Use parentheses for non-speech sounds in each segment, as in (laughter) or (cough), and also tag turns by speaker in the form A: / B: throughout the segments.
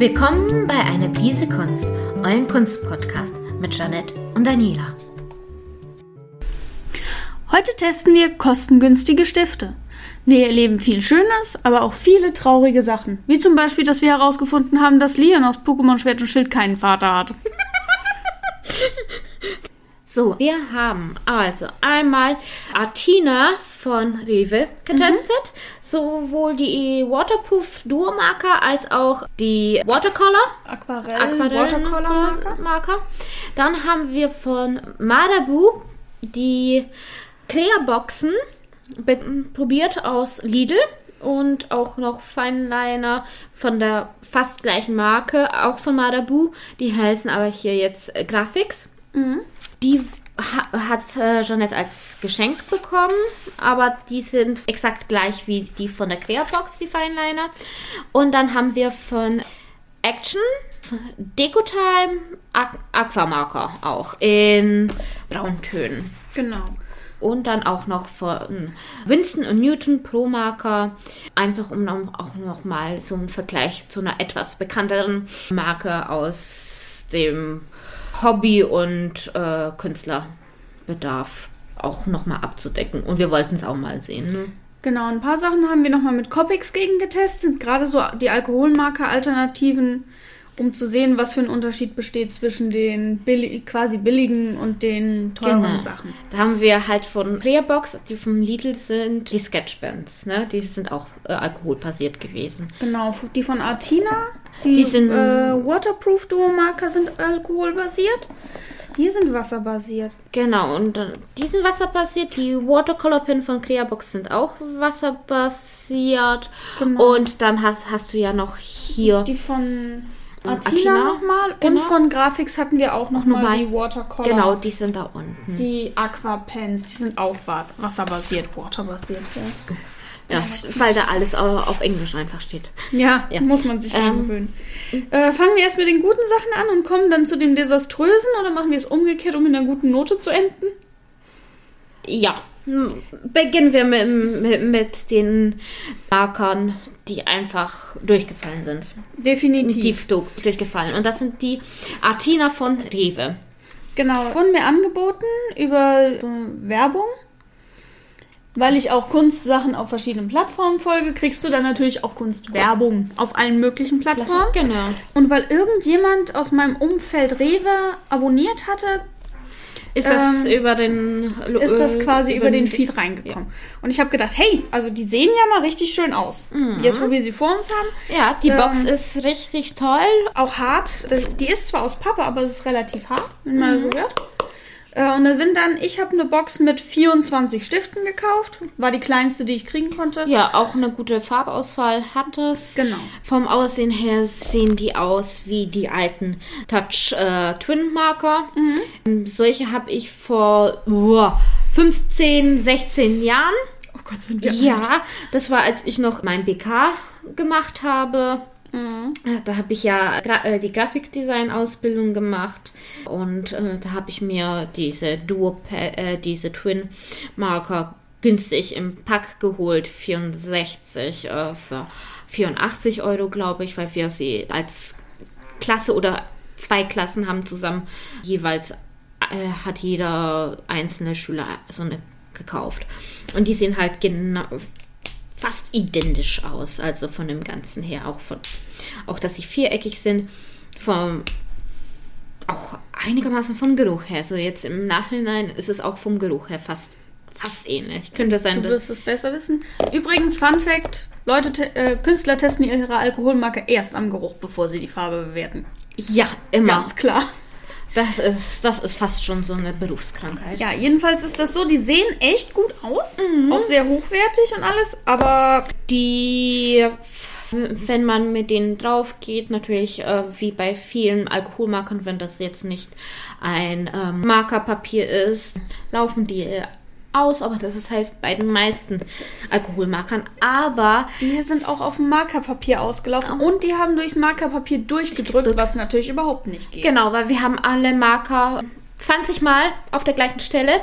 A: Willkommen bei Eine Prise Kunst, euren Kunstpodcast mit Janette und Daniela.
B: Heute testen wir kostengünstige Stifte. Wir erleben viel Schönes, aber auch viele traurige Sachen. Wie zum Beispiel, dass wir herausgefunden haben, dass Leon aus Pokémon Schwert und Schild keinen Vater hat. (laughs)
A: So, wir haben also einmal Artina von Rewe getestet. Sowohl die Waterproof Duo Marker als auch die Watercolor.
B: Aquarell,
A: Aquarell
B: Watercolor Marker.
A: Marker. Dann haben wir von Madabu die Clear-Boxen be- probiert aus Lidl und auch noch Feinliner von der fast gleichen Marke, auch von Madabu. Die heißen aber hier jetzt äh, Graphics. Die ha hat äh, Jeanette als Geschenk bekommen, aber die sind exakt gleich wie die von der Clearbox, die Feinliner. Und dann haben wir von Action Decotime Aqu Aquamarker auch in Brauntönen.
B: Genau.
A: Und dann auch noch von Winston und Newton Pro Marker. Einfach um auch noch mal so einen Vergleich zu einer etwas bekannteren Marke aus dem Hobby- und äh, Künstlerbedarf auch noch mal abzudecken. Und wir wollten es auch mal sehen. Ne?
B: Genau, ein paar Sachen haben wir nochmal mit Copics gegen getestet. Gerade so die Alkoholmarker-Alternativen, um zu sehen, was für ein Unterschied besteht zwischen den billi quasi billigen und den teuren
A: Genau.
B: Sachen.
A: Da haben wir halt von Rearbox, die von Lidl sind, die Sketchbands. Ne? Die sind auch äh, alkoholbasiert gewesen.
B: Genau, die von Artina, die,
A: Die sind-
B: äh, Waterproof Duo Marker sind alkoholbasiert. Die sind wasserbasiert.
A: Genau, und äh, die sind wasserbasiert. Die Watercolor Pin von Creabox sind auch wasserbasiert.
B: Genau.
A: Und dann hast, hast du ja noch hier
B: Die von Artina, nochmal. Und
A: genau.
B: von Graphics hatten wir auch nochmal
A: nochmal-
B: die Watercolor.
A: Genau, die sind da unten.
B: Die Aqua Pens, die sind auch wa- wasserbasiert, waterbasiert. Ja.
A: Ja, weil da alles au- auf Englisch einfach steht.
B: Ja,
A: Ja.
B: muss man sich
A: Ähm,
B: gewöhnen. Äh, fangen wir erst mit den guten Sachen an und kommen dann zu dem Desaströsen oder machen wir es umgekehrt, um in einer guten Note zu enden?
A: Ja, hm, beginnen wir mit, mit, mit den Markern, die einfach durchgefallen sind.
B: Definitiv.
A: Tief du- durchgefallen. Und das sind die Artina von Rewe.
B: Genau. Wurden mir angeboten über so Werbung. Weil ich auch Kunstsachen auf verschiedenen Plattformen folge, kriegst du dann natürlich auch Kunstwerbung auf allen möglichen Plattformen.
A: Genau.
B: Und weil irgendjemand aus meinem Umfeld Rewe abonniert hatte,
A: Ist das
B: Ähm,
A: über den
B: ist das
A: äh,
B: quasi über den Feed reingekommen. Und ich habe gedacht, hey, also die sehen ja mal richtig schön aus. Jetzt, wo wir sie vor uns haben,
A: Ja, die
B: Ähm,
A: Box ist richtig toll.
B: auch hart. Die ist zwar aus Pappe, aber es ist relativ hart, wenn man das so hört. Äh, Und da sind dann, ich habe eine Box mit 24 Stiften gekauft. War die kleinste, die ich kriegen konnte.
A: Ja, auch eine gute Farbauswahl hat es.
B: Genau.
A: Vom Aussehen her sehen die aus wie die alten Touch äh, Twin Marker. Ähm, Solche habe ich vor uah, 15, 16 Jahren.
B: Oh Gott, sind wir alt.
A: Ja, das war, als ich noch mein BK gemacht habe.
B: Mhm.
A: Da habe ich ja Gra äh, die Grafikdesign-Ausbildung gemacht und äh, da habe ich mir diese äh, diese Twin-Marker günstig im Pack geholt, 64 äh, für 84 Euro, glaube ich, weil wir sie als Klasse oder zwei Klassen haben zusammen jeweils äh, hat jeder einzelne Schüler so eine gekauft und die sehen halt genau fast identisch aus, also von dem Ganzen her, auch von, auch dass sie viereckig sind, vom, auch einigermaßen vom Geruch her. So jetzt im Nachhinein ist es auch vom Geruch her fast, fast ähnlich. Könnte sein,
B: Du wirst es besser wissen. Übrigens, Fun Fact: Leute, te- äh, Künstler testen ihre Alkoholmarke erst am Geruch, bevor sie die Farbe bewerten.
A: ja immer.
B: Ganz klar.
A: Das ist, das ist fast schon so eine Berufskrankheit.
B: Ja, jedenfalls ist das so, die sehen echt gut aus.
A: Mhm.
B: Auch sehr hochwertig und alles, aber
A: Die, wenn man mit denen drauf geht, natürlich äh, wie bei vielen Alkoholmarkern, wenn das jetzt nicht ein ähm, Markerpapier ist, laufen die aus, aber das ist halt bei den meisten Alkoholmarkern. Aber
B: die sind auch auf dem Markerpapier ausgelaufen und die haben durchs Markerpapier durchgedrückt, was natürlich überhaupt nicht geht.
A: genau, weil wir haben alle Marker 20 Mal auf der gleichen Stelle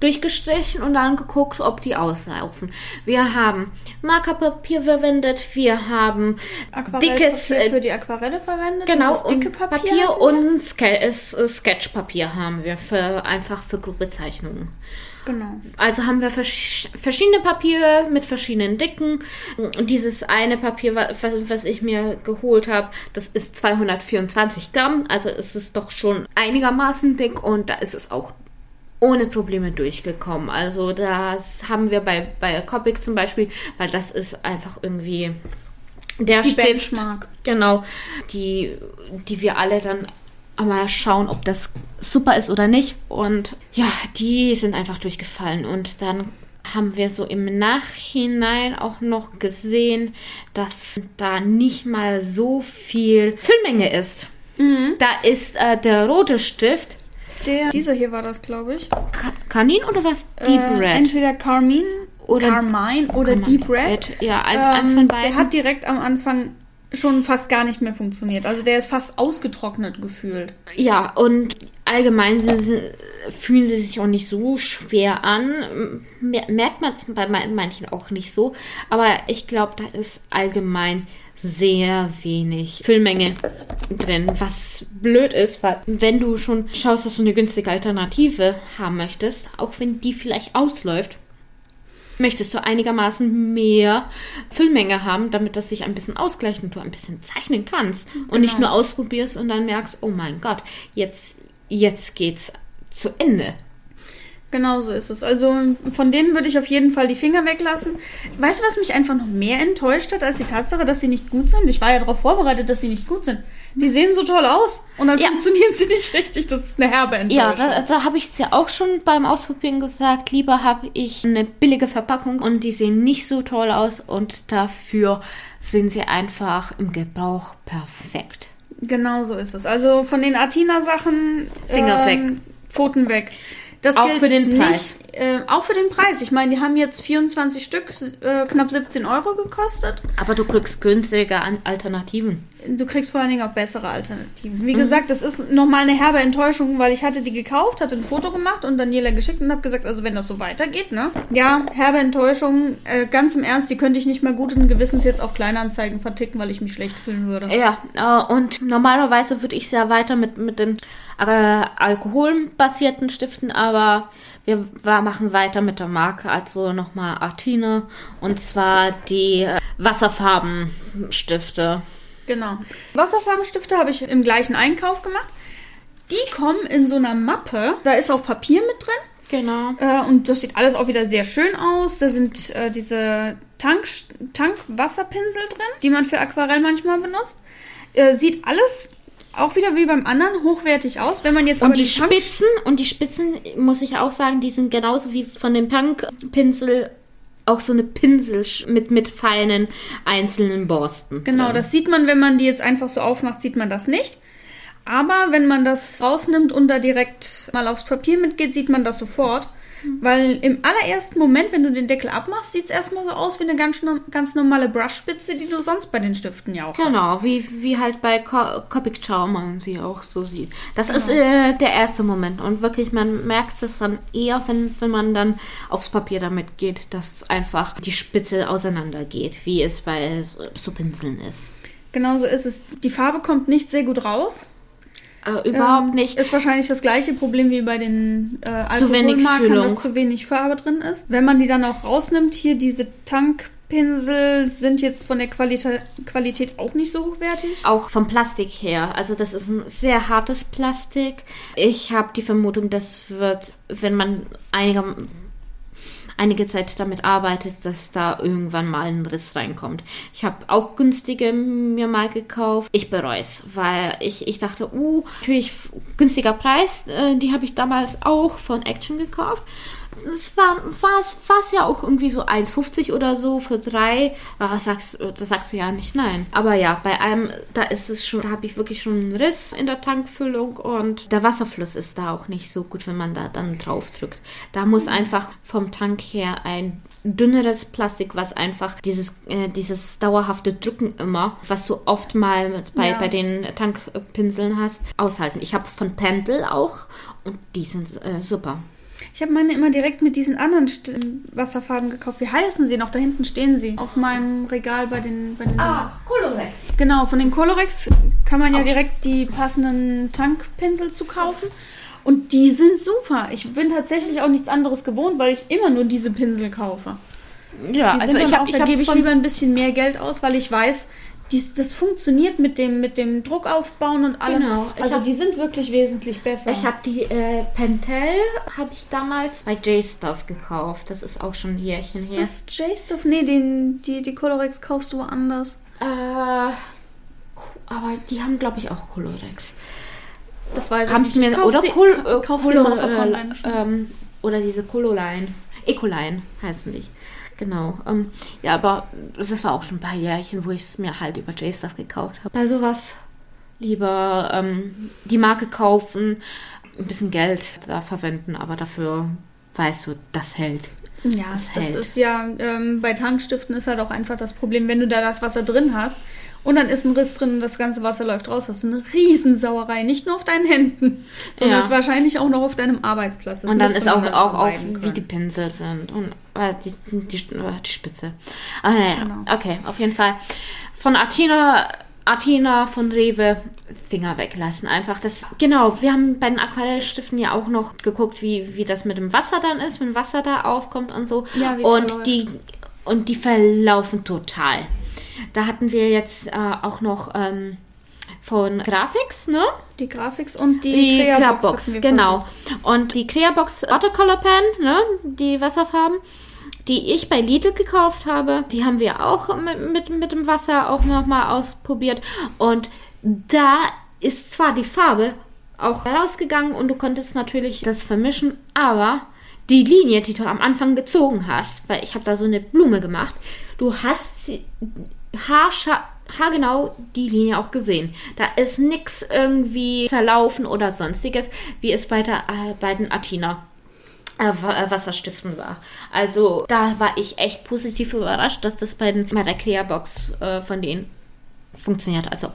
A: durchgestrichen und dann geguckt, ob die auslaufen. Wir haben Markerpapier verwendet, wir haben dickes
B: Aquarellpapier
A: äh,
B: für die Aquarelle verwendet.
A: Genau,
B: dicke
A: und
B: Papier.
A: Papier und Ske äh, Sketchpapier haben wir für einfach für Gruppezeichnungen.
B: Genau.
A: Also haben wir versch verschiedene Papiere mit verschiedenen Dicken. Und dieses eine Papier, wa- wa- was ich mir geholt habe, das ist 224 Gramm. Also ist es doch schon einigermaßen dick und da ist es auch ohne Probleme durchgekommen. Also das haben wir bei, bei Copic zum Beispiel, weil das ist einfach irgendwie der
B: Die
A: Stift.
B: Benchmark.
A: Genau, die, die wir alle dann einmal schauen, ob das super ist oder nicht. Und ja, die sind einfach durchgefallen. Und dann haben wir so im Nachhinein auch noch gesehen, dass da nicht mal so viel Füllmenge ist. Da ist äh, der rote Stift,
B: Der, dieser hier war das, glaube ich.
A: Ka Kanin oder was? Deep
B: Äh,
A: Red.
B: Entweder Carmine
A: Oder-
B: Carmine oder Deep Red.
A: Ja, ein, eins von
B: Ähm,
A: beiden.
B: der hat direkt am Anfang schon fast gar nicht mehr funktioniert. Also der ist fast ausgetrocknet gefühlt.
A: Ja, und allgemein sie, fühlen sie sich auch nicht so schwer an. Mer- Merkt man es bei man- manchen auch nicht so. Aber ich glaube, da ist allgemein sehr wenig Füllmenge drin, was blöd ist, weil wenn du schon schaust, dass du eine günstige Alternative haben möchtest, auch wenn die vielleicht ausläuft, möchtest du einigermaßen mehr Füllmenge haben, damit das sich ein bisschen ausgleicht und du ein bisschen zeichnen kannst und nicht nur ausprobierst und dann merkst, oh mein Gott, jetzt, jetzt geht's zu Ende.
B: Genau so ist es. Also von denen würde ich auf jeden Fall die Finger weglassen. Weißt du, was mich einfach noch mehr enttäuscht hat, als die Tatsache, dass sie nicht gut sind? Ich war ja darauf vorbereitet, dass sie nicht gut sind. Die sehen so toll aus und dann
A: Ja.
B: funktionieren sie nicht richtig. Das ist eine herbe Enttäuschung.
A: Ja, da, da habe ich es ja auch schon beim Ausprobieren gesagt. Lieber habe ich eine billige Verpackung und die sehen nicht so toll aus und dafür sind sie einfach im Gebrauch perfekt.
B: Genau so ist es. Also von den Atina-Sachen.
A: Finger weg.
B: Pfoten weg. Das
A: Auch
B: gilt
A: für den Preis.
B: Nicht, äh, auch für den Preis. Ich meine, die haben jetzt 24 Stück, äh, knapp 17 Euro gekostet.
A: Aber du kriegst günstige An- Alternativen.
B: Du kriegst vor allen Dingen auch bessere Alternativen.
A: Mhm.
B: Wie gesagt, das ist nochmal eine herbe Enttäuschung, weil ich hatte die gekauft, hatte ein Foto gemacht und Daniela geschickt und habe gesagt, also wenn das so weitergeht, ne? Ja, herbe Enttäuschung. Äh, ganz im Ernst, die könnte ich nicht mal guten Gewissens jetzt auf Kleinanzeigen verticken, weil ich mich schlecht fühlen würde.
A: Ja, äh, und normalerweise würde ich sehr weiter mit, mit den äh, alkoholbasierten Stiften, aber wir machen weiter mit der Marke, also nochmal Artine und zwar die äh, Wasserfarbenstifte.
B: Genau. Wasserfarbenstifte habe ich im gleichen Einkauf gemacht. Die kommen in so einer Mappe. Da ist auch Papier mit drin.
A: Genau.
B: Äh, und das sieht alles auch wieder sehr schön aus. Da sind äh, diese Tank Tankwasserpinsel drin, die man für Aquarell manchmal benutzt. Äh, sieht alles auch wieder wie beim anderen hochwertig aus. Wenn man jetzt aber
A: Und die
B: Tank-
A: Spitzen, und die Spitzen, muss ich auch sagen, die sind genauso wie von dem Tankpinsel auch so eine Pinsel mit, mit feinen einzelnen Borsten.
B: Genau,
A: drin.
B: das sieht man, wenn man die jetzt einfach so aufmacht, sieht man das nicht. Aber wenn man das rausnimmt und da direkt mal aufs Papier mitgeht, sieht man das sofort. Weil im allerersten Moment, wenn du den Deckel abmachst, sieht es erstmal so aus wie eine ganz, ganz normale Brushspitze, die du sonst bei den Stiften ja auch hast.
A: Genau, wie, wie halt bei Co Copic Chow man sie auch so sieht. Das ist äh, der erste Moment. Und wirklich, man merkt es dann eher, wenn, wenn man dann aufs Papier damit geht, dass einfach die Spitze auseinander geht, wie es bei so Pinseln ist.
B: Genau so ist es. Die Farbe kommt nicht sehr gut raus.
A: Aber überhaupt
B: Ähm,
A: nicht.
B: Ist wahrscheinlich das gleiche Problem wie bei den äh, Alkoholmarkern, dass zu wenig Farbe drin ist. Wenn man die dann auch rausnimmt, hier diese Tankpinsel sind jetzt von der Qualita Qualität auch nicht so hochwertig.
A: Auch vom Plastik her. Also das ist ein sehr hartes Plastik. Ich habe die Vermutung, das wird, wenn man einige, einige Zeit damit arbeitet, dass da irgendwann mal ein Riss reinkommt. Ich habe auch günstige mir mal gekauft. Ich bereue es, weil ich, ich dachte, uh, natürlich günstiger Preis. Äh, die habe ich damals auch von Action gekauft. Es war es ja auch irgendwie so 1,50 oder so für drei. Aber was sagst, da sagst du ja nicht nein. Aber ja, bei einem, da ist es schon, da habe ich wirklich schon einen Riss in der Tankfüllung und der Wasserfluss ist da auch nicht so gut, wenn man da dann drauf drückt. Da muss einfach vom Tank her ein dünneres Plastik, was einfach dieses, äh, dieses dauerhafte Drücken immer, was du oft mal bei,
B: Ja.
A: bei den Tankpinseln hast, aushalten. Ich habe von Pendel auch und die sind äh, super.
B: Ich habe meine immer direkt mit diesen anderen St Wasserfarben gekauft. Wie heißen sie noch? Da hinten stehen sie. Auf meinem Regal bei den. Bei den
A: Ah, Colorex.
B: Genau, von den Colorex kann man ja direkt die passenden Tankpinsel zu kaufen. Und die sind super. Ich bin tatsächlich auch nichts anderes gewohnt, weil ich immer nur diese Pinsel kaufe.
A: Ja,
B: Die
A: also ich habe ich
B: da gebe
A: hab
B: ich lieber ein bisschen mehr Geld aus, weil ich weiß, dies, das funktioniert mit dem, mit dem Druck aufbauen und allem.
A: Genau. Ich
B: Also
A: hab-
B: die sind wirklich wesentlich besser.
A: ich habe die äh, Pentel habe ich damals bei J-Stuff gekauft. Das ist auch schon ein Jährchen
B: ist
A: her.
B: das J-Stuff? Nee, den, die, die Colorex kaufst du woanders.
A: Äh, aber die haben glaube ich auch Colorex.
B: Das weiß ich nicht.
A: mir
B: Kauf
A: oder
B: sie-
A: Col äh, Colo, äh, ähm, oder diese Cololine. Ecoline heißen die. Genau. Ähm, ja, aber das war auch schon ein paar Jährchen, wo ich es mir halt über J-Stuff gekauft habe. Bei sowas lieber ähm, die Marke kaufen, ein bisschen Geld da verwenden, aber dafür weißt du, das hält.
B: Ja,
A: Das
B: das,
A: hält.
B: ist ja, ähm, bei Tankstiften ist halt auch einfach das Problem, wenn du da das Wasser drin hast und dann ist ein Riss drin und das ganze Wasser läuft raus, hast du eine Riesensauerei. Nicht nur auf deinen Händen, sondern
A: Ja.
B: wahrscheinlich auch noch auf deinem Arbeitsplatz. Das
A: und dann ist auch, auch, auch wie die. Pinsel sind und äh, die, die, die Spitze. Ah, ja, ja.
B: Genau.
A: Okay, auf jeden Fall. Von Athena, Athena von Rewe Finger weglassen. Einfach das. Genau, wir haben bei den Aquarellstiften ja auch noch geguckt, wie, wie das mit dem Wasser dann ist, wenn Wasser da aufkommt und so.
B: Ja,
A: und
B: verläuft.
A: die und die verlaufen total. Da hatten wir jetzt äh, auch noch ähm, von Graphics, ne?
B: Die Graphics und die,
A: Die
B: Crea-Box
A: Clearbox, genau. Und die Clearbox Watercolor Pen, ne, die Wasserfarben, die ich bei Lidl gekauft habe, die haben wir auch mit, mit, mit dem Wasser auch nochmal ausprobiert. Und da ist zwar die Farbe auch rausgegangen und du konntest natürlich das vermischen, aber die Linie, die du am Anfang gezogen hast, weil ich habe da so eine Blume gemacht, du hast haargenau die Linie auch gesehen. Da ist nichts irgendwie zerlaufen oder sonstiges, wie es bei, der, äh, bei den Athena äh, äh, Wasserstiften war. Also da war ich echt positiv überrascht, dass das bei, den, bei der Clearbox äh, von denen funktioniert. Also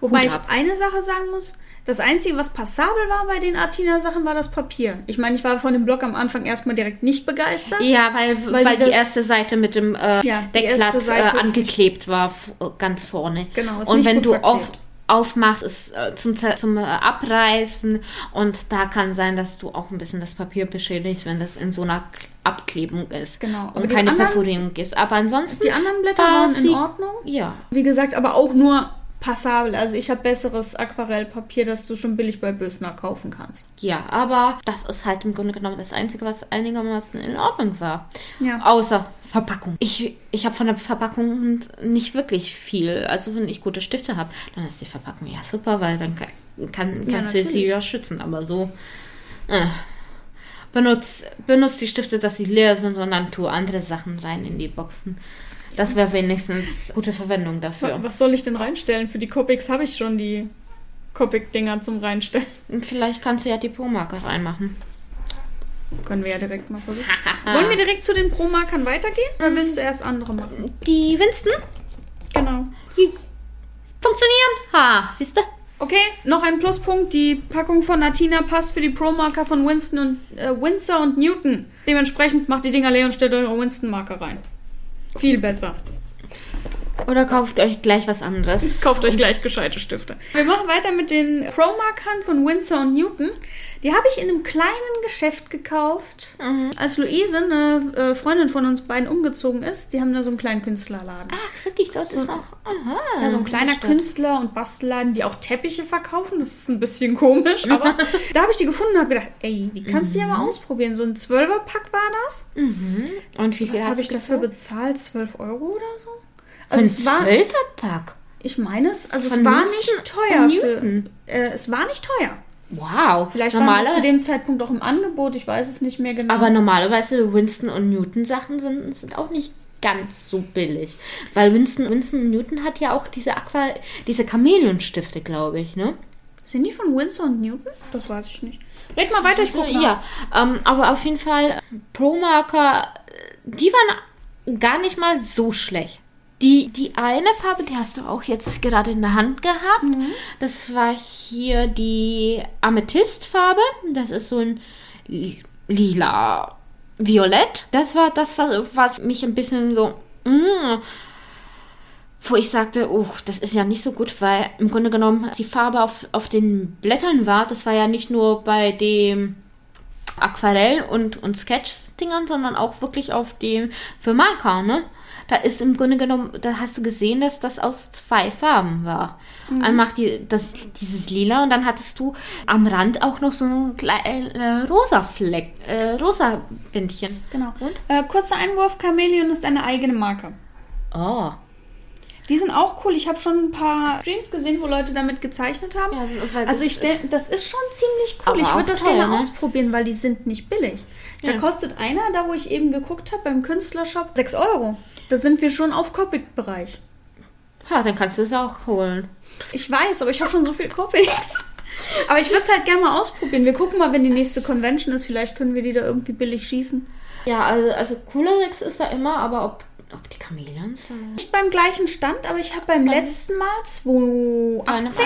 B: Wobei ich eine Sache sagen muss. Das Einzige, was passabel war bei den Athena-Sachen, war das Papier. Ich meine, ich war von dem Blog am Anfang erstmal direkt nicht begeistert.
A: ja, weil,
B: Weil
A: weil,
B: die
A: erste Seite mit dem äh,
B: Ja,
A: Deckblatt äh, angeklebt war, f- ganz vorne.
B: Genau, ist
A: Und wenn du oft aufmachst, ist äh, zum, zum äh, Abreißen und da kann sein, dass du auch ein bisschen das Papier beschädigst, wenn das in so einer Abklebung ist
B: Genau,
A: und keine
B: anderen-
A: Perforierung gibst. Aber ansonsten
B: Die anderen Blätter
A: war
B: waren in Ordnung.
A: ja,
B: Wie gesagt, aber auch nur passabel. Also ich habe besseres Aquarellpapier, das du schon billig bei Bösner kaufen kannst.
A: ja, aber das ist halt im Grunde genommen das Einzige, was einigermaßen in Ordnung war.
B: Ja.
A: Außer Verpackung. Ich, ich habe von der Verpackung nicht wirklich viel. Also wenn ich gute Stifte habe, dann ist die Verpackung ja super, weil dann kann, kann,
B: Ja,
A: kannst du sie ja schützen. Aber so äh, benutzt benutz die Stifte, dass sie leer sind und dann tu andere Sachen rein in die Boxen. Das wäre wenigstens gute Verwendung dafür.
B: Was soll ich denn reinstellen? Für die Copics habe ich schon die Copic-Dinger zum Reinstellen.
A: Vielleicht kannst du ja die Pro-Marker reinmachen.
B: Können wir ja direkt mal versuchen. Wollen wir direkt zu den Pro-Markern weitergehen? Oder willst du erst andere machen?
A: Die Winston,
B: Genau.
A: die funktionieren. Ha, siehst du?
B: Okay, noch ein Pluspunkt. Die Packung von Atina passt für die Pro-Marker von Winston und äh, Windsor und Newton. Dementsprechend macht die Dinger leer und stellt eure Winston-Marker rein. Viel besser.
A: Oder kauft euch gleich was anderes. (laughs)
B: Kauft euch gleich gescheite Stifte. Wir machen weiter mit den Pro-Markern von Windsor und Newton. Die habe ich in einem kleinen Geschäft gekauft. Als Luise, eine äh, Freundin von uns beiden, umgezogen ist. Die haben da so einen kleinen Künstlerladen.
A: Ach, wirklich, dort ist auch. Aha.
B: Ja, so ein kleiner
A: Stimmt.
B: Künstler- und Bastelladen, die auch Teppiche verkaufen. Das ist ein bisschen komisch, aber (laughs) da habe ich die gefunden und habe gedacht, ey, die kannst du ja mal ausprobieren. So ein Zwölferpack war das.
A: Und wie viel
B: Was habe ich dafür bezahlt? 12 Euro oder so? Also es war,
A: Zwölferpack?
B: ich meine es, also es
A: Von
B: war
A: Winston
B: nicht teuer. Für, äh, es war nicht teuer.
A: Wow.
B: Vielleicht waren
A: Normale,
B: sie zu dem Zeitpunkt auch im Angebot, ich weiß es nicht mehr genau.
A: aber normalerweise Winston und Newton Sachen sind, sind auch nicht ganz so billig. Weil Winston, Winston und Newton hat ja auch diese Aqua, diese Chamäleonstifte, glaube ich, ne?
B: Sind die von Winsor und Newton? Das weiß ich nicht. Red mal weiter, ich gucke nach.
A: Ja, ähm, aber auf jeden Fall Pro-Marker, äh, die waren gar nicht mal so schlecht. Die, die eine Farbe, die hast du auch jetzt gerade in der Hand gehabt.
B: Mhm.
A: Das war hier die Amethystfarbe. Das ist so ein li- lila, violett. Das war das, war, was mich ein bisschen so, mm, wo ich sagte, oh, das ist ja nicht so gut, weil im Grunde genommen die Farbe auf, auf den Blättern war, das war ja nicht nur bei dem Aquarell- und, und Sketch-Dingern, sondern auch wirklich auf dem für Marker, ne? Da ist im Grunde genommen, da hast du gesehen, dass das aus zwei Farben war. Einmal die, das, dieses Lila und dann hattest du am Rand auch noch so ein klei- äh, rosa Fleck, äh, rosa Bändchen.
B: Genau.
A: Und?
B: Äh, kurzer Einwurf, Chameleon ist eine eigene Marke.
A: Oh.
B: Die sind auch cool. Ich habe schon ein paar Streams gesehen, wo Leute damit gezeichnet haben.
A: Ja,
B: also ich stell, das ist schon ziemlich cool. Ich würde das
A: teuer,
B: gerne
A: ne?
B: ausprobieren, weil die sind nicht billig. Da
A: Ja.
B: kostet einer, da wo ich eben geguckt habe, beim Künstlershop 6 Euro. Da sind wir schon auf Copic-Bereich.
A: Ja, dann kannst du es auch holen.
B: Ich weiß, aber ich habe schon so viel Copics. Aber ich würde es halt gerne mal ausprobieren. Wir gucken mal, wenn die nächste Convention ist. Vielleicht können wir die da irgendwie billig schießen.
A: Ja, also, also Coolerex ist da immer, aber ob, ob die Chameleons.
B: Nicht beim gleichen Stand, aber ich habe beim letzten Mal 2018,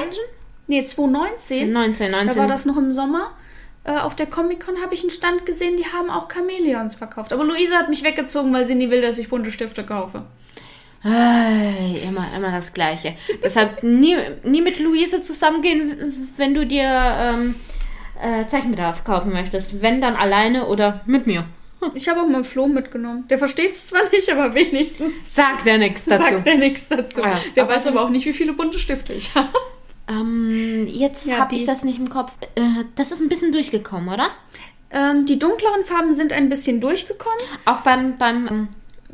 B: nee 2019,
A: 19, 19.
B: da war das noch im Sommer, äh, auf der Comic-Con habe ich einen Stand gesehen, die haben auch Chamäleons verkauft. Aber Luisa hat mich weggezogen, weil sie nie will, dass ich bunte Stifte kaufe.
A: Ei, immer, immer das Gleiche. Deshalb nie, nie mit Luise zusammengehen, wenn du dir ähm, äh, Zeichenbedarf kaufen möchtest. Wenn dann alleine oder mit mir.
B: Ich habe auch mal Flo mitgenommen. Der versteht es zwar nicht, aber wenigstens
A: Sagt er nichts dazu.
B: sagt er nichts dazu.
A: Ja,
B: Der
A: aber-
B: weiß aber auch nicht, wie viele bunte Stifte ich habe.
A: Ähm, jetzt
B: Ja,
A: habe ich das nicht im Kopf. Äh, das ist ein bisschen durchgekommen, oder?
B: Ähm, die dunkleren Farben sind ein bisschen durchgekommen
A: Auch beim, beim ähm,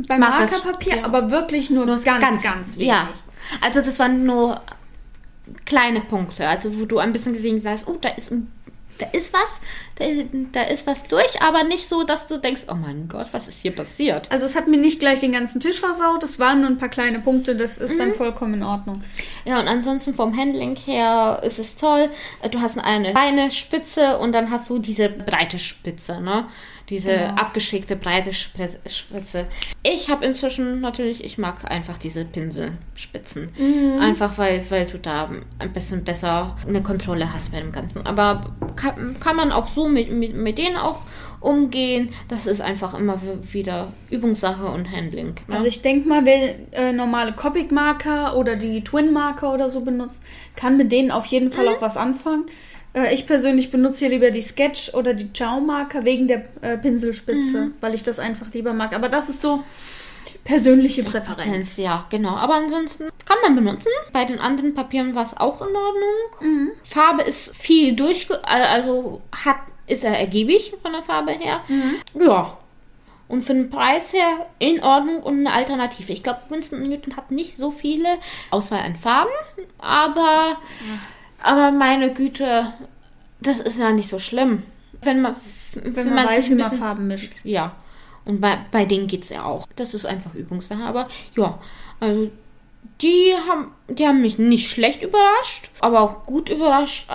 B: beim Markerpapier,
A: ja.
B: aber wirklich nur,
A: nur
B: ganz, ganz, wenig.
A: Ja. Also das waren nur kleine Punkte. Also wo du ein bisschen gesehen hast, oh, da ist ein da ist was, da, da ist was durch, aber nicht so, dass du denkst, oh mein Gott, was ist hier passiert?
B: Also es hat mir nicht gleich den ganzen Tisch versaut, es waren nur ein paar kleine Punkte, das ist
A: Mhm.
B: dann vollkommen in Ordnung.
A: Ja, und ansonsten vom Handling her ist es toll. Du hast eine feine Spitze und dann hast du diese breite Spitze, ne? Diese
B: Genau.
A: abgeschickte breite Spitze. Ich habe inzwischen natürlich, ich mag einfach diese Pinselspitzen.
B: Mhm.
A: Einfach weil, weil du da ein bisschen besser eine Kontrolle hast bei dem Ganzen. Aber kann, kann man auch so mit, mit, mit denen auch umgehen. Das ist einfach immer wieder Übungssache und Handling. Ne?
B: Also ich denke mal, wer äh, normale Copic-Marker oder die Twin-Marker oder so benutzt, kann mit denen auf jeden
A: Mhm.
B: Fall auch was anfangen. Äh, ich persönlich benutze hier lieber die Sketch oder die Chow-Marker wegen der äh, Pinselspitze,
A: Mhm.
B: weil ich das einfach lieber mag. Aber das ist so persönliche Präferenz.
A: Präferenz, ja, genau. Aber ansonsten kann man benutzen. Bei den anderen Papieren war es auch in Ordnung.
B: Mhm.
A: Farbe ist viel durchge... Also hat, ist er ergiebig von der Farbe her.
B: Mhm.
A: Ja. Und für den Preis her in Ordnung und eine Alternative. Ich glaube, Winston Newton hat nicht so viele Auswahl an Farben, aber, aber meine Güte, das ist ja nicht so schlimm. Wenn man,
B: Wenn man, weiß,
A: sich
B: wie
A: ein
B: man
A: bisschen-
B: Farben mischt.
A: ja. Und bei, bei denen geht es ja auch. Das ist einfach Übungssache. Aber ja, also die haben, die haben mich nicht schlecht überrascht, aber auch gut überrascht.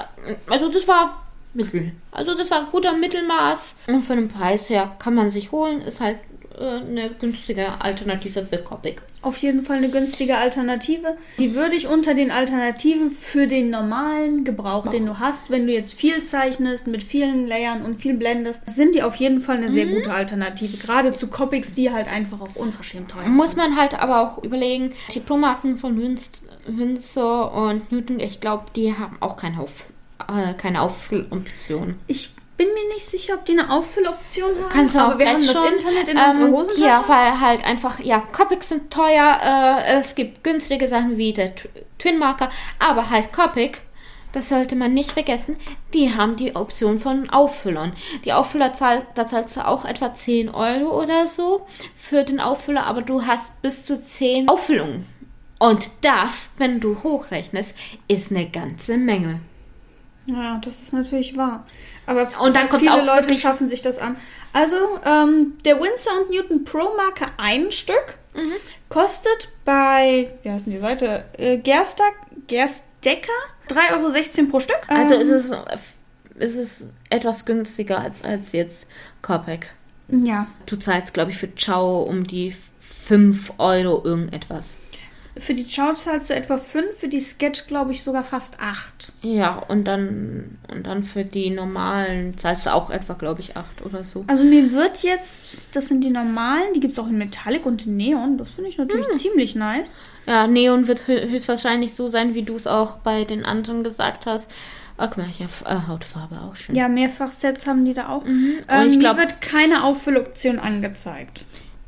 A: Also das war Mittel. Also das war ein guter Mittelmaß. Und für den Preis her kann man sich holen. Ist halt äh, eine günstige Alternative für Copic.
B: Auf jeden Fall eine günstige Alternative. Die würde ich unter den Alternativen für den normalen Gebrauch, den du hast, wenn du jetzt viel zeichnest, mit vielen Layern und viel blendest, sind die auf jeden Fall eine
A: Mhm.
B: sehr gute Alternative. Gerade zu Copics, die halt einfach auch unverschämt teuer
A: Muss
B: sind.
A: man halt aber auch überlegen, die Pro-Marken von Windsor und Newton, ich glaube, die haben auch keine, Auf, äh, keine Auffülloption.
B: Ich bin mir nicht sicher, ob die eine Auffülloption haben.
A: Kannst du
B: aber
A: auch
B: wir haben das
A: schon,
B: Internet in
A: ähm,
B: unserer Hosentasche.
A: Ja, weil halt einfach, ja, Copics sind teuer, äh, es gibt günstige Sachen wie der Tw- Twin Marker, aber halt Copic, das sollte man nicht vergessen, die haben die Option von Auffüllern. Die Auffüller zahlt, da zahlst du auch etwa 10 Euro oder so für den Auffüller, aber du hast bis zu 10 Auffüllungen. Und das, wenn du hochrechnest, ist eine ganze Menge.
B: Ja, das ist natürlich wahr. Aber
A: Und dann
B: viele
A: auch
B: Leute schaffen sich das an. Also, ähm, der Windsor und Newton Pro Marker ein Stück
A: Mhm.
B: kostet bei, wie heißt denn die Seite? Äh, Gerstag, Gerstecker 3,16 Euro pro Stück.
A: Also
B: Ähm,
A: ist es, ist es etwas günstiger als, als jetzt Copic.
B: Ja.
A: Du zahlst, glaube ich, für Ciao um die 5 Euro irgendetwas.
B: Für die Chow zahlst du etwa 5, für die Sketch glaube ich sogar fast 8.
A: Ja, und dann, und dann für die normalen zahlst du auch etwa, glaube ich, 8 oder so.
B: Also mir wird jetzt, das sind die normalen, die gibt es auch in Metallic und in Neon. Das finde ich natürlich
A: Hm.
B: ziemlich nice.
A: Ja, Neon wird hö- höchstwahrscheinlich so sein, wie du es auch bei den anderen gesagt hast. Ach, guck mal, ich habe äh, Hautfarbe auch schön.
B: Ja, Mehrfachsets haben die da auch.
A: Mhm. Und
B: Ähm,
A: ich
B: mir
A: glaub-
B: wird keine Auffülloption angezeigt.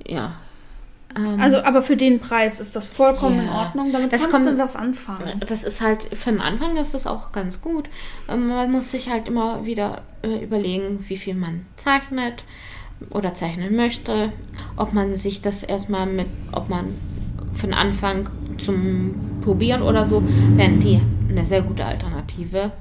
A: Ja. Ähm,
B: Also, aber für den Preis ist das vollkommen in
A: Ja.
B: Ordnung. Damit
A: Das
B: kannst
A: kommt-
B: du was anfangen.
A: Das ist halt für den Anfang ist das auch ganz gut. Ähm, Man muss sich halt immer wieder äh, überlegen, wie viel man zeichnet oder zeichnen möchte. Ob man sich das erstmal mit, ob man den Anfang zum Probieren oder so, wären die eine sehr gute Alternative.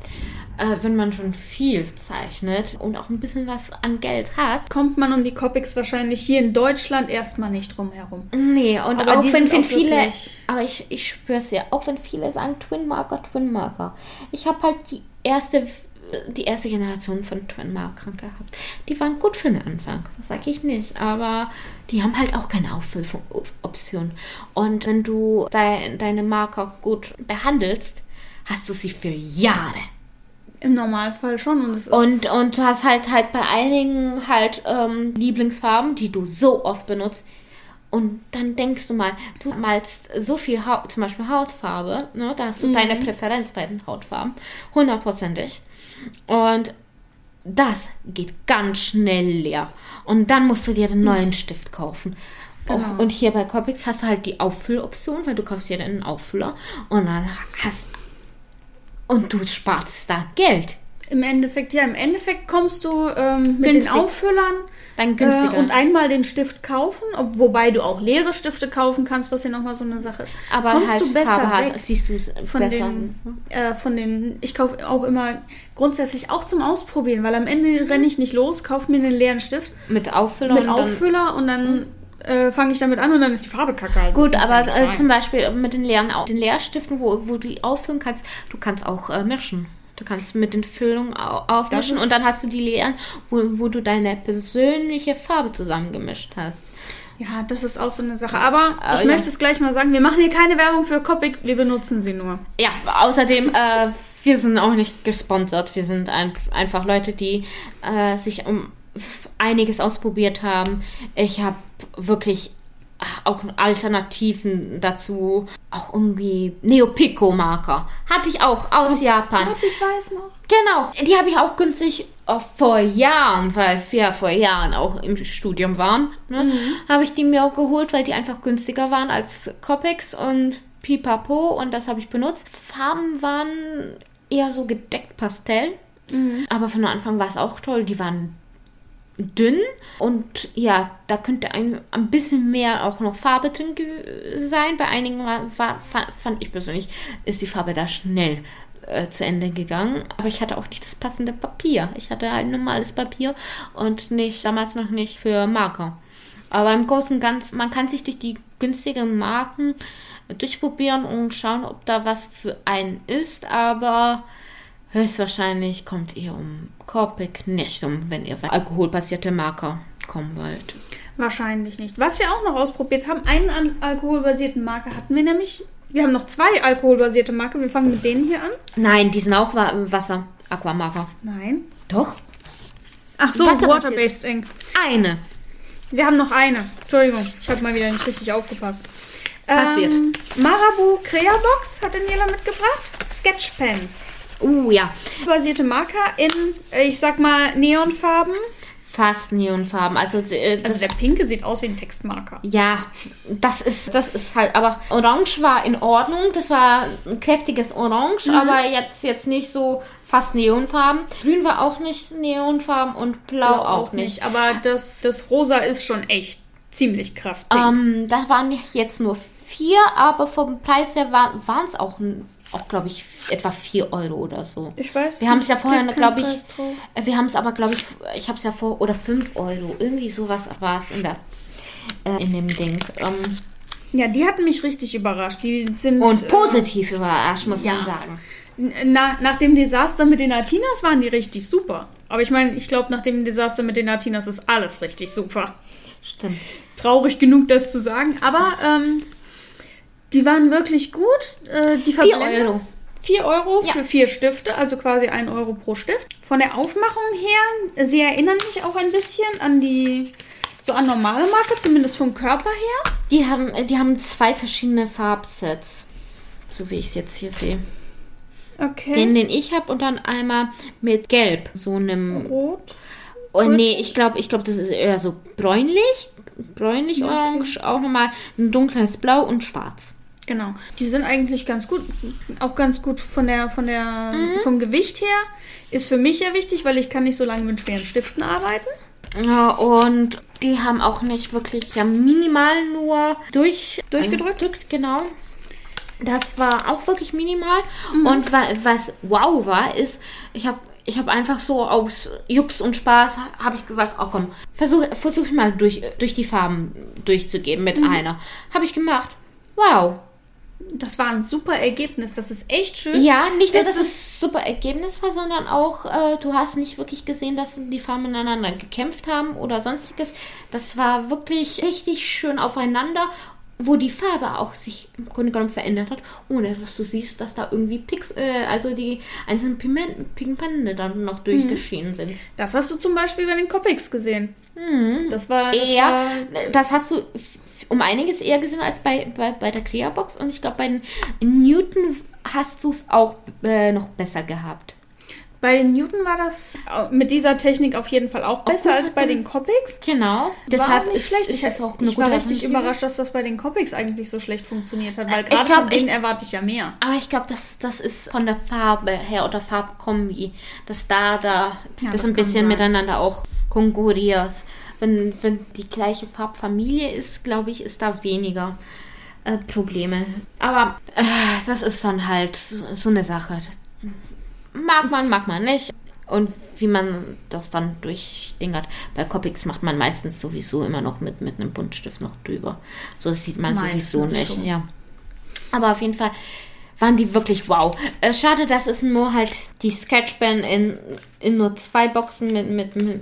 A: Äh, wenn man schon viel zeichnet und auch ein bisschen was an Geld hat.
B: Kommt man um die Copics wahrscheinlich hier in Deutschland erstmal nicht drum herum.
A: Nee, und
B: Aber
A: auch
B: die
A: wenn, wenn
B: auch
A: viele,
B: wirklich-
A: aber ich, ich schwör's dir, auch wenn viele sagen Twin Marker, Twin Marker. Ich habe halt die erste, die erste Generation von Twin Markern gehabt. Die waren gut für den Anfang, das sage ich nicht, aber die haben halt auch keine Auffülloption. Und wenn du dei- deine Marker gut behandelst, hast du sie für Jahre.
B: Im Normalfall schon. Und, es ist
A: Und, und du hast halt halt bei einigen halt ähm, Lieblingsfarben, die du so oft benutzt. Und dann denkst du mal, du malst so viel Haut, zum Beispiel Hautfarbe, ne? da hast du deine Präferenz bei den Hautfarben, hundertprozentig. Und das geht ganz schnell leer. Und dann musst du dir den neuen Stift kaufen.
B: Genau.
A: Und hier bei Copics hast du halt die Auffülloption, weil du kaufst dir einen Auffüller und dann hast und du sparst da Geld.
B: im Endeffekt, ja, im Endeffekt kommst du ähm, mit
A: Günstig.
B: den Auffüllern
A: Dann
B: äh,
A: günstiger.
B: und einmal den Stift kaufen, ob, wobei du auch leere Stifte kaufen kannst, was ja nochmal so eine Sache ist.
A: Aber
B: kommst
A: halt
B: du besser
A: Farbe
B: weg.
A: siehst du es
B: von
A: besser.
B: den, äh, von den, ich kaufe auch immer grundsätzlich auch zum Ausprobieren, weil am Ende renne ich nicht los, kaufe mir einen leeren Stift
A: mit Auffüller
B: mit
A: und dann,
B: Auffüller und dann äh, fange ich damit an und dann ist die Farbe kacke. Also
A: Gut,
B: ja
A: aber
B: nicht
A: äh, zum Beispiel mit den leeren den Leerstiften, wo, wo du die auffüllen kannst, du kannst auch äh, mischen. Du kannst mit den Füllungen au aufmischen und dann hast du die leeren, wo, wo du deine persönliche Farbe zusammengemischt hast.
B: ja, das ist auch so eine Sache. Aber
A: Aber
B: ich
A: ja.
B: möchte es gleich mal sagen, wir machen hier keine Werbung für Copic, wir benutzen sie nur.
A: Ja, außerdem, äh, wir sind auch nicht gesponsert. Wir sind ein, einfach Leute, die äh, sich um einiges ausprobiert haben. Ich habe wirklich äh, auch Alternativen dazu. Auch irgendwie Neopico-Marker. Hatte ich auch aus Japan.
B: Gott, ich weiß noch.
A: Genau, die habe ich auch günstig äh, vor Jahren, weil wir vor Jahren auch im Studium waren, ne, habe ich die mir auch geholt, weil die einfach günstiger waren als Copics und Pipapo und das habe ich benutzt. Farben waren eher so gedeckt Pastell, aber von Anfang war es auch toll. Die waren dünn und ja, da könnte ein, ein bisschen mehr auch noch Farbe drin sein. Bei einigen war, war, fa- fand ich persönlich, ist die Farbe da schnell äh, zu Ende gegangen. Aber ich hatte auch nicht das passende Papier. Ich hatte halt normales Papier und nicht, damals noch nicht für Marker. Aber im Großen und Ganzen, man kann sich durch die günstigen Marken durchprobieren und schauen, ob da was für einen ist, aber höchstwahrscheinlich kommt ihr um Copic nicht um, wenn ihr alkoholbasierte Marker kommen wollt.
B: Wahrscheinlich nicht. Was wir auch noch ausprobiert haben, einen an alkoholbasierten Marker hatten wir nämlich. Wir haben noch zwei alkoholbasierte Marker. Wir fangen mit denen hier an.
A: Nein, die sind auch Wa- Wasser, Aquamarker.
B: Nein.
A: Doch?
B: Ach so. Water-Based Ink.
A: Eine.
B: Wir haben noch eine. Entschuldigung, ich habe mal wieder nicht richtig aufgepasst.
A: Passiert.
B: Ähm, Marabu Crea Box hat Daniela mitgebracht. Sketchpens.
A: Uh, ja.
B: Basierte Marker in, ich sag mal, Neonfarben.
A: Fast Neonfarben. Also, äh,
B: Also der pinke sieht aus wie ein Textmarker.
A: ja, das ist, das ist halt, aber Orange war in Ordnung. Das war ein kräftiges Orange, aber jetzt, jetzt nicht so fast Neonfarben. Grün war auch nicht Neonfarben und Blau, auch, nicht.
B: Aber das, das Rosa ist schon echt ziemlich krass pink.
A: Ähm, da waren jetzt nur vier, aber vom Preis her waren es auch, auch glaube ich, etwa vier Euro oder so.
B: ich weiß.
A: Wir haben es ja vorher, glaube ich, äh, wir haben es aber, glaube ich, ich habe es ja vor, oder fünf Euro, irgendwie sowas war es in der, äh, in dem Ding. Ähm,
B: Ja, die hatten mich richtig überrascht. Die sind.
A: und positiv überrascht, muss
B: ja.
A: man sagen.
B: Äh, na, nach dem Desaster mit den Latinas waren die richtig super. Aber ich meine, ich glaube, nach dem Desaster mit den Latinas ist alles richtig super.
A: Stimmt.
B: Traurig genug, das zu sagen. Aber ähm, Die waren wirklich gut. Äh, die
A: 4
B: Verblendung-
A: Euro.
B: 4 Euro
A: Ja.
B: für vier Stifte, also quasi 1 Euro pro Stift. Von der Aufmachung her, sie erinnern mich auch ein bisschen an die, so an normale Marke, zumindest vom Körper her.
A: Die haben, die haben zwei verschiedene Farbsets. So wie ich es jetzt hier sehe.
B: Okay.
A: Den, den ich habe und dann einmal mit Gelb. So einem.
B: Rot.
A: Oh nee, ich glaube, ich glaube, das ist eher so bräunlich. Bräunlich,
B: Ja, okay.
A: auch nochmal ein dunkles Blau und schwarz.
B: Genau. Die sind eigentlich ganz gut, auch ganz gut von der, von der,
A: Mhm.
B: vom Gewicht her. Ist für mich ja wichtig, weil ich kann nicht so lange mit schweren Stiften arbeiten.
A: Ja, und die haben auch nicht wirklich, haben minimal nur durch,
B: Durchgedrückt?
A: Drückt, genau. Das war auch wirklich minimal. Und wa was wow war, ist, ich habe ich hab einfach so aus Jux und Spaß, habe ich gesagt, oh komm, versuch, versuch mal durch, durch die Farben durchzugeben mit einer. Habe ich gemacht. Wow.
B: Das war ein super Ergebnis. Das ist echt schön.
A: Ja, nicht nur, dass es super Ergebnis war, sondern auch, äh, du hast nicht wirklich gesehen, dass die Farben ineinander gekämpft haben oder sonstiges. Das war wirklich richtig schön aufeinander, wo die Farbe auch sich im Grunde genommen verändert hat, ohne dass du siehst, dass da irgendwie Pix, äh, also die einzelnen Pigment, Pigmente dann noch durchgeschienen sind.
B: Das hast du zum Beispiel bei den Copics gesehen.
A: Mhm.
B: Das war, das
A: Eher,
B: war
A: das hast du um einiges eher gesehen als bei, bei, bei der Crea-Box und ich glaube, bei den Newton hast du es auch äh, noch besser gehabt.
B: Bei den Newton war das mit dieser Technik auf jeden Fall auch besser als bei den Copics.
A: Genau. Deshalb ist,
B: schlecht. ich,
A: das auch eine
B: ich war richtig überrascht, dass das bei den Copics eigentlich so schlecht funktioniert hat, weil
A: Ich
B: gerade
A: glaub,
B: von denen
A: ich-
B: erwarte ich ja mehr.
A: Aber ich glaube, das, das ist von der Farbe her oder Farbkombi, dass da, da
B: Ja,
A: das
B: das
A: ein bisschen
B: sein.
A: miteinander auch konkurriert. Wenn, wenn die gleiche Farbfamilie ist, glaube ich, ist da weniger äh, Probleme. Aber äh, das ist dann halt so, so eine Sache. Mag man, mag man nicht. Und wie man das dann durchdingert. Bei Copics macht man meistens sowieso immer noch mit, mit einem Buntstift noch drüber. So das sieht man
B: Meistens
A: sowieso nicht.
B: schon.
A: Ja. Aber auf jeden Fall waren die wirklich wow. Äh, schade, dass es nur halt die Sketchpen in, in nur zwei Boxen mit, mit, mit,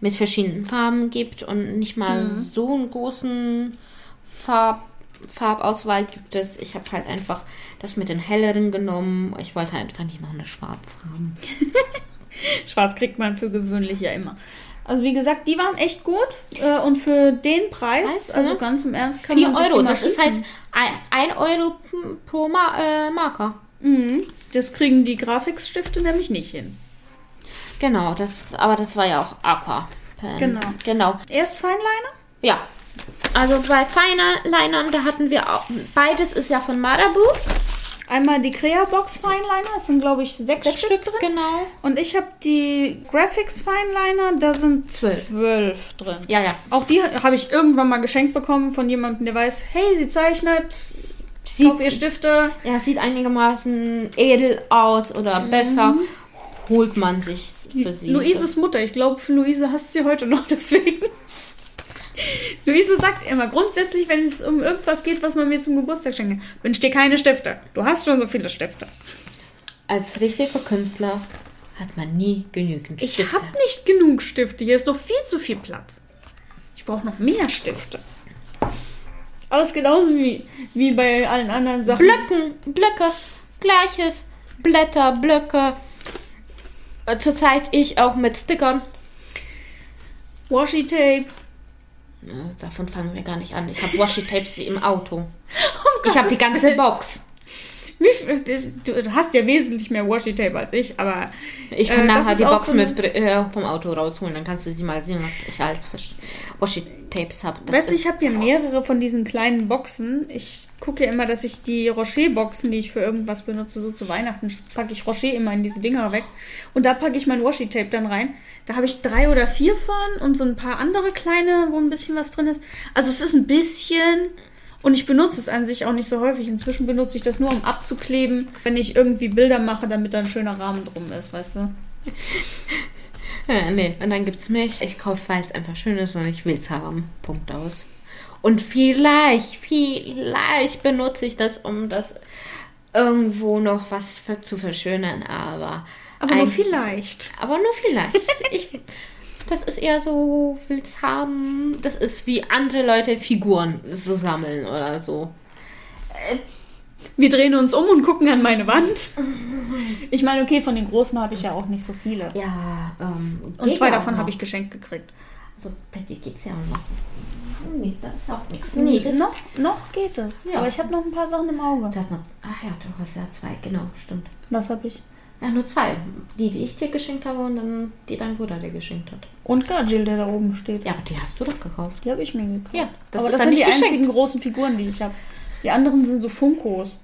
A: mit verschiedenen Farben gibt und nicht mal so einen großen Farb, Farbauswahl gibt es. Ich habe halt einfach das mit den helleren genommen. Ich wollte halt einfach nicht noch eine schwarz haben. (laughs)
B: Schwarz kriegt man für gewöhnlich ja immer. Also wie gesagt, die waren echt gut äh, und für den Preis,
A: Preis,
B: also
A: ne?
B: ganz im Ernst, kann
A: 4
B: man
A: Euro, das ist heißt
B: schicken.
A: 1 Euro pro Ma äh, Marker.
B: Mhm. Das kriegen die Grafikstifte nämlich nicht hin.
A: Genau, das, aber das war ja auch Aqua. Pen.
B: Genau.
A: Genau.
B: Erst Feinliner?
A: Ja. Also bei Feinlinern, da hatten wir auch, beides ist ja von Marabu.
B: Einmal die Crea Box Feinliner, es sind glaube ich sechs,
A: Sechs
B: Stück,
A: Stück,
B: drin.
A: genau.
B: Und ich habe die Graphics Feinliner, da sind
A: Zwölf.
B: zwölf drin.
A: Ja, ja.
B: Auch die habe ich irgendwann mal geschenkt bekommen von jemandem, der weiß, hey, sie zeichnet,
A: Sieht,
B: kauf ihr Stifte.
A: ja, sieht einigermaßen edel aus oder besser. Holt man sich für sie.
B: Luises Mutter, ich glaube, Luise hasst sie heute noch (laughs) deswegen. (laughs) Luise sagt immer, grundsätzlich, wenn es um irgendwas geht, was man mir zum Geburtstag schenkt, wünsch dir keine Stifte. Du hast schon so viele Stifte.
A: Als richtiger Künstler hat man nie genügend
B: Ich
A: Stifte.
B: habe nicht genug Stifte. Hier ist noch viel zu viel Platz. Ich brauche noch mehr Stifte. Alles genauso wie, wie bei allen anderen Sachen.
A: Blöcken, Blöcke, gleiches. Blätter, Blöcke. Zurzeit ich auch mit Stickern.
B: Washi Tape.
A: Ja, davon fangen wir gar nicht an. Ich habe Washi-Tapes im Auto. (laughs)
B: Um
A: Ich habe die ganze. Box.
B: Du, hast ja wesentlich mehr Washi Tape als ich, aber
A: Ich kann
B: Äh,
A: nachher die Box
B: so
A: mit äh, vom Auto rausholen. Dann kannst du sie mal sehen, was ich als Versch- Washi-Tapes habe.
B: weißt du, ich habe hier mehrere von diesen kleinen Boxen. Ich gucke ja immer, dass ich die Rocher-Boxen, die ich für irgendwas benutze, so zu Weihnachten, packe ich Rocher immer in diese Dinger weg. Und da packe ich mein Washi Tape dann rein. Da habe ich drei oder vier von und so ein paar andere kleine, wo ein bisschen was drin ist. Also es ist ein bisschen. Und ich benutze es an sich auch nicht so häufig. Inzwischen benutze ich das nur, um abzukleben, wenn ich irgendwie Bilder mache, damit da ein schöner Rahmen drum ist, weißt du? (laughs)
A: Ja, nee, und dann gibt's mich. Ich kaufe, weil es einfach schön ist und ich will's haben. Punkt aus. Und vielleicht, vielleicht benutze ich das, um das irgendwo noch was für, zu verschönern, aber.
B: Aber nur vielleicht.
A: Aber nur vielleicht. ich, (laughs) das ist eher so, will's haben. Das ist wie andere Leute Figuren so sammeln oder so.
B: Wir drehen uns um und gucken an meine Wand. (laughs) Ich meine, okay, von den großen habe ich ja auch nicht so viele.
A: Ja, ähm,
B: Und zwei
A: ja
B: davon habe ich geschenkt gekriegt.
A: Also bei dir geht's ja auch noch. Nee, das ist auch nichts. Nee, das
B: noch, noch geht es.
A: Ja.
B: Aber ich habe noch ein paar Sachen im Auge.
A: Du hast noch. Ach ja, du hast ja zwei, genau, stimmt.
B: Was habe ich?
A: Ja, nur zwei. Die, die ich dir geschenkt habe und dann die dein Bruder dir geschenkt hat.
B: Und Gajil, der da oben steht.
A: Ja, aber die hast du doch gekauft.
B: Die habe ich mir gekauft.
A: Ja, das
B: Aber das sind die
A: geschenkt.
B: einzigen großen Figuren, die ich habe. Die anderen sind so Funkos.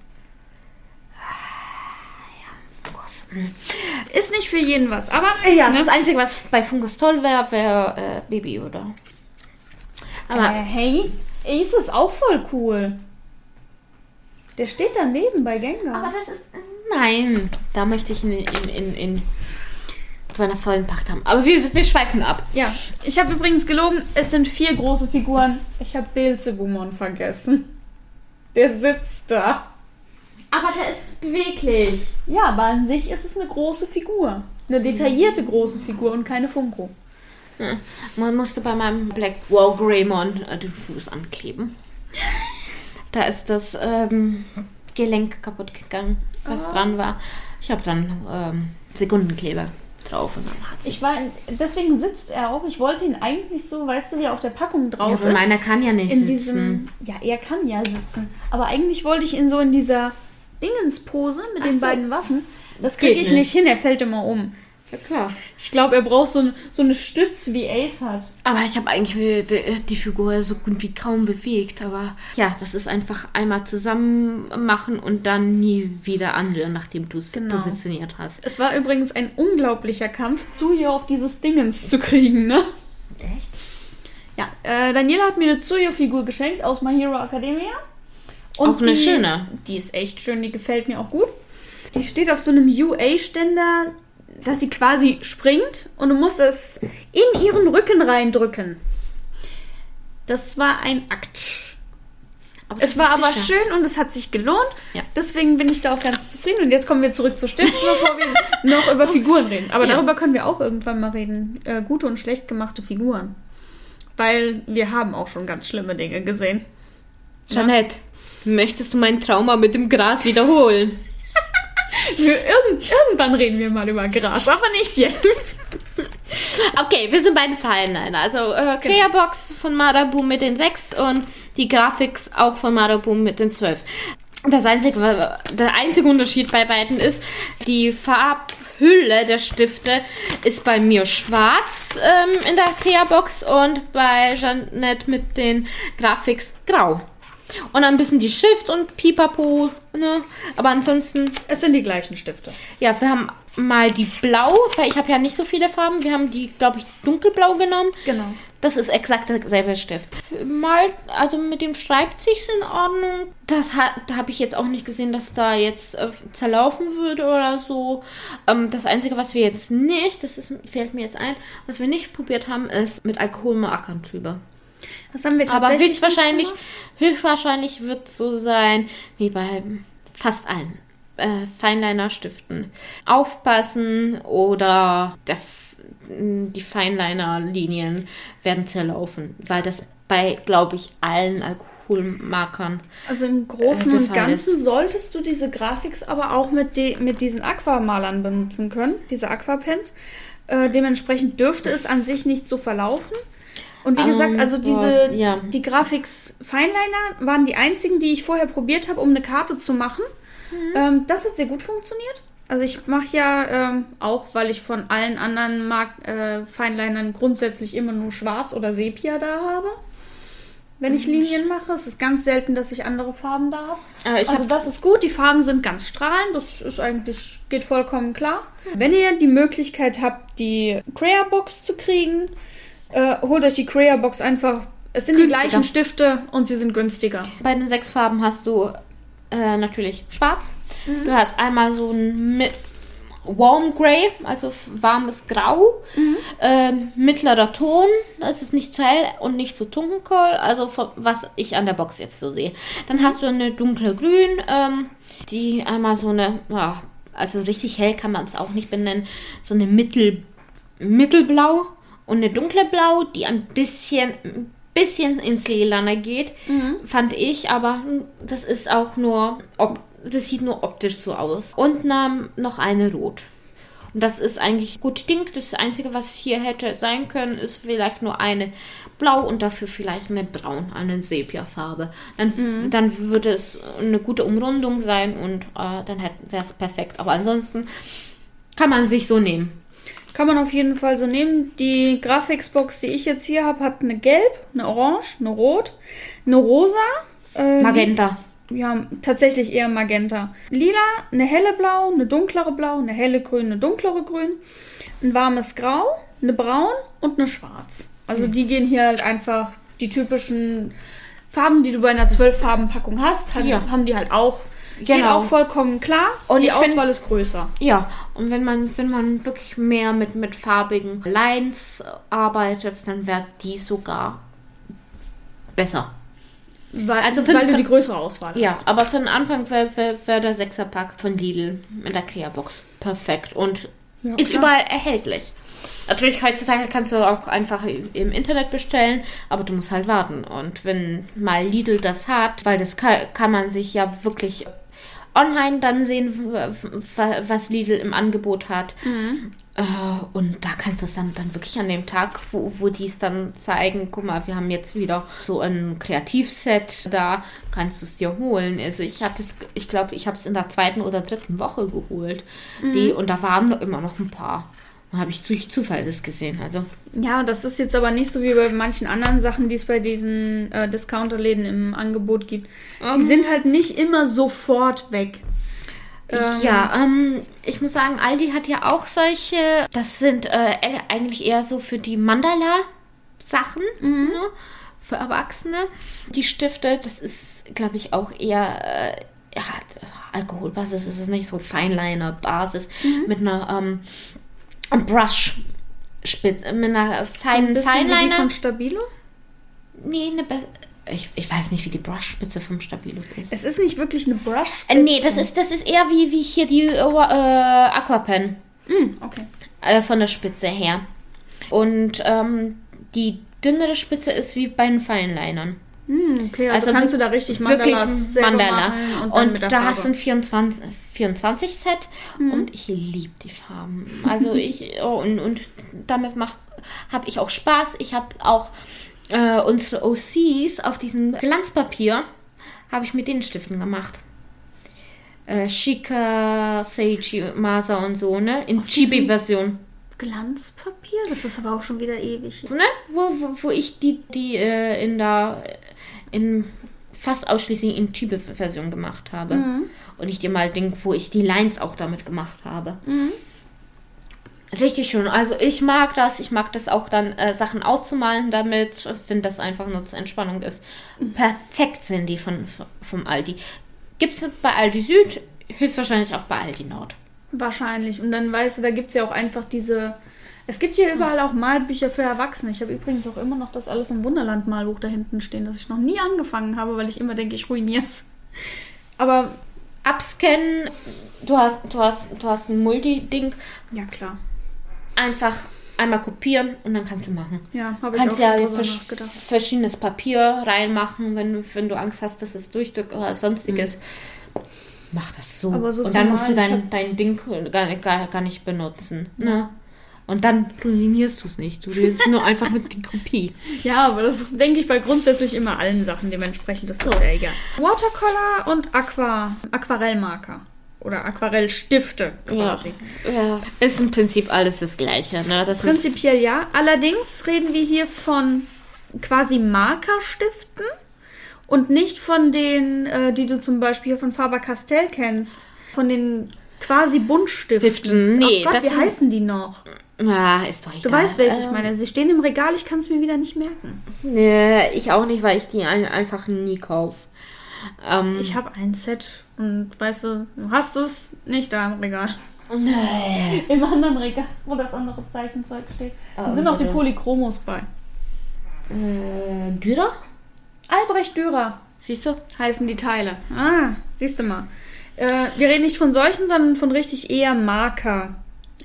B: Ist nicht für jeden was, aber
A: Ja,
B: ne?
A: das Einzige, was bei Fungus toll wäre, wäre äh, Baby oder. Aber
B: äh, hey, Ace ist auch voll cool. Der steht daneben bei Gengar.
A: Aber das ist. Nein, da möchte ich ihn in, in, in, in seiner vollen Pacht haben. Aber wir, wir schweifen ab.
B: ja, ich habe übrigens gelogen, es sind vier große Figuren. Ich habe Beelzebumon vergessen. Der sitzt da.
A: Aber der ist beweglich.
B: Ja, aber an sich ist es eine große Figur. Eine detaillierte große Figur und keine Funko.
A: Hm. Man musste bei meinem Black Wall Greymon äh, den Fuß ankleben. Da ist das ähm, Gelenk kaputt gegangen, was
B: Ah.
A: dran war. Ich habe dann ähm, Sekundenkleber drauf und dann hat
B: Ich war, deswegen sitzt er auch. Ich wollte ihn eigentlich so, weißt du, wie er auf der Packung
A: ja,
B: drauf
A: aber
B: ist.
A: meiner kann ja nicht
B: in
A: sitzen.
B: diesem, ja, er kann ja sitzen. Aber eigentlich wollte ich ihn so in dieser Dingenspose mit
A: Ach
B: den
A: so.
B: beiden Waffen. Das kriege ich
A: nicht
B: hin, er fällt immer um.
A: Ja, klar.
B: Ich glaube, er braucht so, so eine Stütze wie Ace hat.
A: Aber ich habe eigentlich die, die Figur so gut wie kaum bewegt. Aber ja, das ist einfach einmal zusammen machen und dann nie wieder anrühren, nachdem du es
B: Genau.
A: positioniert hast.
B: Es war übrigens ein unglaublicher Kampf, Tsuyo auf dieses Dingens zu kriegen, ne?
A: Echt?
B: Ja, äh, Daniela hat mir eine Tsuyo-Figur geschenkt aus My Hero Academia.
A: Auch eine
B: die,
A: schöne.
B: Die ist echt schön, die gefällt mir auch gut. Die steht auf so einem UA-Ständer, dass sie quasi springt und du musst es in ihren Rücken reindrücken. Das war ein Akt.
A: Aber
B: Es war aber
A: geschafft.
B: schön und es hat sich gelohnt.
A: Ja.
B: Deswegen bin ich da auch ganz zufrieden. Und jetzt kommen wir zurück zu Stiften, bevor wir (laughs) noch über Figuren reden. Aber
A: Ja.
B: darüber können wir auch irgendwann mal reden. Äh, gute und schlecht gemachte Figuren. Weil wir haben auch schon ganz schlimme Dinge gesehen.
A: Jeanette, möchtest du mein Trauma mit dem Gras wiederholen?
B: Irgend, irgendwann reden wir mal über Gras, aber nicht jetzt. (laughs)
A: Okay, wir sind bei den Fallenliner. Also äh, Clearbox von Maraboom mit den 6 und die Graphics auch von Maraboom mit den 12. Das einzige, der einzige Unterschied bei beiden ist, die Farbhülle der Stifte ist bei mir schwarz ähm, in der Clearbox und bei Jeanette mit den Graphics grau. Und ein bisschen die Schrift und Pipapo, ne? Aber ansonsten
B: Es sind die gleichen Stifte.
A: ja, wir haben mal die Blau, weil ich habe ja nicht so viele Farben. Wir haben die, glaube ich, dunkelblau genommen.
B: Genau.
A: Das ist exakt derselbe Stift. Mal, also mit dem schreibt sich's in Ordnung. Das hat, da habe ich jetzt auch nicht gesehen, dass da jetzt äh, zerlaufen würde oder so. Ähm, das Einzige, was wir jetzt nicht, das ist, fällt mir jetzt ein, was wir nicht probiert haben, ist mit Alkoholmarkern drüber.
B: Das haben wir
A: Aber
B: tatsächlich
A: höchstwahrscheinlich,
B: nicht
A: höchstwahrscheinlich wird es so sein, wie bei fast allen äh, Feinliner-Stiften. Aufpassen oder der, die Feinliner-Linien werden zerlaufen, weil das bei, glaube ich, allen Alkoholmarkern.
B: Also im Großen
A: äh,
B: und Ganzen solltest du diese Graphics aber auch mit, de mit diesen Aquamalern benutzen können, diese Aquapens. Äh, dementsprechend dürfte es an sich nicht so verlaufen. Und wie
A: Ähm,
B: gesagt, also
A: boah,
B: diese
A: ja.
B: die Graphics Fineliner waren die einzigen, die ich vorher probiert habe, um eine Karte zu machen.
A: Mhm.
B: Ähm, das hat sehr gut funktioniert. Also ich mache ja ähm, auch, weil ich von allen anderen Mark äh, Finelinern grundsätzlich immer nur Schwarz oder Sepia da habe. Wenn
A: Mhm.
B: ich Linien mache, es ist ganz selten, dass ich andere Farben da habe. Also
A: hab-
B: das ist gut, die Farben sind ganz strahlend, das ist eigentlich, geht vollkommen klar. Wenn ihr die Möglichkeit habt, die Crea Box zu kriegen, äh, holt euch die Crea Box einfach. Es sind die
A: Günstiger.
B: gleichen Stifte und sie sind günstiger.
A: Bei den sechs Farben hast du äh, natürlich schwarz. Du hast einmal so ein Mi- Warm Grey, also warmes Grau, äh, mittlerer Ton, das ist nicht zu hell und nicht zu dunkel, also von- was ich an der Box jetzt so sehe. Dann hast du eine dunkle Grün, ähm, die einmal so eine, ja, also richtig hell kann man es auch nicht benennen, so eine Mittel, Mittelblau und eine dunkle Blau, die ein bisschen bisschen ins Lilane geht, fand ich, aber das ist auch nur, das sieht nur optisch so aus. Und ähm, noch eine Rot. Und das ist eigentlich gut stinkt. Das Einzige, was hier hätte sein können, ist vielleicht nur eine blau und dafür vielleicht eine braun, eine Sepia-Farbe. Dann, dann würde es eine gute Umrundung sein und äh, dann wäre es perfekt. Aber ansonsten kann man sich so nehmen.
B: Kann man auf jeden Fall so nehmen. Die Grafiksbox, die ich jetzt hier habe, hat eine Gelb, eine Orange, eine Rot, eine Rosa. äh,
A: Magenta.
B: Ja, tatsächlich eher Magenta. Lila, eine helle Blau, eine dunklere Blau, eine helle Grün, eine dunklere Grün, ein warmes Grau, eine Braun und eine Schwarz. Also die gehen hier halt einfach die typischen Farben, die du bei einer 12-Farben-Packung hast, hat,
A: Ja.
B: haben die halt auch. Geht
A: Genau.
B: auch vollkommen klar.
A: Und
B: die
A: ich find-
B: Auswahl ist größer.
A: Ja, und wenn man, wenn man wirklich mehr mit, mit farbigen Lines arbeitet, dann wäre die sogar besser.
B: Weil,
A: Also für-
B: weil du die größere Auswahl hast.
A: Ja, aber für den Anfang wäre wär, wär der Sechserpack von Lidl in der Krea-Box perfekt und
B: Ja,
A: ist
B: klar.
A: überall erhältlich. Natürlich, heutzutage kannst du auch einfach im Internet bestellen, aber du musst halt warten. Und wenn mal Lidl das hat, weil das kann, kann man sich ja wirklich online dann sehen, was Lidl im Angebot hat. Äh, Und da kannst du es dann, dann wirklich an dem Tag, wo, wo die es dann zeigen, guck mal, wir haben jetzt wieder so ein Kreativset da, kannst du es dir holen. Also ich hatte es, ich glaube, ich habe es in der zweiten oder dritten Woche geholt. Die, und da waren immer noch ein paar. Habe ich durch Zufall das gesehen. Also
B: Ja, das ist jetzt aber nicht so wie bei manchen anderen Sachen, die es bei diesen äh, Discounterläden im Angebot gibt. Die sind halt nicht immer sofort weg. Ähm,
A: ja, ähm, ich muss sagen, Aldi hat ja auch solche. Das sind äh, e- eigentlich eher so für die Mandala-Sachen. Ne? Für Erwachsene. Die Stifte, das ist, glaube ich, auch eher. Äh, ja, Alkoholbasis ist es nicht so Feinliner-Basis mit einer ähm, Brush. Spitze, mit einer
B: Ein
A: feinen
B: wie die
A: Fineliner.
B: von Stabilo.
A: Nee, eine Be ich, ich weiß nicht, wie die Brushspitze vom Stabilo ist.
B: Es ist nicht wirklich eine Brush.
A: Äh, nee, das ist, das ist eher wie, wie hier die äh, Aquapen.
B: Okay.
A: äh, von der Spitze her. Und ähm, die dünnere Spitze ist wie bei den Feinlinern.
B: Hm, okay, also,
A: Also
B: kannst du da richtig
A: Wirklich
B: Mandalas selber
A: Mandala. Und,
B: und,
A: da
B: Farbe.
A: hast du ein 24, 24 Set
B: Mhm.
A: und ich liebe die Farben. Also ich, (laughs) oh, und, und damit macht habe ich auch Spaß. Ich habe auch äh, unsere OCs auf diesem Glanzpapier habe ich mit den Stiften gemacht. Äh, Chica, Seiji, Masa und so, ne? In Chibi-Version.
B: Glanzpapier? Das ist aber auch schon wieder ewig.
A: ne? Wo, wo, wo ich die, die äh, in der in fast ausschließlich in Chibi-Version gemacht habe. Und ich dir mal Ding, wo ich die Lines auch damit gemacht habe. Richtig schön. Also ich mag das. Ich mag das auch dann, äh, Sachen auszumalen damit. Finde das einfach nur zur Entspannung ist. Perfekt sind die von, vom Aldi. Gibt es bei Aldi Süd, höchstwahrscheinlich auch bei Aldi Nord.
B: Wahrscheinlich. Und dann weißt du, da gibt es ja auch einfach diese. Es gibt hier überall auch Malbücher für Erwachsene. Ich habe übrigens auch immer noch das alles im Wunderland-Malbuch da hinten stehen, das ich noch nie angefangen habe, weil ich immer denke, ich ruinier's. Aber
A: Abscannen, du hast, du hast, du hast ein Multi-Ding,
B: ja, klar.
A: einfach einmal kopieren und dann kannst du machen.
B: Ja, habe ich auch
A: kannst
B: schon
A: ja
B: drüber
A: vers
B: nachgedacht.
A: verschiedenes Papier reinmachen, wenn, du- wenn du Angst hast, dass es durchdrückt oder sonstiges. Mach das so.
B: Aber so
A: und dann musst du dein, dein Ding gar, gar, gar nicht benutzen. Ne? Und dann ruinierst du es nicht. Du redest nur einfach mit die Kopie.
B: Ja, aber das ist, denke ich, bei grundsätzlich immer allen Sachen. Dementsprechend ist das ja egal. Watercolor und Aqua, Aquarellmarker. Oder Aquarellstifte quasi.
A: Ja. Ist im Prinzip alles das Gleiche. Ne? Das
B: Prinzipiell ja. Allerdings reden wir hier von quasi Markerstiften und nicht von den, äh, die du zum Beispiel von Faber-Castell kennst. Von den quasi Buntstiften.
A: Stiften, nee,
B: oh Gott,
A: das
B: wie heißen die noch?
A: Ah, ist doch egal.
B: Du weißt, welche ich
A: Ähm,
B: meine. Sie stehen im Regal, ich kann es mir wieder nicht merken.
A: Nee, ich auch nicht, weil ich die ein, einfach nie kaufe. Ähm,
B: Ich habe ein Set und weißt du, du hast es nicht da im Regal.
A: nee.
B: Im anderen Regal, wo das andere Zeichenzeug steht. Da
A: Ah,
B: sind auch die. Polychromos bei.
A: Äh, Dürer?
B: Albrecht Dürer
A: Siehst du?
B: heißen die Teile. Ah, siehst du mal. Äh, wir reden nicht von solchen, sondern von richtig eher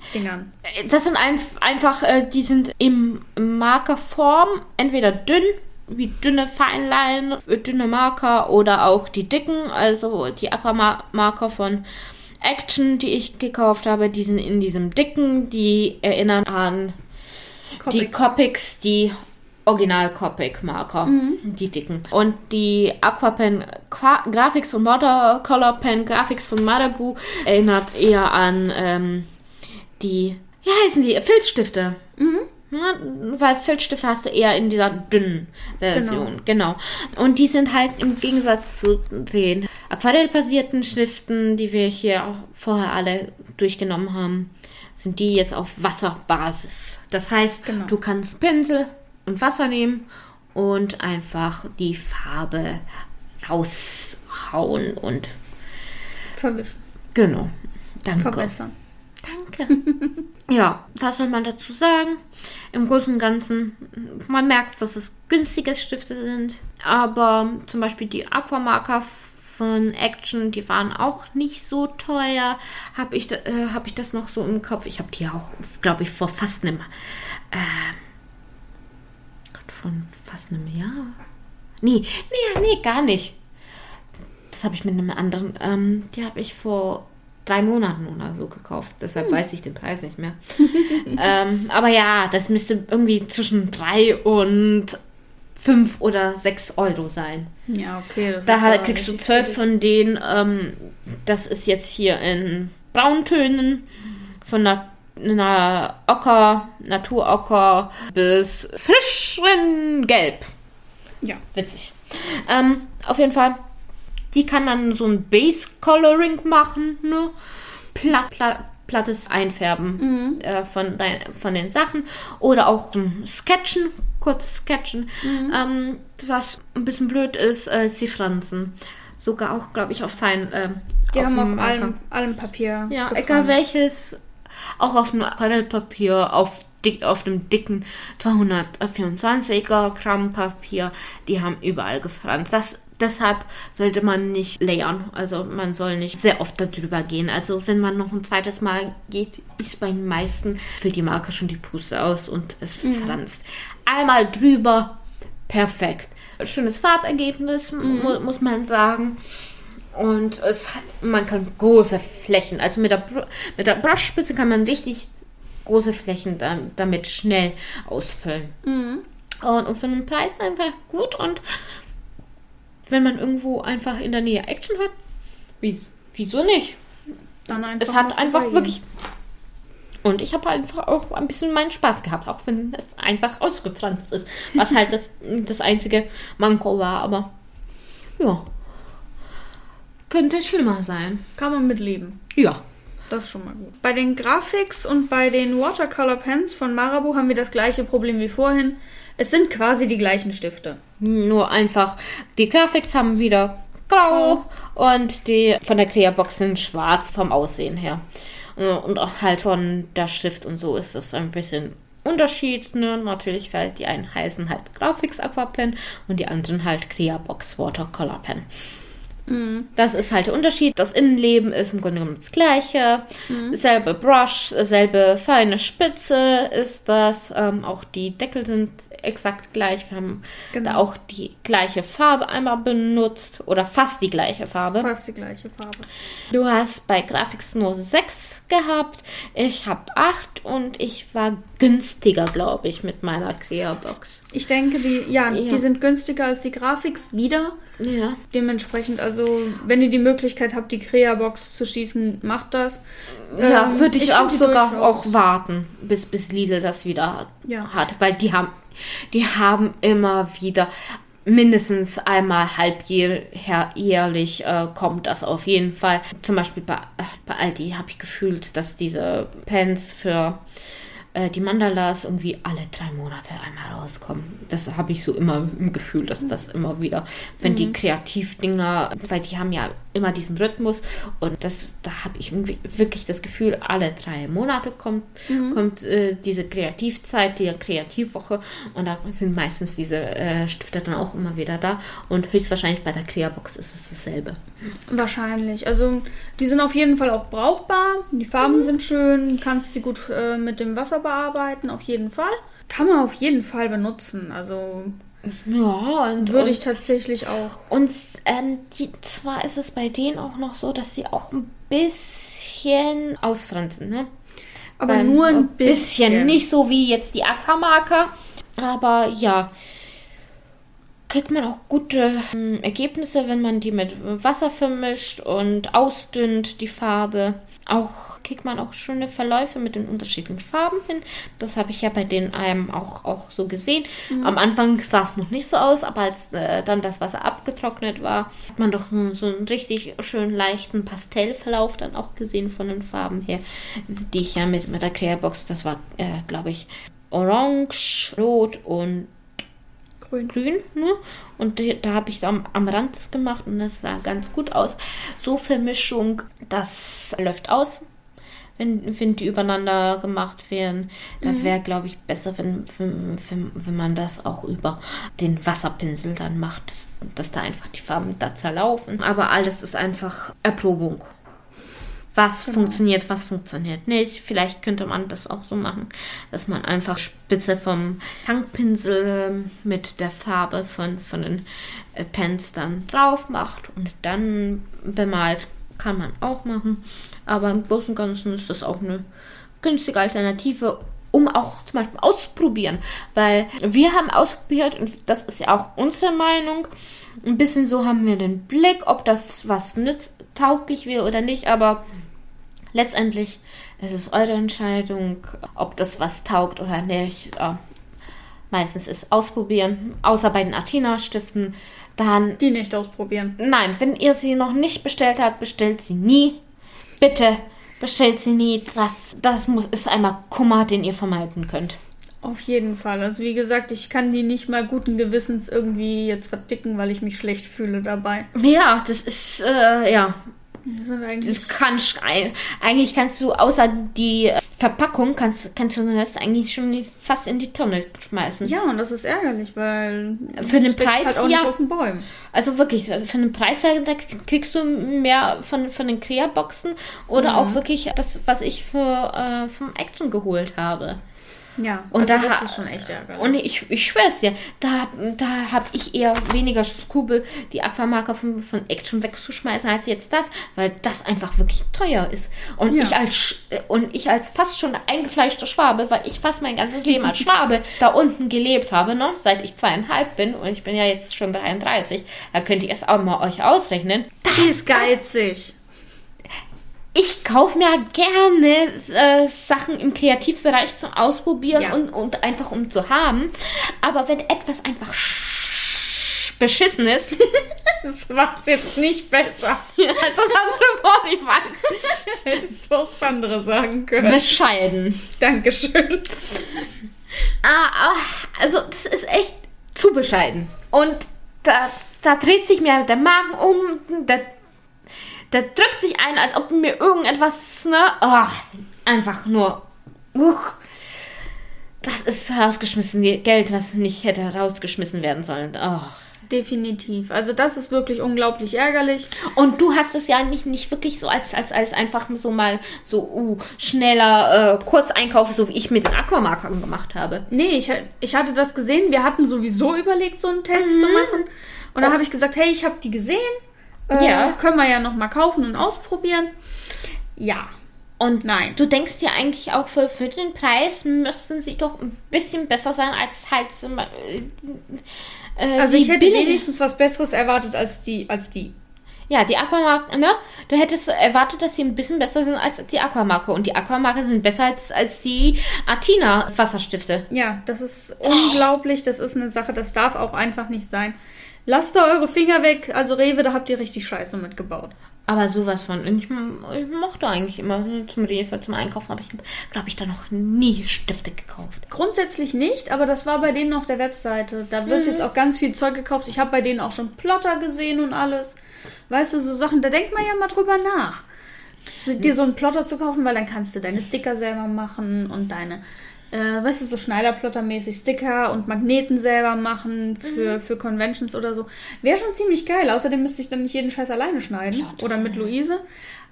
B: Marker-Dingern.
A: Das sind ein, einfach, äh, die sind im Markerform, entweder dünn, wie dünne Feinlein, dünne Marker oder auch die dicken, also die Aquamarker von Action, die ich gekauft habe, die sind in diesem dicken, die erinnern an Copics. die Copics, die Original Copic Marker, mhm. die dicken. Und die Aquapen Qua Graphics und Watercolor Pen Graphics von Malibu erinnert eher an ähm, die, wie heißen die, Filzstifte. Mhm. Ja, weil Filzstifte hast du eher in dieser dünnen Version. Genau. genau. Und die sind halt im Gegensatz zu den aquarellbasierten Stiften, die wir hier vorher alle durchgenommen haben, sind die jetzt auf Wasserbasis. Das heißt, genau. du kannst Pinsel und Wasser nehmen und einfach die Farbe raushauen und
B: verwischen.
A: Genau.
B: Danke. Verbessern.
A: Danke. (laughs) ja, was soll man dazu sagen? Im Großen und Ganzen, man merkt, dass es günstige Stifte sind. Aber zum Beispiel die Aquamarker von Action, die waren auch nicht so teuer. Habe ich, äh, hab ich das noch so im Kopf? Ich habe die auch, glaube ich, vor fast einem. Äh, von fast einem Jahr. Nee, nee, nee, gar nicht. Das habe ich mit einem anderen. Ähm, die habe ich vor drei Monaten oder so gekauft. Deshalb hm. weiß ich den Preis nicht mehr. (laughs) ähm, aber ja, das müsste irgendwie zwischen drei und fünf oder sechs Euro sein.
B: Ja, okay.
A: da kriegst du zwölf von denen. Ähm, das ist jetzt hier in Brauntönen von der einer Ocker, Naturocker bis frischen Gelb.
B: Ja.
A: Witzig. Ähm, auf jeden Fall, die kann man so ein Base Coloring machen, ne? Platt, platt, plattes Einfärben mhm. äh, von, dein, von den Sachen oder auch um, Sketchen, kurz Sketchen. Mhm. Ähm, was ein bisschen blöd ist, äh, sie fransen. Sogar auch, glaube ich, auf fein. Äh,
B: die auf haben auf allem, allem Papier.
A: Ja, gefranst. egal welches auch auf dem Aquarellpapier, auf, dick, auf dem dicken 224er Gramm Papier, die haben überall gefranst. Das, deshalb sollte man nicht layern. Also man soll nicht sehr oft darüber gehen. Also wenn man noch ein zweites Mal geht, ist bei den meisten für die Marke schon die Puste aus und es mhm. franzt. Einmal drüber, perfekt. Schönes Farbergebnis, mhm. mu muss man sagen. Und es, man kann große Flächen, also mit der, mit der Brushspitze kann man richtig große Flächen dann, damit schnell ausfüllen. Mhm. Und, und für den Preis einfach gut. Und wenn man irgendwo einfach in der Nähe Action hat, wie, wieso nicht? Dann einfach es hat einfach wirklich. Und ich habe einfach auch ein bisschen meinen Spaß gehabt, auch wenn es einfach ausgefranst ist. Was halt das, (laughs) das einzige Manko war. Aber ja. Könnte schlimmer sein.
B: Kann man mitleben.
A: Ja.
B: Das ist schon mal gut. Bei den Graphics und bei den Watercolor Pens von Marabu haben wir das gleiche Problem wie vorhin. Es sind quasi die gleichen Stifte.
A: Nur einfach, die Graphics haben wieder grau oh. und die von der Clearbox sind schwarz vom Aussehen her. Und auch halt von der Schrift und so ist es ein bisschen Unterschied. Ne? Natürlich, weil die einen heißen halt Graphics Aqua Pen und die anderen halt Clearbox Watercolor Pen. Mhm. Das ist halt der Unterschied. Das Innenleben ist im Grunde genommen das gleiche. Mhm. Selbe Brush, selbe feine Spitze ist das. Ähm, auch die Deckel sind exakt gleich. Wir haben genau. da auch die gleiche Farbe einmal benutzt. Oder fast die gleiche Farbe.
B: Fast die gleiche Farbe.
A: Du hast bei Graphics nur 6 gehabt. Ich habe 8 und ich war günstiger, glaube ich, mit meiner Crea-Box.
B: Ich denke, die, ja, ja, die sind günstiger als die Graphics wieder.
A: Ja.
B: Dementsprechend, also, wenn ihr die Möglichkeit habt, die Crea-Box zu schießen, macht das.
A: Ja, ähm, würde ich, ich auch sogar auch warten, bis, bis Lidl das wieder ja. hat. Weil die haben, die haben immer wieder mindestens einmal halbjährlich äh, kommt das auf jeden Fall. Zum Beispiel bei, bei Aldi habe ich gefühlt, dass diese Pens für äh, die Mandalas irgendwie alle drei Monate einmal rauskommen. Das habe ich so immer im Gefühl, dass das immer wieder, wenn mhm. die Kreativdinger, weil die haben ja immer diesen Rhythmus und das, da habe ich irgendwie wirklich das Gefühl, alle drei Monate kommt, mhm. kommt äh, diese Kreativzeit, die Kreativwoche und da sind meistens diese äh, Stifte dann auch immer wieder da und höchstwahrscheinlich bei der Creabox ist es dasselbe.
B: Wahrscheinlich. Also die sind auf jeden Fall auch brauchbar. Die Farben mhm. sind schön, kannst sie gut äh, mit dem Wasser bearbeiten, auf jeden Fall. Kann man auf jeden Fall benutzen. Also
A: Ja, und,
B: Würde ich tatsächlich auch.
A: und ähm, die, zwar ist es bei denen auch noch so, dass sie auch ein bisschen ausfransen, ne?
B: Aber
A: Beim-
B: nur
A: äh,
B: ein bisschen.
A: Nicht so wie jetzt die Aquamarker. Aber ja, kriegt man auch gute ähm, Ergebnisse, wenn man die mit Wasser vermischt und ausdünnt, die Farbe. Auch kriegt man auch schöne Verläufe mit den unterschiedlichen Farben hin. Das habe ich ja bei den einem auch, auch so gesehen. Am Anfang sah es noch nicht so aus, aber als äh, dann das Wasser abgetrocknet war, hat man doch so so einen richtig schön leichten Pastellverlauf dann auch gesehen von den Farben her, die ich ja mit, mit der Clearbox, das war, äh, glaube ich, orange, rot und
B: Grün.
A: grün. Ne? Und da habe ich am, am Rand das gemacht und das sah ganz gut aus. So Vermischung, das läuft aus, wenn, wenn die übereinander gemacht werden. Das wäre, glaube ich, besser, wenn, wenn, wenn, wenn man das auch über den Wasserpinsel dann macht, dass, dass da einfach die Farben da zerlaufen. Aber alles ist einfach Erprobung. Was funktioniert, was funktioniert nicht. Vielleicht könnte man das auch so machen, dass man einfach Spitze vom Tankpinsel ähm, mit der Farbe von, von den äh, Pens dann drauf macht und dann bemalt. Kann man auch machen. Aber im Großen und Ganzen ist das auch eine günstige Alternative, um auch zum Beispiel auszuprobieren. Weil wir haben ausprobiert und das ist ja auch unsere Meinung. Ein bisschen so haben wir den Blick, ob das was nützt, tauglich wäre oder nicht, aber letztendlich ist es eure Entscheidung, ob das was taugt oder nicht. Ja. Meistens ist ausprobieren, außer bei den Athena-Stiften. Dann,
B: Die nicht ausprobieren.
A: nein, wenn ihr sie noch nicht bestellt habt, bestellt sie nie. Bitte bestellt sie nie. Das, das muss, ist einmal Kummer, den ihr vermeiden könnt.
B: Auf jeden Fall. Also wie gesagt, ich kann die nicht mal guten Gewissens irgendwie jetzt verdicken, weil ich mich schlecht fühle dabei.
A: Ja, das ist, äh, ja. Das kannst eigentlich kannst du außer die äh, Verpackung kannst kannst du den Rest eigentlich schon fast in die Tonne schmeißen.
B: ja, und das ist ärgerlich, weil
A: Für den
B: steckst
A: Preis,
B: halt auch
A: ja.
B: nicht auf den Bäumen.
A: Also wirklich für den Preis her, da kriegst du mehr von von den Crea Boxen oder
B: Mhm.
A: auch wirklich das was ich für äh, vom Action geholt habe.
B: Ja,
A: Und
B: also
A: da
B: das ist schon echt ärgerlich.
A: Und ich, ich schwör's dir, da, da habe ich eher weniger Skrupel, die Aquamarker von, von Action wegzuschmeißen, als jetzt das, weil das einfach wirklich teuer ist. Und,
B: Ja.
A: ich, als, und ich als fast schon eingefleischter Schwabe, weil ich fast mein ganzes Leben als (laughs) Schwabe da unten gelebt habe, ne, seit ich zweieinhalb bin und ich bin ja jetzt schon 33, da könnt ihr es auch mal euch ausrechnen.
B: die ist geizig.
A: Ich kaufe mir gerne äh, Sachen im Kreativbereich zum Ausprobieren
B: Ja.
A: und, und einfach um zu haben. Aber wenn etwas einfach sch- beschissen ist, (laughs)
B: Das macht jetzt nicht besser.
A: das andere Wort, ich weiß, (laughs)
B: Hättest du auch das andere sagen können.
A: bescheiden.
B: Dankeschön.
A: Ah, ah, also das ist echt zu bescheiden. Und da, da dreht sich mir der Magen um, da, da drückt sich ein, als ob mir irgendetwas, ne, ah, einfach nur, uch, das ist rausgeschmissen Geld, was nicht hätte rausgeschmissen werden sollen. Oh.
B: Definitiv. Also das ist wirklich unglaublich ärgerlich.
A: Und du hast es ja nicht, nicht wirklich so als, als, als einfach so mal so uh, schneller äh, Kurzeinkauf, so wie ich mit den Aquamarkern gemacht habe.
B: Nee, ich, ich hatte das gesehen. Wir hatten sowieso überlegt, so einen Test zu machen. Und da habe ich gesagt, hey, ich habe die gesehen. Äh,
A: Ja.
B: Können wir ja noch mal kaufen und ausprobieren. Ja.
A: Und
B: Nein.
A: du denkst dir eigentlich auch für, für den Preis müssten sie doch ein bisschen besser sein als halt so mal, äh,
B: Also ich hätte
A: billigen-
B: wenigstens was Besseres erwartet als die. Als die.
A: Ja, die Aquamarke, ne? Du hättest erwartet, dass sie ein bisschen besser sind als die Aquamarke. Und die Aquamarke sind besser als, als die Athena Wasserstifte.
B: Ja, das ist unglaublich. Das ist eine Sache, das darf auch einfach nicht sein. Lasst da eure Finger weg. Also Rewe, da habt ihr richtig Scheiße mitgebaut.
A: Aber sowas von. Ich, ich mochte eigentlich immer zum Rewe, zum Einkaufen habe ich, glaube ich, da noch nie Stifte gekauft.
B: Grundsätzlich nicht, aber das war bei denen auf der Webseite. Da wird jetzt auch ganz viel Zeug gekauft. Ich habe bei denen auch schon Plotter gesehen und alles. Weißt du, so Sachen, da denkt man ja mal drüber nach. So, dir so einen Plotter zu kaufen, weil dann kannst du deine Sticker selber machen und deine, äh, weißt du, so Schneiderplotter-mäßig Sticker und Magneten selber machen für, für Conventions oder so. Wäre schon ziemlich geil. Außerdem müsste ich dann nicht jeden Scheiß alleine schneiden. oder mit Luise.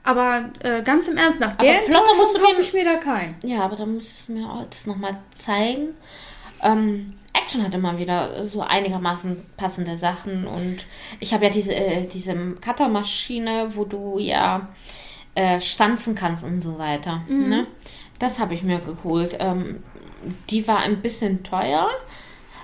B: Aber äh, ganz im Ernst, nach der
A: Plotter musst du mir-
B: ich mir da keinen.
A: Ja, aber da müsstest du mir auch das nochmal zeigen. Ähm, Action hat immer wieder so einigermaßen passende Sachen. Und ich habe ja diese, äh, diese Cuttermaschine, wo du ja äh, stanzen kannst und so weiter. Ne? Das habe ich mir geholt. Ähm, die war ein bisschen teuer.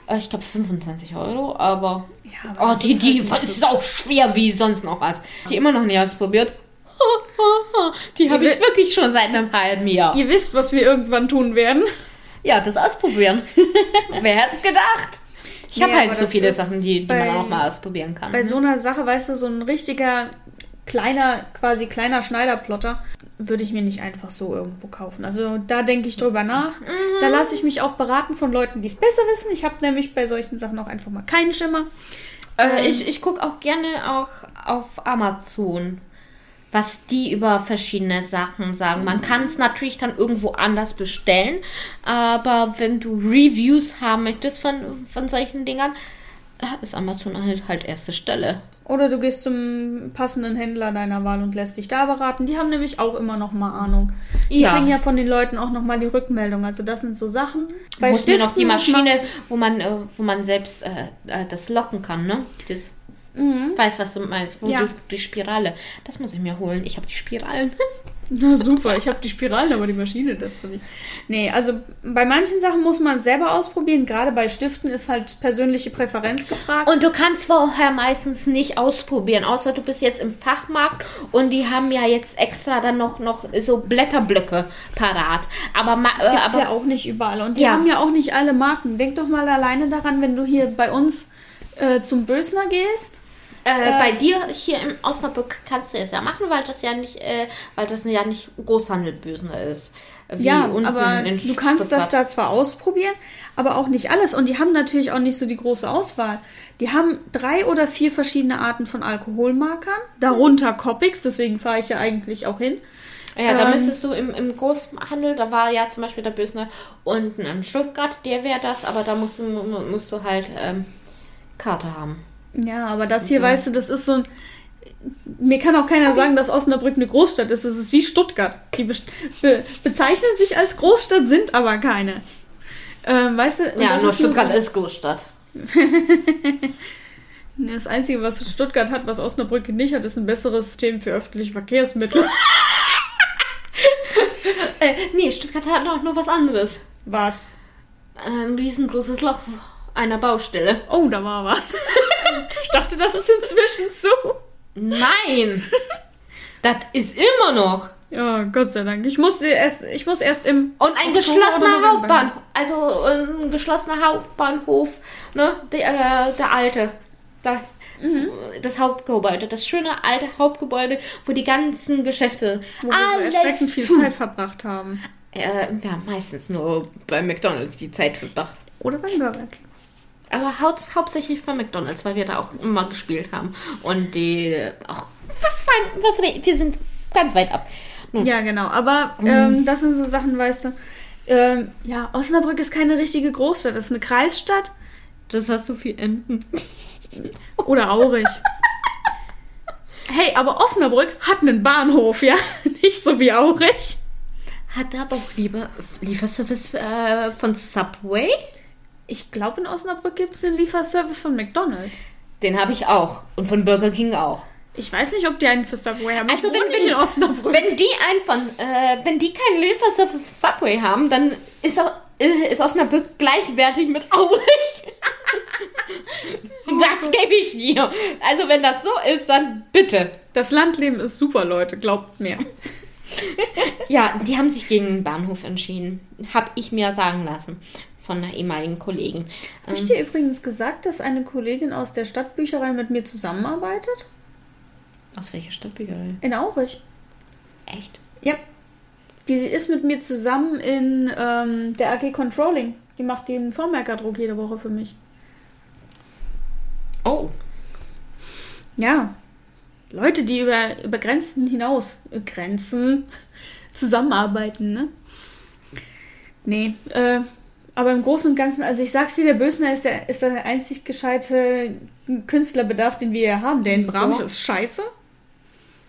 A: Äh, Ich glaube 25 Euro, aber,
B: Ja, aber
A: oh,
B: das
A: die,
B: ist
A: die
B: halt nicht
A: ist auch schwer wie sonst noch was. Die immer noch nicht ausprobiert. (laughs) Die habe ich wirklich schon seit einem halben Jahr.
B: Ihr wisst, was wir irgendwann tun werden.
A: Ja, das ausprobieren. (laughs) Wer hätte es gedacht? Ich habe
B: Nee,
A: halt so viele Sachen, die, die
B: bei-
A: man auch mal ausprobieren kann.
B: Bei so einer Sache, weißt du, so ein richtiger kleiner, quasi kleiner Schneiderplotter, würde ich mir nicht einfach so irgendwo kaufen. Also da denke ich drüber nach.
A: Mhm.
B: Da lasse ich mich auch beraten von Leuten, die es besser wissen. Ich habe nämlich bei solchen Sachen auch einfach mal keinen Schimmer.
A: Äh, ich ich gucke auch gerne auch auf Amazon, was die über verschiedene Sachen sagen. Man kann es natürlich dann irgendwo anders bestellen, aber wenn du Reviews haben möchtest von, von solchen Dingern, ist Amazon halt, halt erste Stelle.
B: Oder du gehst zum passenden Händler deiner Wahl und lässt dich da beraten. Die haben nämlich auch immer noch mal Ahnung. Die
A: Ja.
B: kriegen ja von den Leuten auch noch mal die Rückmeldung. Also das sind so Sachen.
A: Bei muss mir noch die
B: man-
A: Maschine, wo man, äh, wo man selbst äh, äh, das locken kann, ne? Das, Weiß, was du meinst, wo
B: Ja.
A: du die Spirale. Das muss ich mir holen. Ich habe die Spiralen. (laughs)
B: Na super, ich habe die Spiralen, aber die Maschine dazu nicht. Nee, also bei manchen Sachen muss man selber ausprobieren. Gerade bei Stiften ist halt persönliche Präferenz gefragt.
A: Und du kannst vorher meistens nicht ausprobieren, außer du bist jetzt im Fachmarkt und die haben ja jetzt extra dann noch, noch so Blätterblöcke parat. Aber, äh,
B: Gibt's
A: aber
B: ja auch nicht überall. Und die
A: Ja.
B: haben ja auch nicht alle Marken. Denk doch mal alleine daran, wenn du hier bei uns äh, zum Bösner gehst.
A: Äh, bei dir hier im Osnabrück kannst du es ja machen, weil das ja nicht, äh, weil das ja nicht Großhandelbösen ist.
B: Ja, aber du kannst das
A: Stuttgart.
B: da zwar ausprobieren, aber auch nicht alles. Und die haben natürlich auch nicht so die große Auswahl. Die haben drei oder vier verschiedene Arten von Alkoholmarkern, darunter Copics, deswegen fahre ich ja eigentlich auch hin.
A: Ja, da
B: Ähm,
A: müsstest du im, im Großhandel, da war ja zum Beispiel der Bösner unten in Stuttgart, der wäre das, aber da musst du, mu- musst du halt ähm, Karte haben.
B: Ja, aber das hier, weißt du, das ist so ein. Mir kann auch keiner sagen, dass Osnabrück eine Großstadt ist. Es ist wie Stuttgart. Die be be bezeichnen sich als Großstadt, sind aber keine. Ähm, weißt du?
A: Ja, nur
B: ist
A: Stuttgart
B: so-
A: ist Großstadt. (laughs)
B: Das Einzige, was Stuttgart hat, was Osnabrück nicht hat, ist ein besseres System für öffentliche Verkehrsmittel. (laughs) (laughs)
A: Äh, nee, Stuttgart hat noch nur was anderes.
B: Was?
A: Ein riesengroßes Loch einer Baustelle.
B: Oh, da war was. (laughs) ich dachte, das ist inzwischen zu.
A: Nein! das ist immer noch.
B: Ja, Gott sei Dank. Ich musste erst, ich muss erst im.
A: Und ein geschlossener Hauptbahnhof. Also ein geschlossener Hauptbahnhof, ne? Der, äh, der alte. Da,
B: Mhm.
A: Das Hauptgebäude, das schöne alte Hauptgebäude, wo die ganzen Geschäfte
B: Wo wir so erschreckend viel
A: zu.
B: Zeit verbracht haben.
A: Äh, wir haben meistens nur bei McDonalds die Zeit verbracht.
B: Oder beim Burger King.
A: Aber hau hauptsächlich bei McDonalds, weil wir da auch immer gespielt haben. Und die auch. Was? Was, die sind ganz weit ab. Nun,
B: Ja, genau. Aber ähm, das sind so Sachen, weißt du. Ähm, ja, Osnabrück ist keine richtige Großstadt. Das ist eine Kreisstadt
A: das hast du viel Enten. (laughs)
B: oder Aurich. hey, aber Osnabrück hat einen Bahnhof, ja? (laughs) Nicht so wie Aurich.
A: Hat aber auch lieber Lieferservice äh, von Subway.
B: Ich glaube, in Osnabrück gibt es einen Lieferservice von McDonalds.
A: Den habe ich auch. Und von Burger King auch.
B: Ich weiß nicht, ob die einen für Subway haben.
A: Also
B: ich
A: wenn- wenn-
B: in Osnabrück.
A: Wenn die einen von, äh, wenn die keinen Lieferservice von Subway haben, dann ist, er- äh, ist Osnabrück gleichwertig mit Aurich. (laughs) das gebe ich dir. Also wenn das so ist, dann bitte.
B: das Landleben ist super, Leute. Glaubt mir.
A: Ja, die haben sich gegen den Bahnhof entschieden. Hab ich mir sagen lassen von einer ehemaligen Kollegen.
B: Habe ich dir übrigens gesagt, dass eine Kollegin aus der Stadtbücherei mit mir zusammenarbeitet?
A: Aus welcher Stadtbücherei?
B: In Aurich.
A: Echt?
B: Ja. Die ist mit mir zusammen in ähm, der AG Controlling. Die macht den Vormerkerdruck jede Woche für mich.
A: Oh.
B: Ja. Leute, die über, über Grenzen hinaus, äh, Grenzen (laughs) zusammenarbeiten, ne? Nee, äh, aber im Großen und Ganzen, also ich sag's dir, der Bösner ist der, ist der einzig gescheite Künstlerbedarf, den wir hier haben. Der in Bramsch ist scheiße.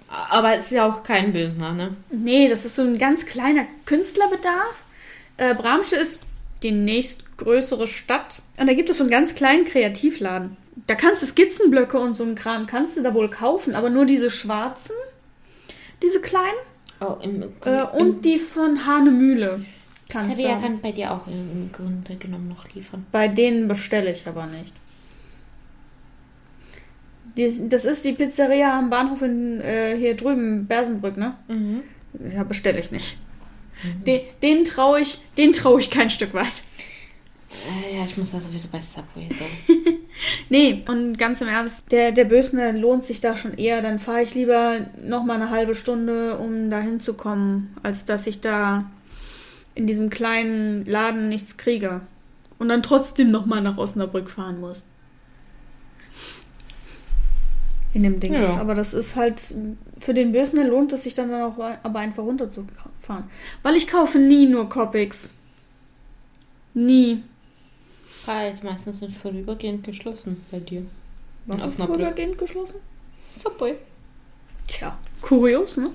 A: Aber es ist ja auch kein Bösner, ne?
B: Nee, das ist so ein ganz kleiner Künstlerbedarf. Äh, Bramsche ist die nächst größere Stadt. Und da gibt es so einen ganz kleinen Kreativladen. Da kannst du Skizzenblöcke und so einen Kram kannst du da wohl kaufen, aber nur diese schwarzen, diese kleinen
A: Oh, im,
B: äh, und die von Hanemühle kannst
A: Tabea kann bei dir auch im, Grunde genommen noch liefern.
B: Bei denen bestelle ich aber nicht. Die, das ist die Pizzeria am Bahnhof in, äh, hier drüben, Bersenbrück, ne?
A: Mhm.
B: Ja, bestelle ich nicht. Den, den traue ich, den traue ich kein Stück weit.
A: Äh, ja, ich muss da sowieso bei Subway sein. (laughs)
B: Nee, und ganz im Ernst, der, der Bösner lohnt sich da schon eher. Dann fahre ich lieber noch mal eine halbe Stunde, um da hinzukommen, als dass ich da in diesem kleinen Laden nichts kriege. Und dann trotzdem noch mal nach Osnabrück fahren muss. In dem Dings.
A: Ja.
B: Aber das ist halt, für den Bösner lohnt es sich dann auch aber einfach runterzufahren. Weil ich kaufe nie nur Copics. Nie.
A: Weil die meisten sind vorübergehend geschlossen bei dir.
B: Was ist vorübergehend geschlossen?
A: Subway.
B: Tja, kurios, ne?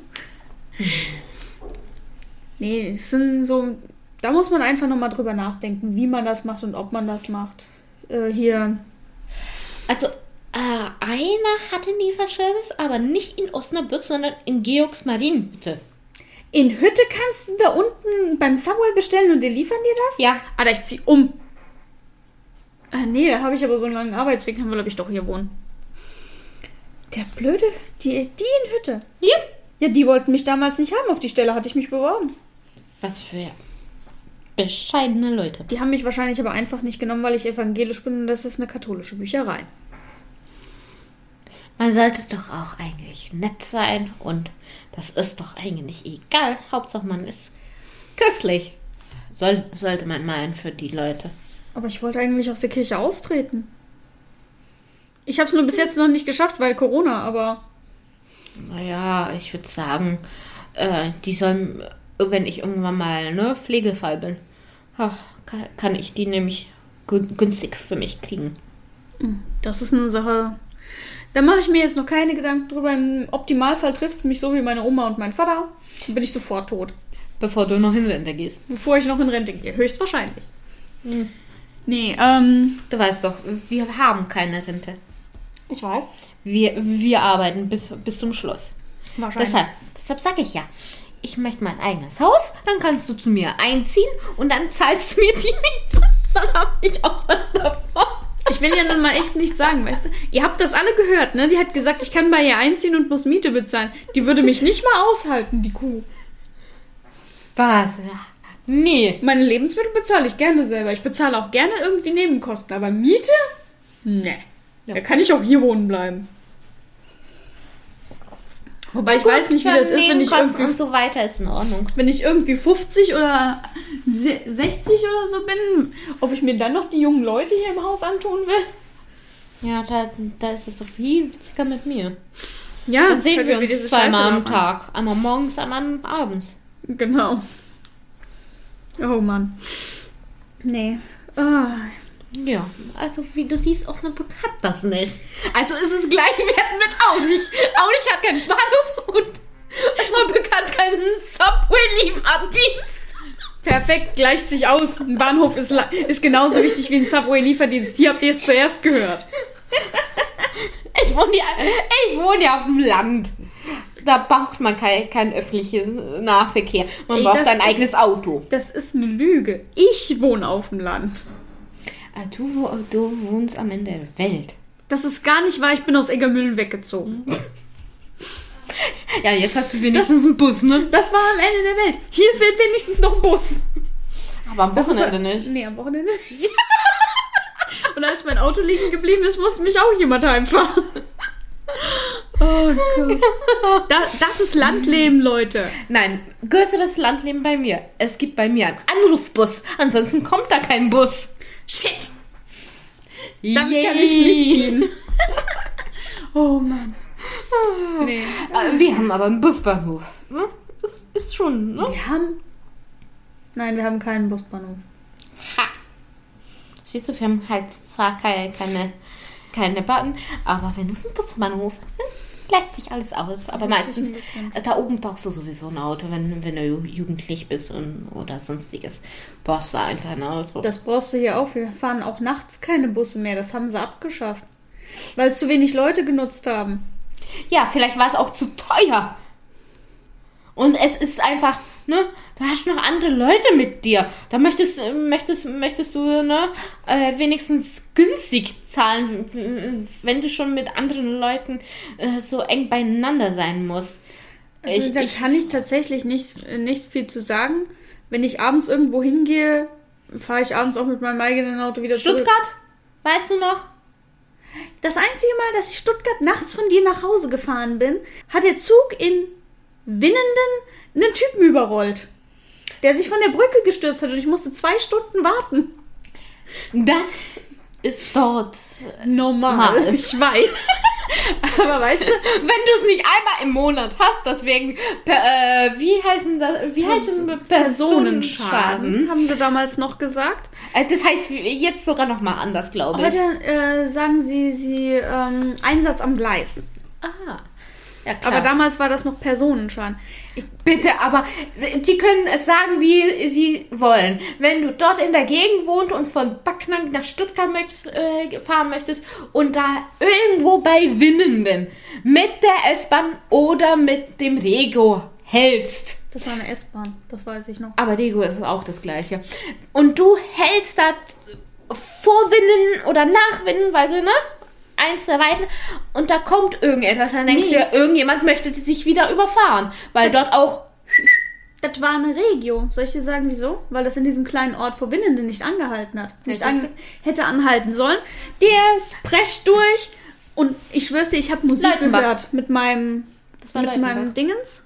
B: Nee, es sind so. Da muss man einfach nochmal drüber nachdenken, wie man das macht und ob man das macht. Äh, hier.
A: Also, äh, einer hatte Lieferservice, aber nicht in Osnabrück, sondern in Georgs Marienhütte.
B: In Hütte kannst du da unten beim Subway bestellen und die liefern dir das?
A: Ja,
B: Alter, ich zieh um. Äh, nee, da habe ich aber so einen langen Arbeitsweg, dann will ich doch hier wohnen. Der Blöde, die, die in Hütte.
A: ja.
B: Ja, die wollten mich damals nicht haben. Auf die Stelle hatte ich mich beworben.
A: Was für bescheidene Leute.
B: Die haben mich wahrscheinlich aber einfach nicht genommen, weil ich evangelisch bin und das ist eine katholische Bücherei.
A: Man sollte doch auch eigentlich nett sein und das ist doch eigentlich egal. Hauptsache man ist christlich. Soll, sollte man meinen für die Leute.
B: Aber ich wollte eigentlich aus der Kirche austreten. Ich habe es nur bis jetzt noch nicht geschafft, weil Corona, aber
A: Naja, ich würde sagen, äh, die sollen, wenn ich irgendwann mal ne, Pflegefall bin, kann, ich die nämlich günstig für mich kriegen.
B: das ist eine Sache. Da mache ich mir jetzt noch keine Gedanken drüber. Im Optimalfall trifft es mich so wie meine Oma und mein Vater. Dann bin ich sofort tot.
A: Bevor du noch in Rente gehst.
B: Bevor ich noch in Rente gehe. Höchstwahrscheinlich. Nee, ähm,
A: Du weißt doch, wir haben keine Rente.
B: ich weiß.
A: Wir, wir arbeiten bis, bis zum Schluss.
B: Wahrscheinlich.
A: Deshalb, deshalb sage ich ja, ich möchte mein eigenes Haus, dann kannst du zu mir einziehen und dann zahlst du mir die Miete. (laughs) Dann habe ich auch was davon.
B: Ich will ja nun mal echt nichts sagen, weißt du? Ihr habt das alle gehört, ne? Die hat gesagt, ich kann bei ihr einziehen und muss Miete bezahlen. Die würde mich nicht mal aushalten, die Kuh.
A: Was? Nee.
B: Meine Lebensmittel bezahle ich gerne selber. Ich bezahle auch gerne irgendwie Nebenkosten, aber Miete? Nee. Da kann ich auch hier wohnen bleiben. Wobei ich weiß nicht, wie das ist, wenn ich, irgendwie,
A: und so weiter ist in Ordnung.
B: wenn ich irgendwie 50 oder se- 60 oder so bin, ob ich mir dann noch die jungen Leute hier im Haus antun will.
A: Ja, da, da ist es doch viel witziger mit mir.
B: Ja,
A: Dann sehen wir uns zweimal
B: Scheiße
A: am Tag. Einmal morgens, einmal abends.
B: Genau. Oh Mann. Nee. Ah.
A: Ja, also wie du siehst, Osnabrück hat das nicht. Also ist es gleichwertig mit Aurich. Aurich hat keinen Bahnhof und Osnabrück hat keinen Subway-Lieferdienst.
B: Perfekt, gleicht sich aus. Ein Bahnhof ist, ist genauso wichtig wie ein Subway-Lieferdienst. Hier habt ihr es zuerst gehört.
A: Ich wohne ja, ich wohne ja auf dem Land. Da braucht man kein, kein öffentlichen Nahverkehr. Man
B: Ey,
A: braucht
B: das
A: ein
B: ist-
A: eigenes Auto.
B: Das ist eine Lüge. Ich wohne auf dem Land.
A: Ah, Du, du wohnst am Ende der Welt.
B: Das ist gar nicht wahr. Ich bin aus Eggermühlen weggezogen.
A: Ja, jetzt hast du wenigstens einen Bus, ne?
B: Das war am Ende der Welt. Hier fehlt wenigstens noch ein Bus.
A: Aber am
B: Das ist-
A: Wochenende nicht.
B: Nee, am Wochenende nicht. (laughs) Und als mein Auto liegen geblieben ist, musste mich auch jemand heimfahren. Oh Gott. Da, das ist Landleben, Leute.
A: Nein, größeres Landleben bei mir. Es gibt bei mir einen Anrufbus. Ansonsten kommt da kein Bus.
B: Shit. Damit kann ich nicht dienen. (laughs) Oh Mann. Nee.
A: Äh, Wir haben aber einen Busbahnhof. Ne? Das ist schon, ne?
B: Wir haben. Nein, wir haben keinen Busbahnhof.
A: Ha. Siehst du, wir haben halt zwar keine, keine, keine Bahn, aber wenn es ein Busbahnhof ist, gleicht sich alles aus. Aber
B: Das ist
A: meistens, äh, da oben brauchst du sowieso ein Auto, wenn, wenn du ju- jugendlich bist und, oder sonstiges. Brauchst du einfach ein Auto.
B: Das brauchst du hier auch. Wir fahren auch nachts keine Busse mehr. Das haben sie abgeschafft. Weil es zu wenig Leute genutzt haben.
A: Ja, vielleicht war es auch zu teuer. Und es ist einfach, ne, du hast noch andere Leute mit dir. Da möchtest, möchtest, möchtest du, ne, äh, wenigstens günstig zahlen, wenn du schon mit anderen Leuten äh, so eng beieinander sein musst.
B: Also
A: ich,
B: da
A: ich,
B: kann ich tatsächlich nicht, äh, nicht viel zu sagen. Wenn ich abends irgendwo hingehe, fahre ich abends auch mit meinem eigenen Auto wieder zurück.
A: Stuttgart? Weißt du noch?
B: Das einzige Mal, dass ich Stuttgart nachts von dir nach Hause gefahren bin, hat der Zug in Winnenden einen Typen überrollt. Der sich von der Brücke gestürzt hat und ich musste zwei Stunden warten.
A: Das ist dort.
B: Normal.
A: Mal. (laughs)
B: Ich weiß. Aber weißt du,
A: Wenn du es nicht einmal im Monat hast, deswegen, per, äh, wie heißen das, wie heißen das?
B: Personenschaden, haben sie damals noch gesagt.
A: Äh, Das heißt jetzt sogar noch mal anders, glaube ich.
B: Heute äh, sagen sie, sie ähm, Einsatz am Gleis.
A: Ah. Ja, klar.
B: Aber damals war das noch Personenschaden.
A: Bitte, aber die können es sagen, wie sie wollen. Wenn du dort in der Gegend wohnst und von Backnang nach Stuttgart möcht, äh, fahren möchtest und da irgendwo bei Winnenden mit der S-Bahn oder mit dem Rego hältst.
B: Das war eine S-Bahn, das weiß ich noch.
A: Aber Rego ist auch das gleiche. Und du hältst da vor Winnen oder nach Winnen, weil du, ne? Eins der Weiten. Und da kommt irgendetwas. Dann denkst
B: Nee.
A: du ja, irgendjemand möchte sich wieder überfahren. Weil dort auch
B: Das war eine Regio. Soll ich dir sagen, wieso? Weil das in diesem kleinen Ort vor Winnenden nicht angehalten hat. Nicht an, hätte anhalten sollen. Der prescht durch. Und ich schwör's dir, ich habe Musik
A: Leitenbach.
B: gehört mit meinem,
A: Das war
B: mit
A: Leitenbach.
B: meinem Dingens.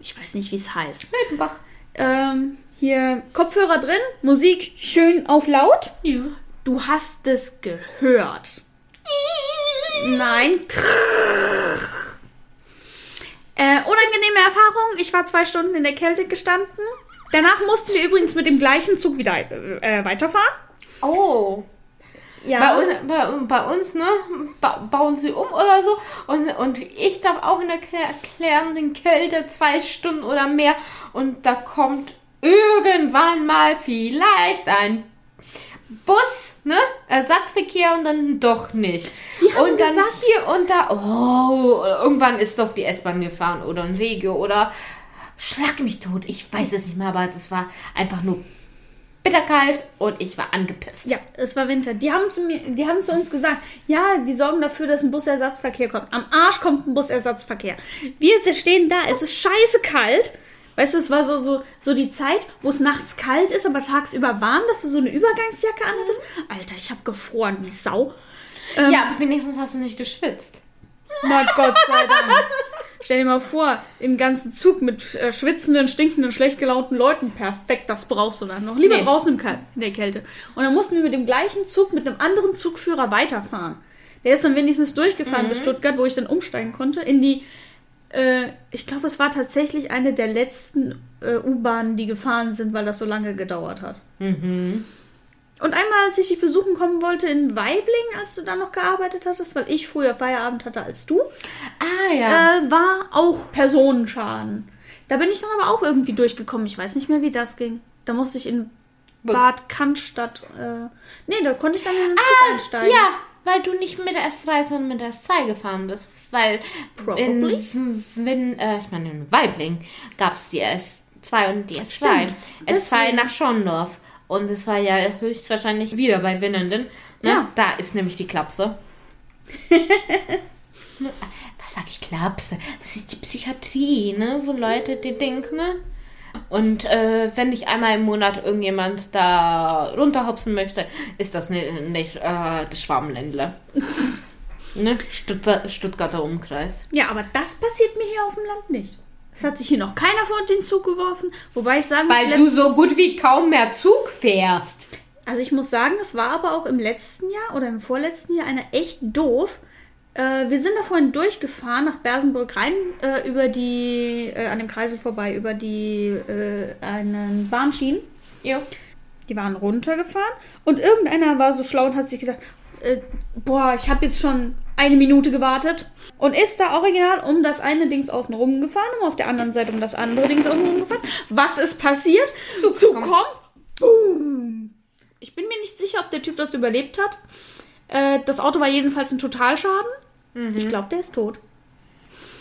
B: Ich weiß nicht, wie es heißt.
A: Leitenbach.
B: Ähm, hier Kopfhörer drin, Musik schön auf laut.
A: Ja.
B: Du hast es gehört. Nein. Äh, unangenehme Erfahrung. Ich war zwei Stunden in der Kälte gestanden. Danach mussten wir übrigens mit dem gleichen Zug wieder äh, weiterfahren.
A: Oh.
B: Ja.
A: Bei, uns, bei, bei uns, ne, ba bauen sie um oder so. Und, und ich darf auch in der klär- klärenden Kälte zwei Stunden oder mehr. Und da kommt irgendwann mal vielleicht ein Bus, ne? Ersatzverkehr und dann doch nicht.
B: Die haben
A: und dann
B: gesagt-
A: hier und da, oh, irgendwann ist doch die S-Bahn gefahren oder ein Regio oder schlag mich tot. Ich weiß es nicht mehr, aber das war einfach nur bitterkalt und ich war angepisst.
B: Ja, es war Winter. Die haben, zu mir, die haben zu uns gesagt, ja, die sorgen dafür, dass ein Busersatzverkehr kommt. Am Arsch kommt ein Busersatzverkehr. Wir stehen da, es ist scheiße kalt. Weißt du, es war so, so, so die Zeit, wo es nachts kalt ist, aber tagsüber warm, dass du so eine Übergangsjacke anhattest. Alter, ich hab gefroren wie Sau. Ähm,
A: Ja, aber wenigstens hast du nicht geschwitzt.
B: Na Gott sei Dank. Stell dir mal vor, im ganzen Zug mit äh, schwitzenden, stinkenden, schlecht gelaunten Leuten. Perfekt, das brauchst du dann noch. Lieber
A: Nee.
B: draußen im Kal in der Kälte. Und dann mussten wir mit dem gleichen Zug mit einem anderen Zugführer weiterfahren. Der ist dann wenigstens durchgefahren bis Stuttgart, wo ich dann umsteigen konnte, in die, äh, ich glaube, es war tatsächlich eine der letzten äh, U-Bahnen, die gefahren sind, weil das so lange gedauert hat. Und einmal, als ich dich besuchen kommen wollte in Weibling, als du da noch gearbeitet hattest, weil ich früher Feierabend hatte als du,
A: Ah, ja.
B: äh, war auch Personenschaden. Da bin ich dann aber auch irgendwie durchgekommen. Ich weiß nicht mehr, wie das ging. Da musste ich in
A: Bus.
B: Bad Cannstatt. Äh, nee, da konnte ich dann in den Zug
A: ah,
B: einsteigen.
A: ja, weil du nicht mit der S3, sondern mit der S2 gefahren bist. Weil
B: Probably.
A: in, wenn, äh, ich meine, in Weibling gab es die S2 und die S2.
B: Stimmt.
A: S2
B: Deswegen.
A: nach Schondorf. Und es war ja höchstwahrscheinlich wieder bei Winnenden. Ne?
B: Ja.
A: Da ist nämlich die Klapse. (laughs) Was sag ich Klapse? Das ist die Psychiatrie, ne? Wo Leute die denken, ne? Und äh, wenn nicht einmal im Monat irgendjemand da runterhopsen möchte, ist das ni- nicht äh, das Schwammländle. (laughs) ne? Stuttgart, Stuttgarter Umkreis.
B: Ja, aber das passiert mir hier auf dem Land nicht. Es hat sich hier noch keiner vor den Zug geworfen. Wobei ich sagen muss,
A: Weil du so gut wie kaum mehr Zug fährst.
B: Also ich muss sagen, es war aber auch im letzten Jahr oder im vorletzten Jahr eine echt doof. Äh, wir sind da vorhin durchgefahren nach Bersenburg rein äh, über die, äh, an dem Kreisel vorbei, über die äh, einen Bahnschienen.
A: Jo.
B: Die waren runtergefahren und irgendeiner war so schlau und hat sich gedacht, äh, boah, ich habe jetzt schon eine Minute gewartet und ist da original um das eine Dings außen rum gefahren, um auf der anderen Seite um das andere Dings außen rum gefahren. Was ist passiert?
A: Zug
B: Zug
A: kommt.
B: Boom. Ich bin mir nicht sicher, ob der Typ das überlebt hat. Äh, das Auto war jedenfalls ein Totalschaden. Ich glaube, der ist tot.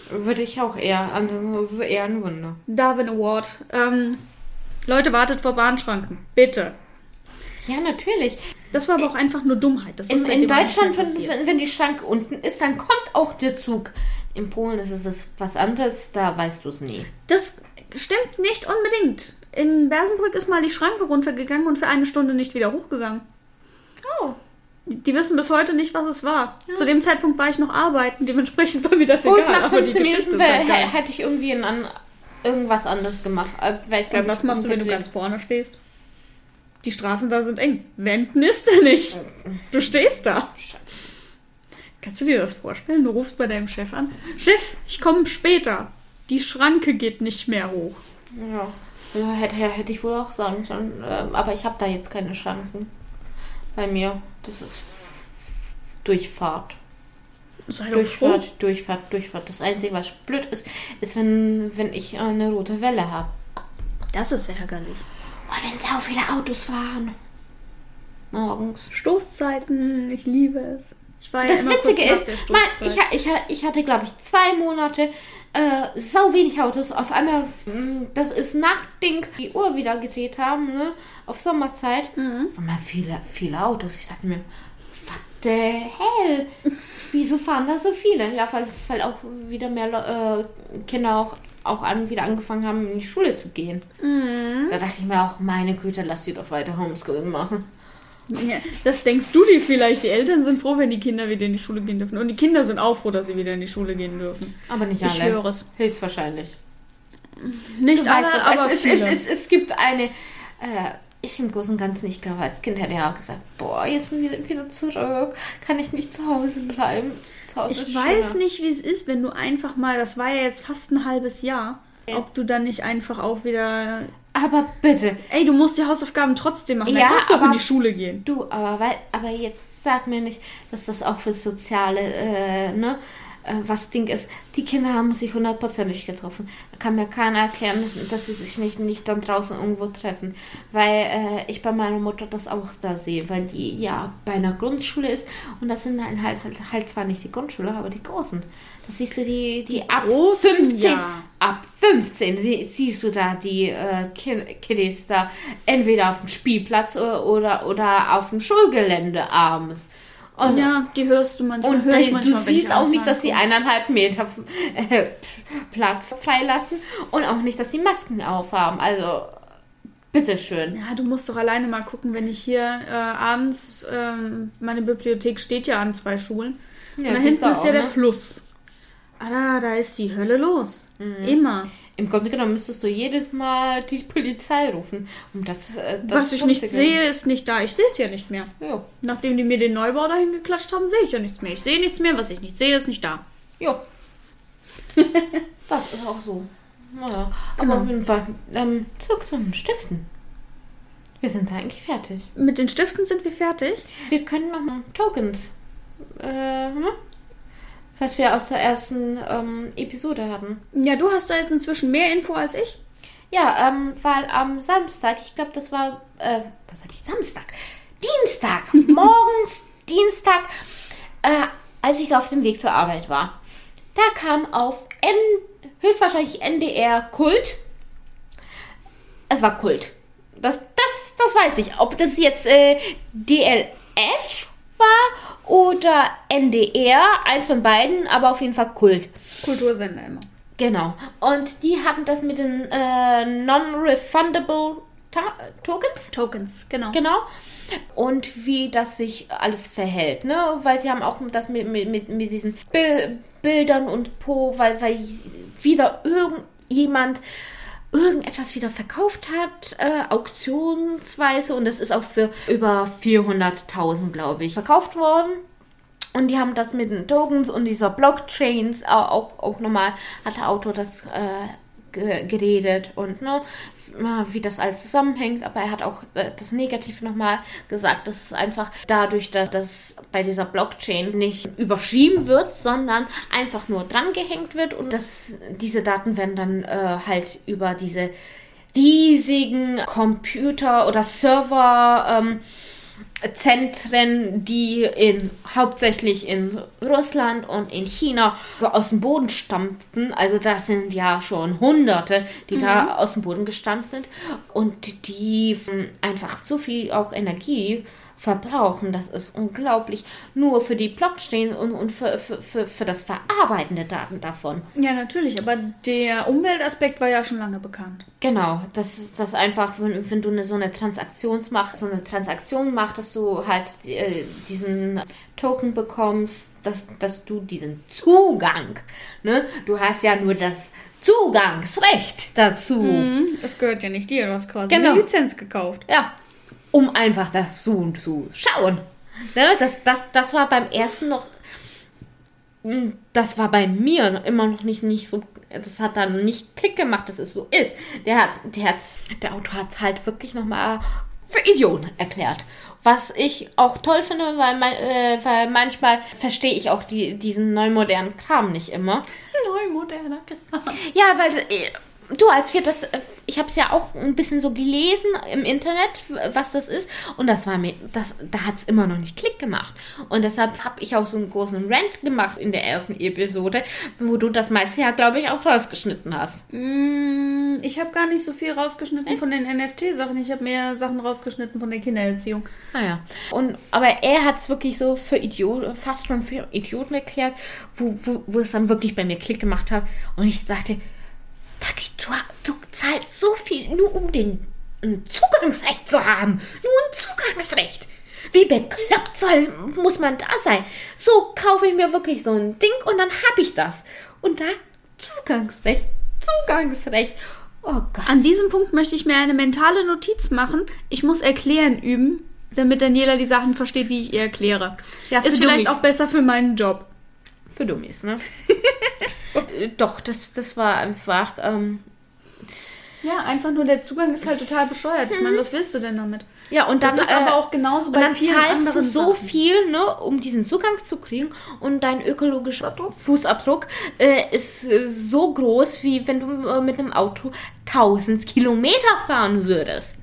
A: Würde ich auch eher. Ansonsten ist es eher ein Wunder.
B: Darwin Award. Ähm, Leute, wartet vor Bahnschranken. Bitte.
A: Ja, natürlich.
B: Das war aber auch einfach nur Dummheit. Das ist
A: In, in Deutschland, wenn, wenn die Schranke unten ist, dann kommt auch der Zug. In Polen ist es was anderes, da weißt du es nie.
B: Das stimmt nicht unbedingt. In Bersenbrück ist mal die Schranke runtergegangen und für eine Stunde nicht wieder hochgegangen.
A: Oh.
B: Die wissen bis heute nicht, was es war. Zu dem Zeitpunkt war ich noch arbeiten, dementsprechend war mir das
A: Gut,
B: egal.
A: nach
B: aber die
A: 15
B: Geschichte
A: Minuten hätte ich irgendwie an, irgendwas anderes gemacht. Äh, ich glaub,
B: Und was machst du, wenn du ganz vorne stehst? Die Straßen da sind eng. Wenden ist er nicht. Du stehst da. Kannst du dir das vorstellen? Du rufst bei deinem Chef an. Chef, ich komme später. Die Schranke geht nicht mehr hoch.
A: Ja, ja hätte, hätte ich wohl auch sagen sollen. Ähm, Aber ich habe da jetzt keine Schranken bei mir. Das ist Durchfahrt.
B: Sei doch froh.
A: Durchfahrt, Durchfahrt, Durchfahrt. Das Einzige, was blöd ist, ist, wenn, wenn ich eine rote Welle habe.
B: Das ist ärgerlich.
A: Und wenn sau viele Autos fahren. Morgens.
B: Stoßzeiten, ich liebe es. Ich war
A: Das
B: ja
A: Witzige ist,
B: Stoßzeit.
A: ich, ich, ich hatte, glaube ich, zwei Monate äh, sau wenig Autos. Auf einmal, mh, das ist nach Ding, die Uhr wieder gedreht haben, ne? Auf Sommerzeit.
B: Mhm.
A: Auf einmal viele, viele Autos. Ich dachte mir, what the hell? Wieso fahren da so viele? Ja, weil, weil auch wieder mehr äh, Kinder auch, auch an, wieder angefangen haben, in die Schule zu gehen.
B: Mhm.
A: Da dachte ich mir auch, meine Güte, lass die doch weiter Homeschooling machen.
B: Ja, das denkst du dir vielleicht. Die Eltern sind froh, wenn die Kinder wieder in die Schule gehen dürfen. Und die Kinder sind auch froh, dass sie wieder in die Schule gehen dürfen.
A: Aber nicht
B: Ich
A: alle.
B: höre es.
A: Höchstwahrscheinlich.
B: Nicht alle,
A: weißt
B: aber
A: es,
B: viele.
A: es, es, es gibt eine. Äh, ich im Großen und Ganzen, ich glaube, als Kind hätte ich auch gesagt: Boah, jetzt bin ich wieder zurück. Kann ich nicht zu Hause bleiben? Zu Hause
B: Ich weiß
A: schöner.
B: nicht, wie es ist, wenn du einfach mal, das war ja jetzt fast ein halbes Jahr, ob du dann nicht einfach auch wieder.
A: Aber bitte,
B: Ey, du musst die Hausaufgaben trotzdem machen.
A: Ja,
B: dann kannst du auch in die Schule gehen.
A: du, aber, weil, aber jetzt sag mir nicht, dass das auch für Soziale, äh, ne? Äh, was Ding ist. Die Kinder haben sich hundertprozentig getroffen. Da kann mir keiner erklären, dass, dass sie sich nicht, nicht dann draußen irgendwo treffen. Weil äh, ich bei meiner Mutter das auch da sehe, weil die ja bei einer Grundschule ist und das sind dann halt, halt, halt zwar nicht die Grundschule, aber die Großen. Da siehst du die, die, ab
B: Großen,
A: 15,
B: ja.
A: ab 15 sie, siehst du da die äh, Ki- Kiddies da entweder auf dem Spielplatz oder, oder, oder auf dem Schulgelände abends. Und,
B: ja, die hörst du manchmal.
A: und da-
B: manchmal,
A: du siehst auch nicht, dass sie eineinhalb Meter äh, Platz freilassen und auch nicht, dass sie Masken aufhaben. Also, bitteschön.
B: Ja, du musst doch alleine mal gucken, wenn ich hier äh, abends, ähm, meine Bibliothek steht ja an zwei Schulen.
A: Ja,
B: und da hinten ist ja der
A: ne?
B: Fluss. Ah, da, ist die Hölle los.
A: Mhm.
B: Immer.
A: Im Grunde genommen müsstest du jedes Mal die Polizei rufen, um das, äh, das
B: Was ich nicht sehe, ist nicht da. Ich sehe es ja nicht mehr.
A: Jo.
B: Nachdem die mir den Neubau dahin geklatscht haben, sehe ich ja nichts mehr. Ich sehe nichts mehr. Was ich nicht sehe, ist nicht da.
A: Jo. (laughs) das ist auch so. Naja,
B: Genau.
A: aber auf jeden Fall. Ähm, zurück zu den Stiften. Wir sind da eigentlich fertig.
B: Mit den Stiften sind wir fertig.
A: Wir können noch Tokens. Äh, ne? Was wir aus der ersten ähm, Episode hatten.
B: Ja, du hast da jetzt inzwischen mehr Info als ich.
A: Ja, ähm, weil am Samstag, ich glaube, das war, äh, was sag ich, Samstag? Dienstag, (laughs) morgens Dienstag, äh, als ich auf dem Weg zur Arbeit war. Da kam auf N, höchstwahrscheinlich NDR Kult. Es war Kult. Das, das, das weiß ich. Ob das jetzt äh, DLF war oder NDR, eins von beiden, aber auf jeden Fall Kult.
B: Kultursender immer.
A: Genau. Und die hatten das mit den äh, Non-Refundable Tokens.
B: Tokens, genau.
A: Genau. Und wie das sich alles verhält, ne? Weil sie haben auch das mit, mit, mit, mit diesen Bil Bildern und Po, weil, weil wieder irgendjemand irgendetwas wieder verkauft hat, äh, auktionsweise. Und das ist auch für über 400.000, glaube ich, verkauft worden. Und die haben das mit den Tokens und dieser Blockchains auch, auch, auch nochmal, hat der Autor das äh, geredet und ne, wie das alles zusammenhängt. Aber er hat auch äh, das Negative nochmal gesagt, dass es einfach dadurch, dass das bei dieser Blockchain nicht überschrieben wird, sondern einfach nur drangehängt wird und dass diese Daten werden dann äh, halt über diese riesigen Computer oder Server ähm, Zentren, die in, hauptsächlich in Russland und in China so aus dem Boden stampfen. Also das sind ja schon Hunderte, die mhm. da aus dem Boden gestampft sind und die einfach so viel auch Energie verbrauchen. Das ist unglaublich. Nur für die Blockchain und, und für, für, für, für das Verarbeiten der Daten davon.
B: Ja, natürlich. Aber der Umweltaspekt war ja schon lange bekannt.
A: Genau. Das, das einfach, wenn, wenn du eine, so eine Transaktion machst, so eine Transaktion machst, dass du halt äh, diesen Token bekommst, dass, dass du diesen Zugang, ne? Du hast ja nur das Zugangsrecht dazu.
B: Mhm, das gehört ja nicht dir, du hast quasi genau. eine Lizenz gekauft.
A: Ja, um einfach das zu, zu schauen. Ne? Das, das, das war beim ersten noch. Hm, das war bei mir immer noch nicht, nicht so. Das hat dann nicht Klick gemacht, dass es so ist. Der hat, der, hat's, der Autor hat es halt wirklich nochmal für Idioten erklärt. Was ich auch toll finde, weil, äh, weil manchmal verstehe ich auch die, diesen neumodernen Kram nicht immer.
B: Neumoderner Kram.
A: Ja, weil äh, du, als wir das, ich habe es ja auch ein bisschen so gelesen im Internet, was das ist, und das war mir, das, da hat es immer noch nicht Klick gemacht. Und deshalb habe ich auch so einen großen Rant gemacht in der ersten Episode, wo du das meiste ja, glaube ich, auch rausgeschnitten hast.
B: Mm, ich habe gar nicht so viel rausgeschnitten äh? von den NFT-Sachen, ich habe mehr Sachen rausgeschnitten von der Kindererziehung.
A: Ah ja. Und, aber er hat es wirklich so für Idioten, fast schon für Idioten erklärt, wo, wo, wo es dann wirklich bei mir Klick gemacht hat. Und ich sagte, du, du zahlst so viel nur um den ein Zugangsrecht zu haben. Nur ein Zugangsrecht. Wie bekloppt soll, muss man da sein? So kaufe ich mir wirklich so ein Ding und dann habe ich das. Und da Zugangsrecht, Zugangsrecht.
B: Oh Gott. An diesem Punkt möchte ich mir eine mentale Notiz machen. Ich muss erklären üben, damit Daniela die Sachen versteht, die ich ihr erkläre. Ja, Ist vielleicht auch besser für meinen Job.
A: Für Dummies, ne? (laughs) Doch, das, das war einfach. Ähm,
B: ja, einfach nur der Zugang ist halt total bescheuert. Ich meine, was willst du denn damit?
A: Ja, und dann das ist äh, aber auch genauso bei dann vielen zahlst anderen du so Sachen. viel, ne, um diesen Zugang zu kriegen und dein ökologischer Fußabdruck äh, ist äh, so groß, wie wenn du äh, mit einem Auto 1000 Kilometer fahren würdest.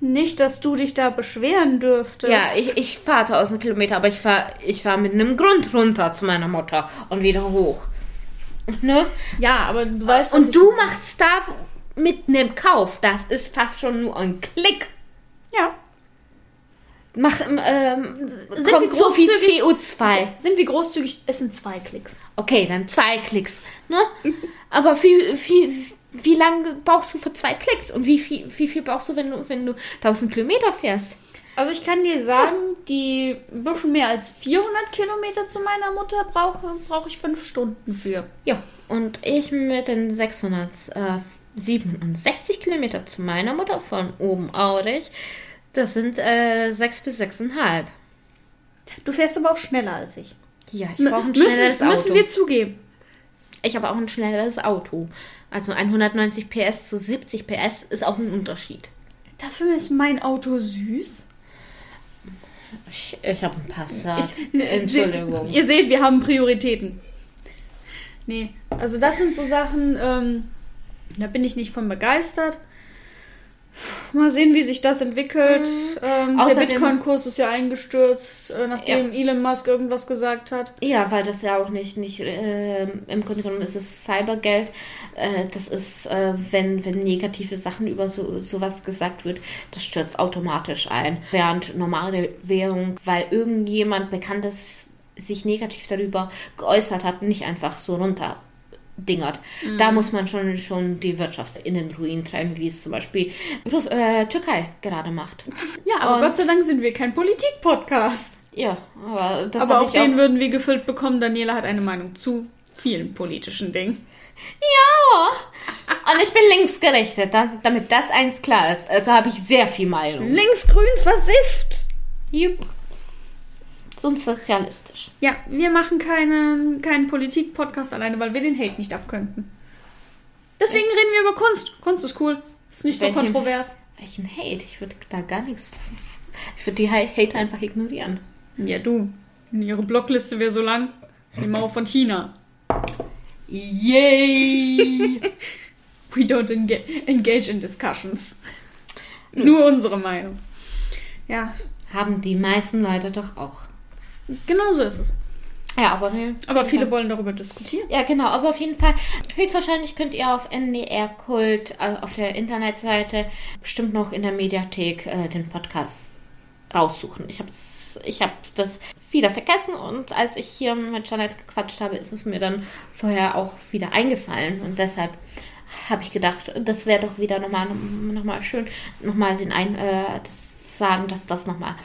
B: Nicht, dass du dich da beschweren dürftest.
A: Ja, ich, ich fahre 1000 Kilometer, aber ich fahre ich fahr mit einem Grund runter zu meiner Mutter und wieder hoch. Ne?
B: Ja, aber du weißt,
A: was Und du machst da mit einem Kauf. Das ist fast schon nur ein Klick.
B: Ja.
A: Mach, ähm,
B: sind kommt so viel CO2. Sind wir großzügig? Es sind zwei Klicks.
A: Okay, dann zwei Klicks. Ne? Aber wie, wie, wie lange brauchst du für zwei Klicks? Und wie viel, wie viel brauchst du, wenn du, wenn du 1000 Kilometer fährst?
B: Also ich kann dir sagen, die ein bisschen mehr als 400 Kilometer zu meiner Mutter brauche, brauche ich fünf Stunden für.
A: Ja, und ich mit den 667 Kilometer zu meiner Mutter von oben Aurich, das sind äh, sechs bis sechseinhalb.
B: Du fährst aber auch schneller als ich.
A: Ja, ich brauche ein schnelleres
B: müssen, Auto. Müssen wir zugeben.
A: Ich habe auch ein schnelleres Auto. Also 190 PS zu 70 PS ist auch ein Unterschied.
B: Dafür ist mein Auto süß.
A: Ich, ich habe einen Passat. Ich, Entschuldigung.
B: Ihr seht, wir haben Prioritäten. Nee, also das sind so Sachen, ähm, da bin ich nicht von begeistert. Mal sehen, wie sich das entwickelt. Mhm. Ähm, der Bitcoin-Kurs ist ja eingestürzt, äh, nachdem ja. Elon Musk irgendwas gesagt hat.
A: Ja, weil das ja auch nicht, nicht äh, im Grunde genommen ist es Cybergeld. Äh, das ist, äh, wenn, wenn negative Sachen über so, sowas gesagt wird, das stürzt automatisch ein. Während normale Währung, weil irgendjemand Bekanntes sich negativ darüber geäußert hat, nicht einfach so runter dingert. Mhm. Da muss man schon, schon die Wirtschaft in den Ruin treiben, wie es zum Beispiel Russ äh, Türkei gerade macht.
B: Ja, aber Und, Gott sei Dank sind wir kein Politik-Podcast.
A: Ja, aber
B: das Aber auch den auch würden wir gefüllt bekommen. Daniela hat eine Meinung zu vielen politischen Dingen.
A: Ja! Und ich bin linksgerichtet, damit das eins klar ist. Also habe ich sehr viel Meinung.
B: Linksgrün versifft!
A: Jupp und sozialistisch.
B: Ja, wir machen keinen, keinen Politik-Podcast alleine, weil wir den Hate nicht abkönnten. Deswegen reden wir über Kunst. Kunst ist cool. Ist nicht so
A: Welchen-
B: kontrovers.
A: Welchen Hate? Ich würde da gar nichts. Ich würde die Ha- Hate einfach ignorieren.
B: Ja, du. Ihre Blockliste wäre so lang. Die Mauer von China.
A: Yay! (laughs)
B: We don't enga engage in discussions. Nur unsere Meinung. Ja,
A: Haben die meisten Leute doch auch.
B: Genau so ist es.
A: Ja, aber.
B: Aber viele wollen darüber diskutieren.
A: Ja, genau, aber auf jeden Fall, höchstwahrscheinlich könnt ihr auf NDR Kult äh, auf der Internetseite bestimmt noch in der Mediathek äh, den Podcast raussuchen. Ich habe ich hab das wieder vergessen und als ich hier mit Janet gequatscht habe, ist es mir dann vorher auch wieder eingefallen und deshalb habe ich gedacht, das wäre doch wieder nochmal noch mal schön, nochmal den ein, äh, das zu sagen, dass das nochmal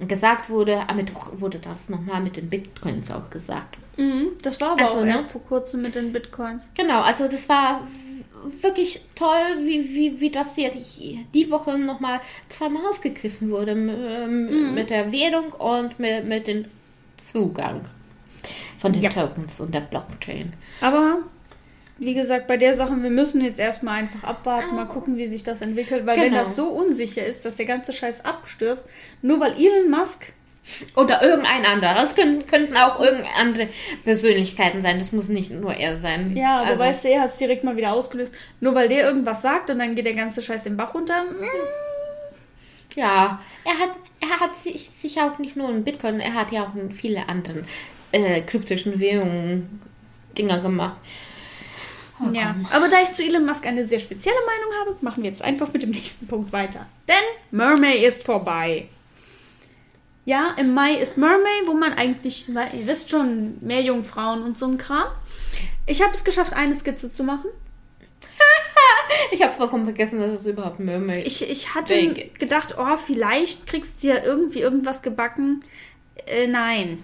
A: gesagt wurde. Am Mittwoch wurde das nochmal mit den Bitcoins auch gesagt.
B: Mhm, das war aber
A: Also,
B: auch
A: ne?
B: erst vor kurzem mit den Bitcoins.
A: Genau, also das war wirklich toll, wie, wie, wie das jetzt die Woche nochmal zweimal aufgegriffen wurde ähm, mit der Währung und mit, mit dem Zugang von den
B: Ja.
A: Tokens und der Blockchain.
B: Aber wie gesagt, bei der Sache, wir müssen jetzt erstmal einfach abwarten, mal gucken, wie sich das entwickelt. Weil wenn
A: Genau.
B: das so unsicher ist, dass der ganze Scheiß abstürzt, nur weil Elon Musk.
A: Oder irgendein anderer. Das können, könnten auch irgendeine andere Persönlichkeiten sein. Das muss nicht nur er sein.
B: Ja, aber
A: also,
B: weißt du, er hat es direkt mal wieder ausgelöst. Nur weil der irgendwas sagt und dann geht der ganze Scheiß den Bach runter. mm,
A: Ja, er hat, er hat sich, sich auch nicht nur in Bitcoin, er hat ja auch in viele anderen äh, kryptischen Währungen Dinger gemacht. Oh,
B: Ja, aber da ich zu Elon Musk eine sehr spezielle Meinung habe, machen wir jetzt einfach mit dem (laughs) nächsten Punkt weiter. Denn Mermay ist vorbei. Ja, im Mai ist Mermay, wo man eigentlich, weil ihr wisst schon, mehr Jungfrauen und so ein Kram. Ich habe es geschafft, eine Skizze zu machen. (laughs)
A: Ich habe vollkommen vergessen, dass es überhaupt Mermaid
B: Ich, ich hatte gedacht, oh, vielleicht kriegst du ja irgendwie irgendwas gebacken. Äh, nein.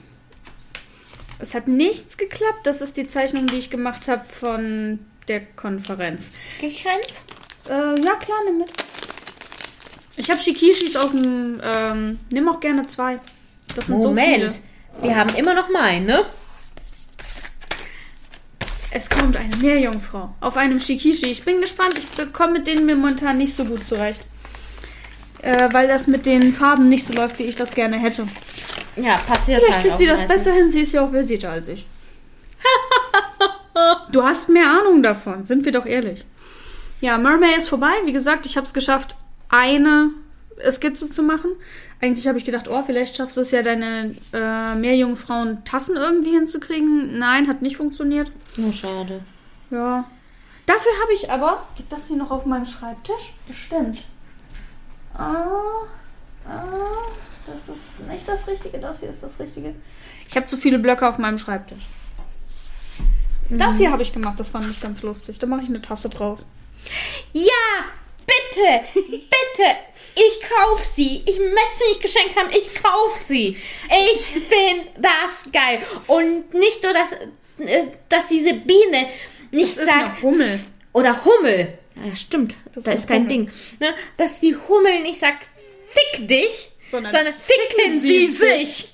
B: Es hat nichts geklappt. Das ist die Zeichnung, die ich gemacht habe von der Konferenz.
A: gegrenzt.
B: Äh, ja, klar, nimm mit. Ich habe Shikishis auf dem. Ähm, nimm auch gerne zwei. Das sind
A: Moment.
B: so viele.
A: Wir haben immer noch meinen, ne?
B: Es kommt eine Meerjungfrau auf einem Shikishi. Ich bin gespannt. Ich komme mit denen momentan nicht so gut zurecht. Äh, weil das mit den Farben nicht so läuft, wie ich das gerne hätte.
A: Ja, passiert
B: Vielleicht
A: halt
B: kriegt sie das
A: meistens.
B: besser hin. Sie ist ja auch versierter als ich. du hast mehr Ahnung davon. Sind wir doch ehrlich. Ja, Mermaid ist vorbei. Wie gesagt, ich habe es geschafft, eine Skizze zu machen. Eigentlich habe ich gedacht, oh, vielleicht schaffst du es ja, deine äh, Meerjungfrauen-Tassen irgendwie hinzukriegen. Nein, hat nicht funktioniert.
A: Oh, schade.
B: Ja. Dafür habe ich aber. Liegt das hier noch auf meinem Schreibtisch? Bestimmt. Ah, ah, das ist nicht das Richtige. Das hier ist das Richtige. Ich habe zu viele Blöcke auf meinem Schreibtisch. Das hier habe ich gemacht. Das fand ich ganz lustig. Da mache ich eine Tasse draus.
A: Ja, bitte, bitte. Ich kauf sie. Ich möchte sie nicht geschenkt haben. Ich kauf sie. Ich finde das geil. Und nicht nur, dass, äh, dass diese Biene nicht
B: Das ist
A: sagt,
B: eine Hummel.
A: oder Hummel. Ja, stimmt.
B: Das
A: da
B: ist
A: ist kein
B: Hummel.
A: Ding. Ne? Dass die Hummel nicht sagt, fick dich,
B: Sondern
A: sondern, ficken sie
B: sie
A: sich.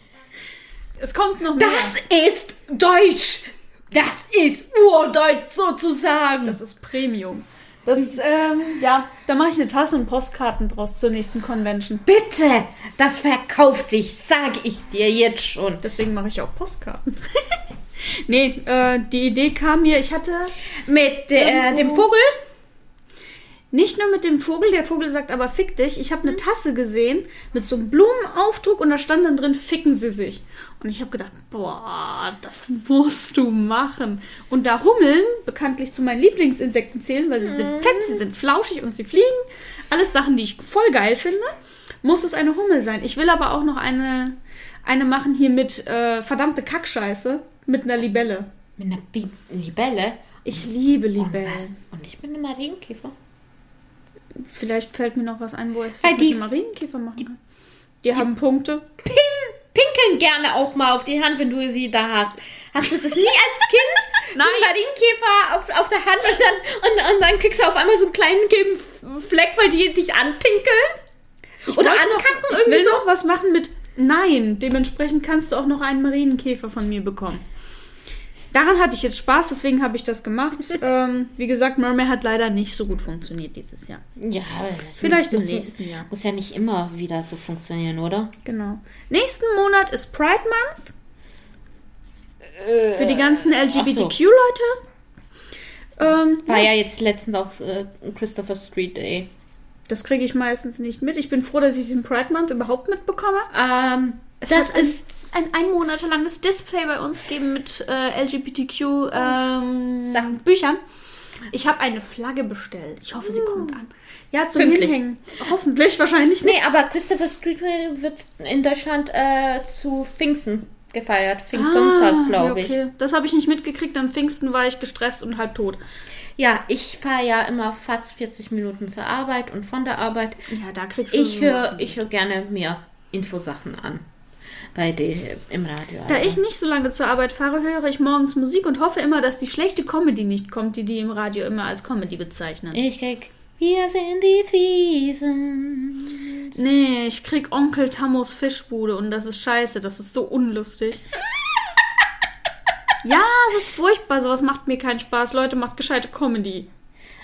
B: Es kommt noch mehr.
A: Das ist Deutsch. Das ist Urdeutsch sozusagen.
B: Das ist Premium. Das, ähm, ja, da mache ich eine Tasse und Postkarten draus zur nächsten Convention.
A: Bitte, das verkauft sich, sage ich dir jetzt schon.
B: Deswegen mache ich auch Postkarten. (laughs) nee, äh, die Idee kam mir, ich hatte
A: Mit äh, dem Vogel?
B: Nicht nur mit dem Vogel, der Vogel sagt aber fick dich. Ich habe eine Tasse gesehen mit so einem Blumenaufdruck und da stand dann drin, ficken sie sich. Und ich habe gedacht, boah, das musst du machen. Und da Hummeln bekanntlich zu meinen Lieblingsinsekten zählen, weil sie sind fett, sie sind flauschig und sie fliegen. Alles Sachen, die ich voll geil finde. Muss es eine Hummel sein. Ich will aber auch noch eine, eine machen hier mit äh, verdammte Kackscheiße mit einer Libelle.
A: Mit einer Bi Libelle.
B: Ich liebe
A: Und, was?
B: Libellen.
A: Und ich bin ein Marienkäfer.
B: Vielleicht fällt mir noch was ein, wo ich es mit
A: die-
B: dem Marienkäfer machen kann. Die, haben Punkte.
A: Pin pinkeln gerne auch mal auf die Hand, wenn du sie da hast. Hast du das nie als Kind? (laughs)
B: Nein.
A: So einen Marienkäfer auf, auf der Hand und dann, und, und dann kriegst du auf einmal so einen kleinen gelben Fleck, weil die dich anpinkeln? Oder
B: wollte
A: ankacken
B: noch, ich
A: irgendwie
B: will
A: so?
B: noch was machen mit Nein. Dementsprechend kannst du auch noch einen Marienkäfer von mir bekommen. Daran hatte ich jetzt Spaß, deswegen habe ich das gemacht. (laughs) ähm, wie gesagt, Mermaid hat leider nicht so gut funktioniert dieses Jahr.
A: Ja, das
B: Vielleicht im nächsten Jahr.
A: Muss ja nicht immer wieder so funktionieren, oder?
B: Genau. Nächsten Monat ist Pride Month. Für die ganzen LGBTQ-Leute. Ähm,
A: War ja jetzt letztens auch äh, Christopher Street Day.
B: Das kriege ich meistens nicht mit. Ich bin froh, dass ich den Pride Month überhaupt mitbekomme.
A: Ähm,
B: Es
A: das
B: ein-
A: ist
B: ein ein Monat langes Display bei uns geben mit äh, LGBTQ ähm,
A: Sachen.
B: Büchern. Ich habe eine Flagge bestellt. Ich hoffe, sie kommt an. Ja, zum
A: Pünktlich.
B: Hinhängen. Hoffentlich, wahrscheinlich nicht.
A: Nee, aber Christopher Street Day wird in Deutschland äh, zu Pfingsten gefeiert. Pfingstsonntag, glaube ich.
B: Ah, okay. Das habe ich nicht mitgekriegt. Am Pfingsten war ich gestresst und halb tot.
A: Ja, ich fahre ja immer fast 40 Minuten zur Arbeit und von der Arbeit.
B: Ja, da kriegst du
A: Ich höre hör gerne mir Infosachen an. Bei den im Radio.
B: Da
A: also.
B: ich nicht so lange zur Arbeit fahre, höre ich morgens Musik und hoffe immer, dass die schlechte Comedy nicht kommt, die die im Radio immer als Comedy bezeichnen.
A: Ich krieg. Wir sind die Friesen.
B: Nee, ich krieg Onkel Tammos Fischbude und das ist scheiße, das ist so unlustig. (laughs) ja, es ist furchtbar, sowas macht mir keinen Spaß. Leute, macht gescheite Comedy.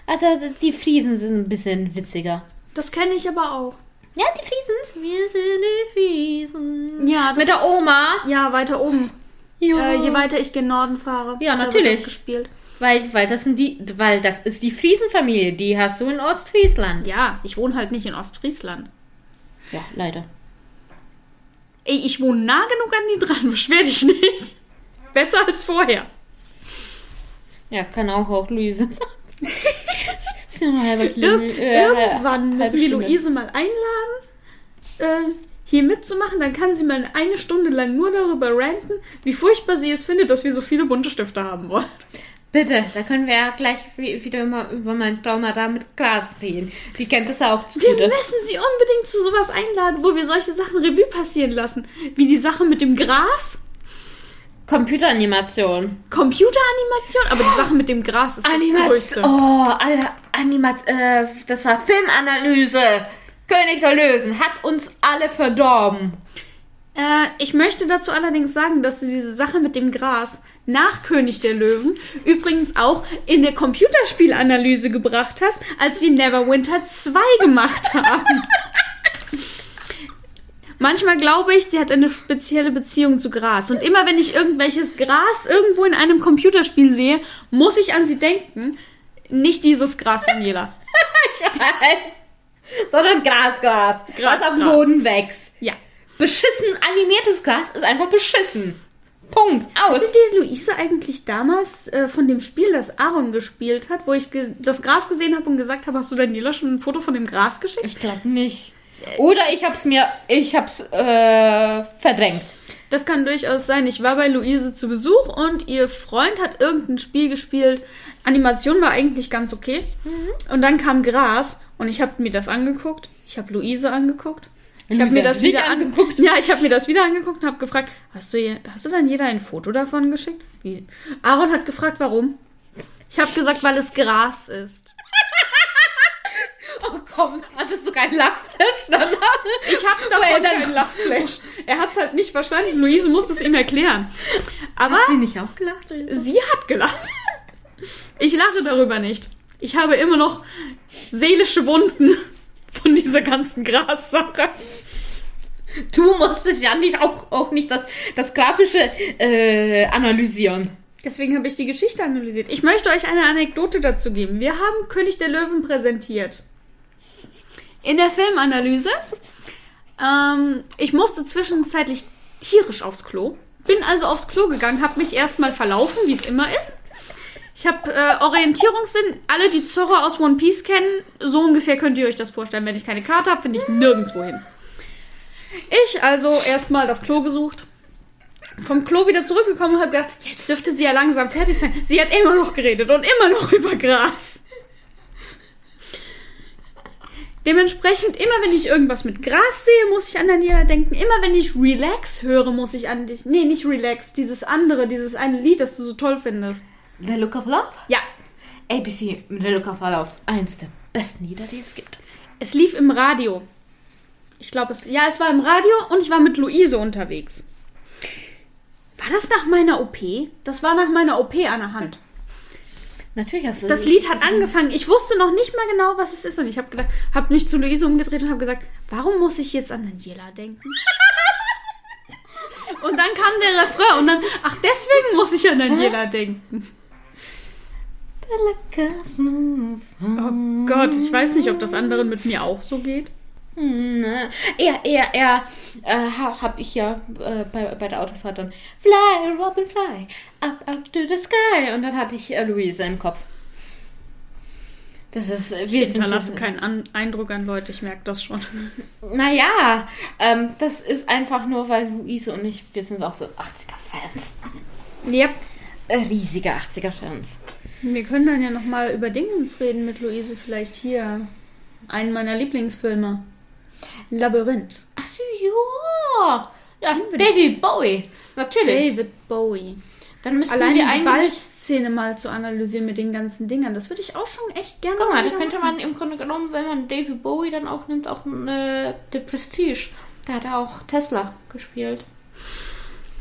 A: Also, die Friesen sind ein bisschen witziger.
B: Das kenne ich aber auch.
A: Ja, die Friesen. Wir sind die Friesen.
B: Ja, das
A: Mit der Oma.
B: Ja, weiter oben.
A: Ja.
B: Äh, je weiter ich gen Norden fahre.
A: Ja, natürlich.
B: Das gespielt.
A: Weil, weil das sind die, weil das ist die Friesenfamilie, die hast du in Ostfriesland.
B: Ja, ich wohne halt nicht in Ostfriesland.
A: Ja, leider.
B: Ey, ich wohne nah genug an die dran, (laughs) beschwer dich nicht. Besser als vorher.
A: Ja, kann auch auch Luise (laughs) ja ein halber
B: Ir
A: äh,
B: irgendwann müssen wir. Luise mal einladen, äh, hier mitzumachen. Dann kann sie mal eine Stunde lang nur darüber ranten, wie furchtbar sie es findet, dass wir so viele bunte Stifte haben wollen.
A: Bitte, da können wir ja gleich wie- wieder immer über mein Trauma da mit Glas reden. Die kennt das auch zu
B: Wir müssen sie unbedingt zu sowas einladen, wo wir solche Sachen Revue passieren lassen. Wie die Sache mit dem Gras,
A: Computeranimation.
B: Computeranimation, aber die Sache mit dem Gras ist das
A: Animation.
B: Größte.
A: Oh, alle Animat äh, das war Filmanalyse. König der Löwen hat uns alle verdorben.
B: Äh, ich möchte dazu allerdings sagen, dass du diese Sache mit dem Gras nach König der Löwen übrigens auch in der Computerspielanalyse gebracht hast, als wir Neverwinter 2 gemacht haben. (laughs) Manchmal glaube ich, sie hat eine spezielle Beziehung zu Gras. Und immer wenn ich irgendwelches Gras irgendwo in einem Computerspiel sehe, muss ich an sie denken. Nicht dieses Gras, Daniela. (laughs)
A: Sondern Grasgras.
B: Gras,
A: was auf dem
B: Gras.
A: Boden wächst.
B: Ja.
A: Beschissen animiertes Gras ist einfach beschissen. Punkt. Aus.
B: Hatte dir Luise eigentlich damals äh, von dem Spiel, das Aaron gespielt hat, wo ich das Gras gesehen habe und gesagt habe, hast du Daniela schon ein Foto von dem Gras geschickt?
A: Ich glaube nicht. Oder ich hab's mir, ich hab's äh, verdrängt.
B: Das kann durchaus sein. Ich war bei Luise zu Besuch und ihr Freund hat irgendein Spiel gespielt. Animation war eigentlich ganz okay. Und dann kam Gras und ich habe mir das angeguckt. Ich habe Luise angeguckt. Ich habe mir das wieder
A: angeguckt?
B: Ja, ich habe mir das wieder angeguckt und habe gefragt, hast du, hast du dann jeder ein Foto davon geschickt? Wie? Aaron hat gefragt, warum. Ich habe gesagt, weil es Gras ist. (laughs) (laughs)
A: Oh komm, hattest du keinen Lachsflash danach? (laughs)
B: Ich habe davon keinen Lachflash. Er hat es halt nicht verstanden. Luise muss es ihm erklären. Aber
A: Hat sie nicht auch gelacht?
B: sie hat gelacht. Ich lache darüber nicht. Ich habe immer noch seelische Wunden von dieser ganzen Grassache.
A: Du musstest ja nicht auch, auch nicht das, das Grafische äh, analysieren.
B: Deswegen habe ich die Geschichte analysiert. Ich möchte euch eine Anekdote dazu geben. Wir haben König der Löwen präsentiert. In der Filmanalyse. Ähm, ich musste zwischenzeitlich tierisch aufs Klo. Bin also aufs Klo gegangen, habe mich erstmal verlaufen, wie es immer ist. Ich habe äh, Orientierungssinn. Alle, die Zorro aus One Piece kennen, so ungefähr könnt ihr euch das vorstellen. Wenn ich keine Karte habe, finde ich nirgendwo hin. Ich also erstmal das Klo gesucht, vom Klo wieder zurückgekommen und habe gedacht, jetzt dürfte sie ja langsam fertig sein. Sie hat immer noch geredet und immer noch (laughs) über Gras. Dementsprechend, immer wenn ich irgendwas mit Gras sehe, muss ich an Daniela denken. Immer wenn ich Relax höre, muss ich an dich. Nee, nicht Relax, dieses andere, dieses eine Lied, das du so toll findest.
A: The Look of Love?
B: Ja,
A: ABC, The Look of Love. Eins der besten Lieder, die es gibt.
B: es lief im Radio. Ich glaube, es. Ja, es war im Radio und ich war mit Luise unterwegs. War das nach meiner OP? Das war nach meiner OP an der Hand.
A: Natürlich hast du
B: Das Lied hat angefangen. Ich wusste noch nicht mal genau, was es ist. Und ich habe gedacht, habe mich zu Luise umgedreht und habe gesagt, warum muss ich jetzt an Daniela denken? (laughs) und dann kam der Refrain und dann, ach, deswegen muss ich an Daniela denken. Oh Gott, ich weiß nicht, ob das anderen mit mir auch so geht.
A: Ne? Eher, eher, eher äh, ha- hab ich ja äh, bei, bei der Autofahrt dann Fly, Robin, fly, up, up to the sky. Und dann hatte ich äh, Luise im Kopf. Das ist,
B: Ich
A: wir sind
B: hinterlasse
A: diese-
B: keinen an Eindruck an Leute, ich merke das schon. (laughs)
A: Naja, ähm, das ist einfach nur, weil Luise und ich, wir sind auch so 80er-Fans.
B: Yep.
A: Äh, riesige 80er-Fans.
B: Wir können dann ja nochmal über Dingens reden mit Luise, vielleicht hier. Einen meiner Lieblingsfilme. Labyrinth.
A: Ach so, ja. Ja,
B: wir
A: David Bowie. Natürlich.
B: David Bowie.
A: Dann müssen
B: Allein
A: wir
B: die
A: eigentlich...
B: Ballszene mal zu analysieren mit den ganzen Dingern, das würde ich auch schon echt gerne
A: Guck mal, da könnte
B: machen.
A: man im Grunde genommen, wenn man David Bowie dann auch nimmt, auch äh, The Prestige. Da hat er auch Tesla gespielt.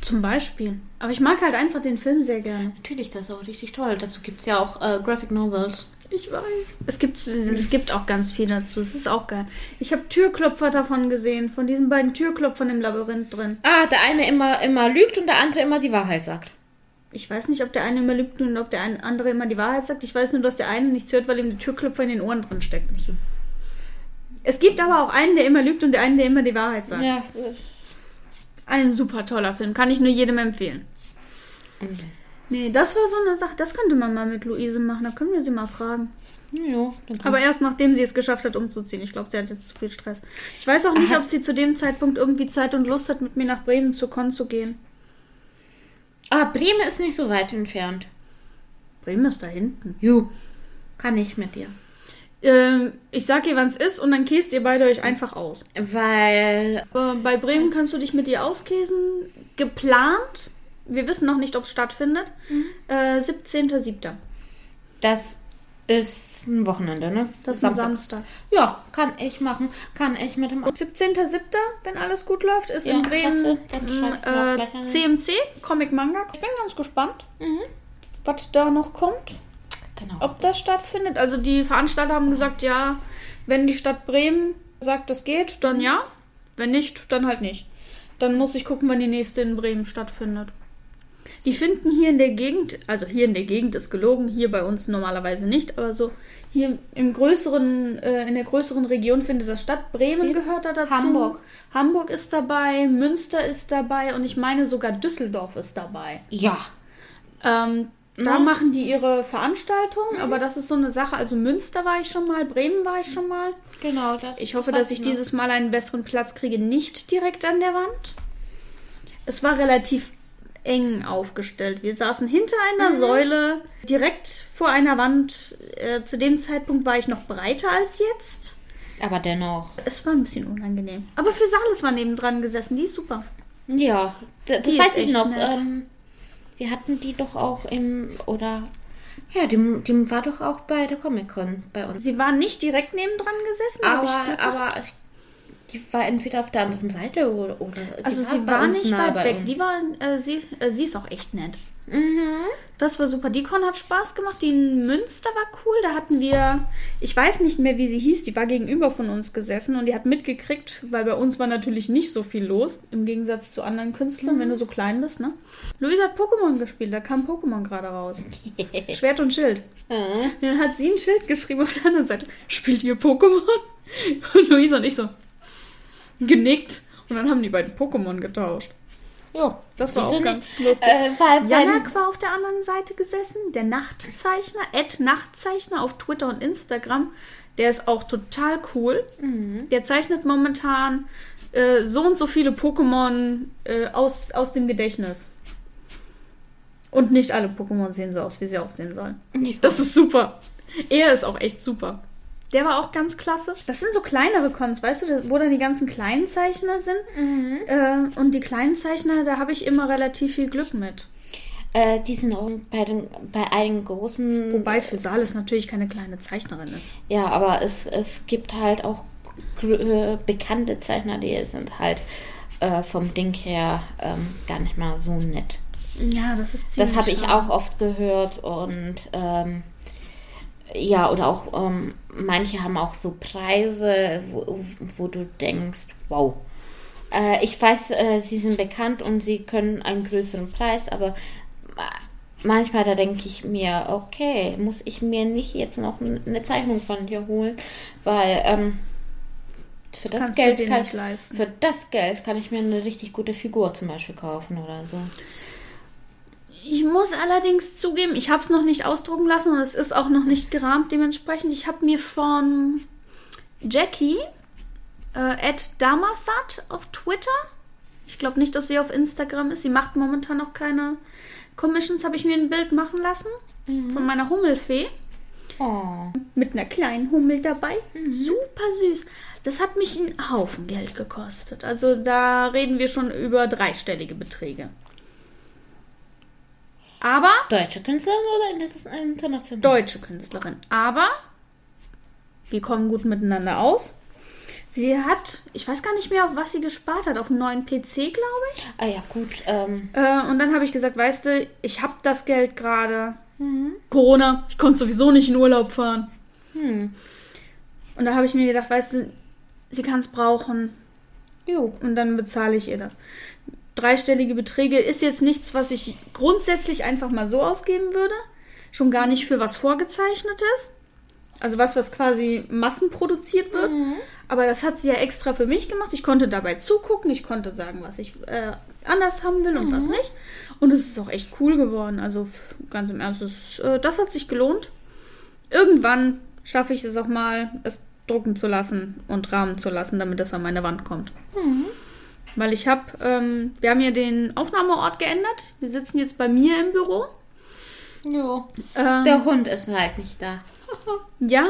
B: Zum Beispiel. Aber ich mag halt einfach den Film sehr gerne.
A: Natürlich, das ist auch richtig toll. Dazu gibt es ja auch äh, Graphic Novels.
B: Ich weiß. Es gibt, es gibt auch ganz viel dazu. Es ist auch geil. Ich habe Türklopfer davon gesehen, von diesen beiden Türklopfern im Labyrinth drin.
A: Ah, der eine immer, immer lügt und der andere immer die Wahrheit sagt.
B: Ich weiß nicht, ob der eine immer lügt und ob der andere immer die Wahrheit sagt. Ich weiß nur, dass der eine nichts hört, weil ihm der Türklopfer in den Ohren drin steckt. Es gibt aber auch einen, der immer lügt und der einen, der immer die Wahrheit sagt.
A: Ja,
B: Ein super toller Film. Kann ich nur jedem empfehlen. Nee, das war so eine Sache. Das könnte man mal mit Luise machen. Da können wir sie mal fragen.
A: ja,
B: Aber erst nachdem sie es geschafft hat, umzuziehen. Ich glaube, sie hat jetzt zu viel Stress. Ich weiß auch nicht,
A: Aha.
B: ob sie zu dem Zeitpunkt irgendwie Zeit und Lust hat, mit mir nach Bremen zu Con zu gehen.
A: Ah, Bremen ist nicht so weit entfernt.
B: Bremen ist da hinten.
A: Ju. Kann ich mit dir.
B: Ähm, ich sag ihr, wann es ist und dann käst ihr beide euch einfach aus.
A: Weil.
B: Äh, bei Bremen kannst du dich mit ihr auskäsen. Geplant. Wir wissen noch nicht, ob es stattfindet. Äh, 17.07.
A: Das ist ein Wochenende, ne?
B: Das ist ein Samstag.
A: Ja, kann ich machen. Kann ich mit dem.
B: 17.07., wenn alles gut läuft, ist
A: Ja,
B: in Bremen
A: klasse. Auch
B: äh. CMC, Comic Manga. Ich bin ganz gespannt,
A: Mhm.
B: was da noch kommt,
A: Genau.
B: ob das stattfindet. Also die Veranstalter haben gesagt, ja, wenn die Stadt Bremen sagt, das geht, dann ja. Wenn nicht, dann halt nicht. Dann muss ich gucken, wann die nächste in Bremen stattfindet. Die finden hier in der Gegend, also hier in der Gegend ist gelogen, hier bei uns normalerweise nicht, aber so hier im größeren, äh, in der größeren Region findet das statt. Bremen
A: Wie?
B: gehört da dazu.
A: Hamburg.
B: Hamburg ist dabei, Münster ist dabei und ich meine sogar Düsseldorf ist dabei.
A: Ja.
B: Ähm, da
A: Ja.
B: machen die ihre Veranstaltungen, aber das ist so eine Sache. Also Münster war ich schon mal, Bremen war ich schon mal.
A: Genau. Das,
B: Ich hoffe,
A: das
B: dass ich
A: noch.
B: dieses Mal einen besseren Platz kriege, nicht direkt an der Wand. Es war relativ eng aufgestellt. Wir saßen hinter einer Säule, direkt vor einer Wand. Äh, zu dem Zeitpunkt war ich noch breiter als jetzt.
A: Aber dennoch.
B: Es war ein bisschen unangenehm. Aber für Salis war nebendran gesessen, die ist super.
A: Ja, das
B: Die
A: weiß ich noch. Ähm, wir hatten die doch auch im. Oder. Ja, die, die war doch auch bei der Comic-Con bei uns.
B: Sie war nicht direkt nebendran gesessen, aber, ich
A: Aber,
B: Glück
A: aber ich, die war entweder auf der anderen Seite oder. oder
B: Also sie war
A: uns
B: nicht
A: nah
B: weit
A: bei
B: weg.
A: uns.
B: Die war, äh, sie, äh, sie ist auch echt nett.
A: Mhm.
B: Das war super. Die Con hat Spaß gemacht. Die in Münster war cool. Da hatten wir, ich weiß nicht mehr, wie sie hieß. Die war gegenüber von uns gesessen und die hat mitgekriegt, weil bei uns war natürlich nicht so viel los. Im Gegensatz zu anderen Künstlern, wenn du so klein bist, ne? Luisa hat Pokémon gespielt. Da kam Pokémon gerade raus. (laughs) Schwert und Schild.
A: Mhm.
B: Dann hat sie ein Schild geschrieben auf der anderen Seite. Spielt ihr Pokémon? (laughs) Und Luisa und ich so genickt. Und dann haben die beiden Pokémon getauscht. Ja, das war auch ganz lustig.
A: Äh, weil,
B: Janak war auf der anderen Seite gesessen, der Nachtzeichner, Ed Nachtzeichner auf Twitter und Instagram. Der ist auch total cool.
A: Mhm.
B: Der zeichnet momentan äh, so und so viele Pokémon äh, aus, aus dem Gedächtnis. Und nicht alle Pokémon sehen so aus, wie sie aussehen sollen. Das ist super. Er ist auch echt super. Der war auch ganz klasse. Das sind so kleinere Cons, weißt du, wo dann die ganzen kleinen Zeichner sind.
A: Mhm.
B: Äh, und die kleinen Zeichner, da habe ich immer relativ viel Glück mit.
A: äh, die sind auch bei, den, bei einigen großen.
B: Wobei für Salis natürlich keine kleine Zeichnerin ist.
A: Ja, aber es, es gibt halt auch äh, bekannte Zeichner, die sind halt äh, vom Ding her ähm, gar nicht mal so nett.
B: Ja, das ist
A: Das habe ich auch oft gehört und ähm, ja, oder auch ähm, manche haben auch so Preise, wo, wo du denkst, wow. Äh, ich weiß, äh, sie sind bekannt und sie können einen größeren Preis, aber manchmal da denke ich mir, okay, muss ich mir nicht jetzt noch eine Zeichnung von dir holen, weil ähm, für das
B: Kannst
A: Geld kann, für das Geld kann ich mir eine richtig gute Figur zum Beispiel kaufen oder so.
B: Ich muss allerdings zugeben, ich habe es noch nicht ausdrucken lassen und es ist auch noch nicht gerahmt dementsprechend. Ich habe mir von Jackie, äh, Damasat auf Twitter, ich glaube nicht, dass sie auf Instagram ist, sie macht momentan noch keine Commissions, habe ich mir ein Bild machen lassen von meiner Hummelfee.
A: Oh.
B: Mit einer kleinen Hummel dabei. Super süß. Das hat mich einen Haufen Geld gekostet. Also da reden wir schon über dreistellige Beträge. Aber
A: Deutsche Künstlerin oder inter- international?
B: deutsche Künstlerin. Aber wir kommen gut miteinander aus. Sie hat, ich weiß gar nicht mehr, auf was sie gespart hat, auf einen neuen PC, glaube ich.
A: Ah ja, gut. Ähm,
B: Äh, und dann habe ich gesagt, weißt du, ich habe das Geld gerade. Corona, ich konnte sowieso nicht in Urlaub fahren.
A: hm.
B: Und da habe ich mir gedacht, weißt du, sie kann es brauchen.
A: Jo.
B: Und dann bezahle ich ihr das. Dreistellige Beträge ist jetzt nichts, was ich grundsätzlich einfach mal so ausgeben würde. Schon gar nicht für was vorgezeichnetes. Also was, was quasi massenproduziert wird. Aber das hat sie ja extra für mich gemacht. Ich konnte dabei zugucken. Ich konnte sagen, was ich äh, anders haben will und was nicht. Und es ist auch echt cool geworden. Also ganz im Ernst, äh, das hat sich gelohnt. Irgendwann schaffe ich es auch mal, es drucken zu lassen und rahmen zu lassen, damit es an meine Wand kommt. Weil ich habe, ähm, wir haben ja den Aufnahmeort geändert. Wir sitzen jetzt bei mir im Büro.
A: Jo.
B: Ähm,
A: Der Hund ist halt nicht da. (laughs)
B: ja,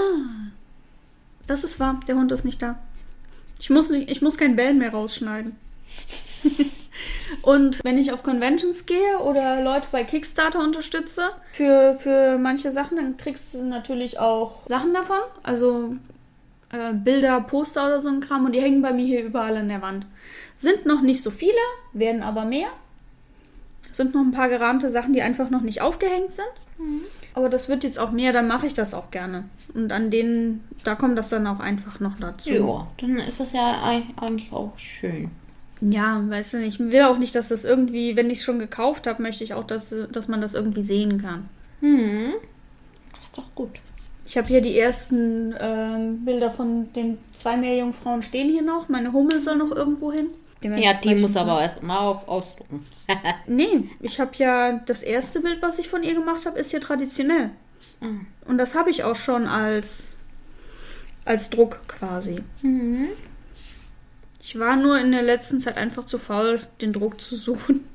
B: das ist wahr. Der Hund ist nicht da. Ich muss, nicht, ich muss kein Bellen mehr rausschneiden. (laughs) Und wenn ich auf Conventions gehe oder Leute bei Kickstarter unterstütze für, für manche Sachen, dann kriegst du natürlich auch Sachen davon. Also äh, Bilder, Poster oder so ein Kram. Und die hängen bei mir hier überall an der Wand. Sind noch nicht so viele, werden aber mehr. Sind noch ein paar gerahmte Sachen, die einfach noch nicht aufgehängt sind. Aber das wird jetzt auch mehr, dann mache ich das auch gerne. Und an denen, da kommt das dann auch einfach noch dazu.
A: Ja, dann ist das ja ei- eigentlich auch schön.
B: Ja, weißt du, ich will auch nicht, dass das irgendwie, wenn ich es schon gekauft habe, möchte ich auch, dass, dass man das irgendwie sehen kann.
A: Hm. Das ist doch gut.
B: Ich habe hier die ersten ähm, Bilder von den zwei Meerjungfrauen stehen hier noch. Meine Hummel soll noch irgendwo hin.
A: Ja, die muss aber erst mal auch ausdrucken. (laughs)
B: Nee, ich habe ja das erste Bild, was ich von ihr gemacht habe, ist hier traditionell.
A: Mhm.
B: Und das habe ich auch schon als, als Druck quasi.
A: Mhm.
B: Ich war nur in der letzten Zeit einfach zu faul, den Druck zu suchen.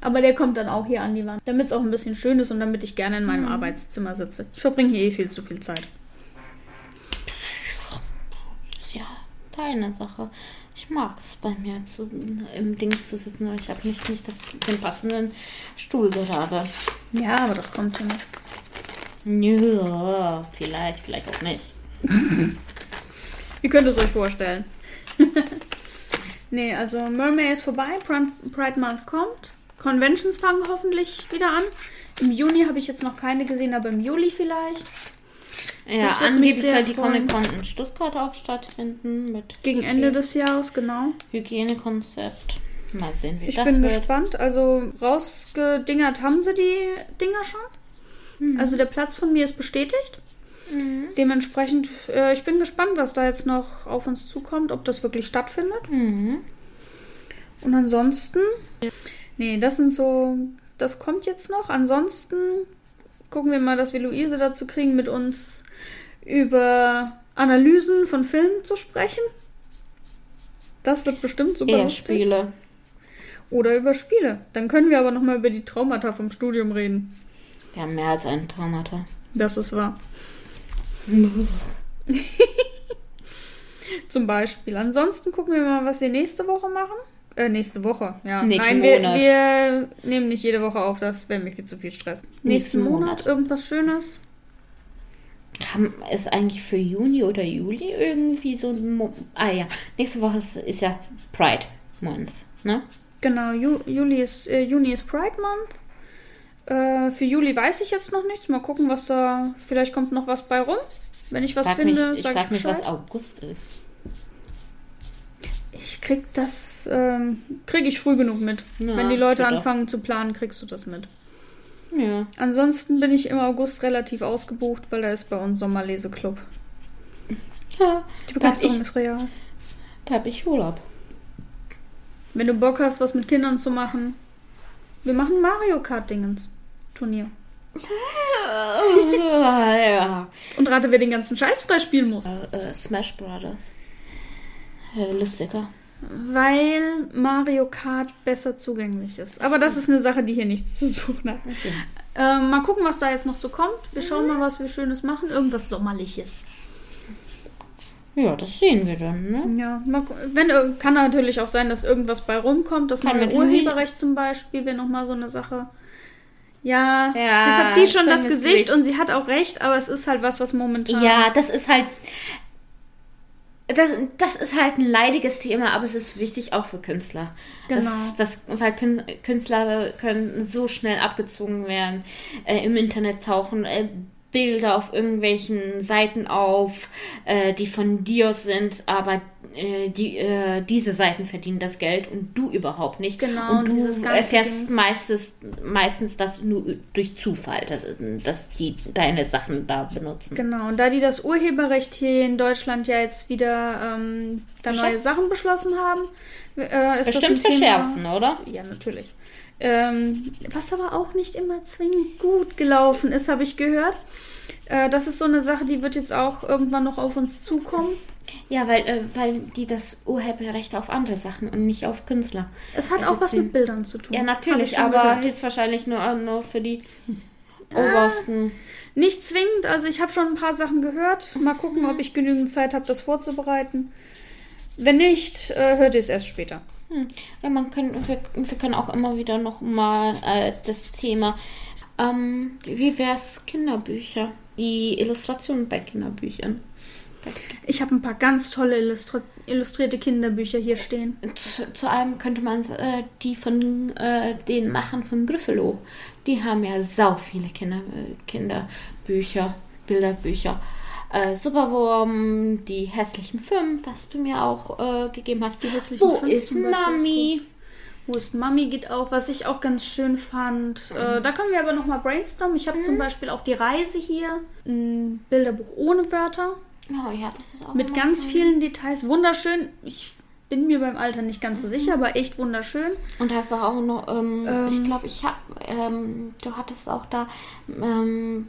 B: Aber der kommt dann auch hier an die Wand, damit es auch ein bisschen schön ist und damit ich gerne in meinem Arbeitszimmer sitze. Ich verbringe hier eh viel zu viel Zeit.
A: Ist ja deine Sache. Ich mag es bei mir zu, im Ding zu sitzen, aber ich habe nicht, nicht das, den passenden Stuhl gerade.
B: Ja, aber das kommt ja nicht.
A: Ja, vielleicht, vielleicht auch nicht. (laughs)
B: Ihr könnt es euch vorstellen. (laughs) nee, also Mermaid ist vorbei, Pride Month kommt. Conventions fangen hoffentlich wieder an. Im Juni habe ich jetzt noch keine gesehen, aber im Juli vielleicht.
A: Ja, angeblich soll die. Comic-Con in Stuttgart auch stattfinden mit
B: Gegen Ende des Jahres, genau.
A: Hygienekonzept. Mal sehen, wie
B: Ich
A: das
B: bin
A: wird.
B: gespannt. Also rausgedingert haben sie die Dinger schon. Also der Platz von mir ist bestätigt. Dementsprechend, äh, ich bin gespannt, was da jetzt noch auf uns zukommt, ob das wirklich stattfindet.
A: Mhm.
B: Und ansonsten, nee, das sind so, das kommt jetzt noch. Ansonsten gucken wir mal, dass wir Luise dazu kriegen, mit uns über Analysen von Filmen zu sprechen. Das wird bestimmt super
A: Eher
B: lustig.
A: Spiele.
B: Oder über Spiele. Dann können wir aber nochmal über die Traumata vom Studium reden.
A: Wir haben mehr als einen Traumata.
B: Das ist wahr. (laughs) Zum Beispiel. Ansonsten gucken wir mal, was wir nächste Woche machen. Äh, nächste Woche, ja.
A: Nächsten
B: Nein, wir,
A: Monat.
B: wir nehmen nicht jede Woche auf, das wäre mir viel zu viel Stress. Nächsten,
A: Nächsten
B: Monat.
A: Monat.
B: irgendwas Schönes.
A: Haben es eigentlich für Juni oder Juli irgendwie so ein Mo Ah ja, nächste Woche ist, ist ja Pride Month, ne?
B: Genau, Ju Juli ist, äh, Juni ist Pride Month. Äh, für Juli weiß ich jetzt noch nichts. Mal gucken, was da. Vielleicht kommt noch was bei rum. Wenn ich was
A: Frag
B: finde,
A: mich, ich
B: sag
A: frage
B: ich
A: mich, was
B: Bescheid.
A: August ist.
B: Ich krieg das, ähm, krieg ich früh genug mit.
A: Ja,
B: Wenn die Leute
A: bitte.
B: anfangen zu planen, kriegst du das mit.
A: Ja.
B: Ansonsten bin ich im August relativ ausgebucht, weil da ist bei uns Sommerleseklub.
A: ja
B: Die Begeisterung ist real.
A: da hab ich Urlaub.
B: Wenn du Bock hast, was mit Kindern zu machen, wir machen Mario Kart Dingens Turnier. (laughs)
A: ja.
B: Und rate, wer den ganzen Scheiß freispielen muss.
A: Äh, äh, Smash Brothers. Äh, lustiger.
B: Weil Mario Kart besser zugänglich ist. Aber das ist eine Sache, die hier nichts zu suchen hat. Ähm, mal gucken, was da jetzt noch so kommt. Wir schauen mal, was wir Schönes machen. Irgendwas Sommerliches.
A: Ja, das sehen wir dann, ne?
B: Ja, mal, wenn, ir- kann natürlich auch sein, dass irgendwas bei rumkommt. Das neue Urheberrecht zum Beispiel wäre nochmal so eine Sache. Ja,
A: Ja,
B: sie verzieht schon das Gesicht
A: nicht.
B: und sie hat auch recht, aber es ist halt was, was momentan.
A: Ja, das ist halt. Das, das ist halt ein leidiges Thema, aber es ist wichtig auch für Künstler.
B: Genau.
A: Das, das, weil Kün- Künstler können so schnell abgezogen werden, äh, im Internet tauchen äh, Bilder auf irgendwelchen Seiten auf, äh, die von dir sind, aber äh, die, äh, diese Seiten verdienen das Geld und du überhaupt nicht.
B: Genau,
A: und du erfährst meistens, meistens das nur durch Zufall, dass, dass die deine Sachen da benutzen.
B: Genau, und da die das Urheberrecht hier in Deutschland ja jetzt wieder ähm, da neue? Sachen beschlossen haben, äh, ist
A: Bestimmt
B: das ein Thema-
A: verschärfen, oder?
B: Ja, natürlich. Ähm, was aber auch nicht immer zwingend gut gelaufen ist, habe ich gehört. Äh, das ist so eine Sache, die wird jetzt auch irgendwann noch auf uns zukommen.
A: Ja, weil, äh, weil die das Urheberrecht auf andere Sachen und nicht auf Künstler.
B: Es hat auch was mit Bildern zu tun.
A: Ja, natürlich, aber
B: gehört.
A: höchstwahrscheinlich nur, nur für die obersten.
B: Nicht zwingend, also ich habe schon ein paar Sachen gehört. Mal gucken, ob ich genügend Zeit habe, das vorzubereiten. Wenn nicht, äh, hört ihr es erst später.
A: Hm. Ja, man kann, wir, wir können auch immer wieder noch mal äh, das Thema. Ähm, wie wär's Kinderbücher? Die Illustrationen bei Kinderbüchern.
B: Ich habe ein paar ganz tolle Illustra illustrierte Kinderbücher hier stehen.
A: Zu, zu allem könnte man äh, die von äh, den Machern von Gryffalo. Die haben ja sau viele Kinder, äh, Kinderbücher, Bilderbücher. Äh, Superwurm, die hässlichen fünf, was du mir auch äh, gegeben hast.
B: Die hässlichen
A: Wo
B: fünf
A: ist
B: zum Beispiel? Wo ist Mami geht auch, was ich auch ganz schön fand.
A: Mhm.
B: Äh, da können wir aber nochmal brainstormen. Ich habe zum Beispiel auch die Reise hier. Ein Bilderbuch ohne Wörter.
A: Oh ja, das ist auch
B: Mit ganz
A: toll.
B: vielen Details. Wunderschön. Ich bin mir beim Alter nicht ganz so sicher, aber echt wunderschön.
A: Und hast du auch noch, ähm,
B: Ähm.
A: ich glaube, ich habe, ähm, du hattest auch da, ähm,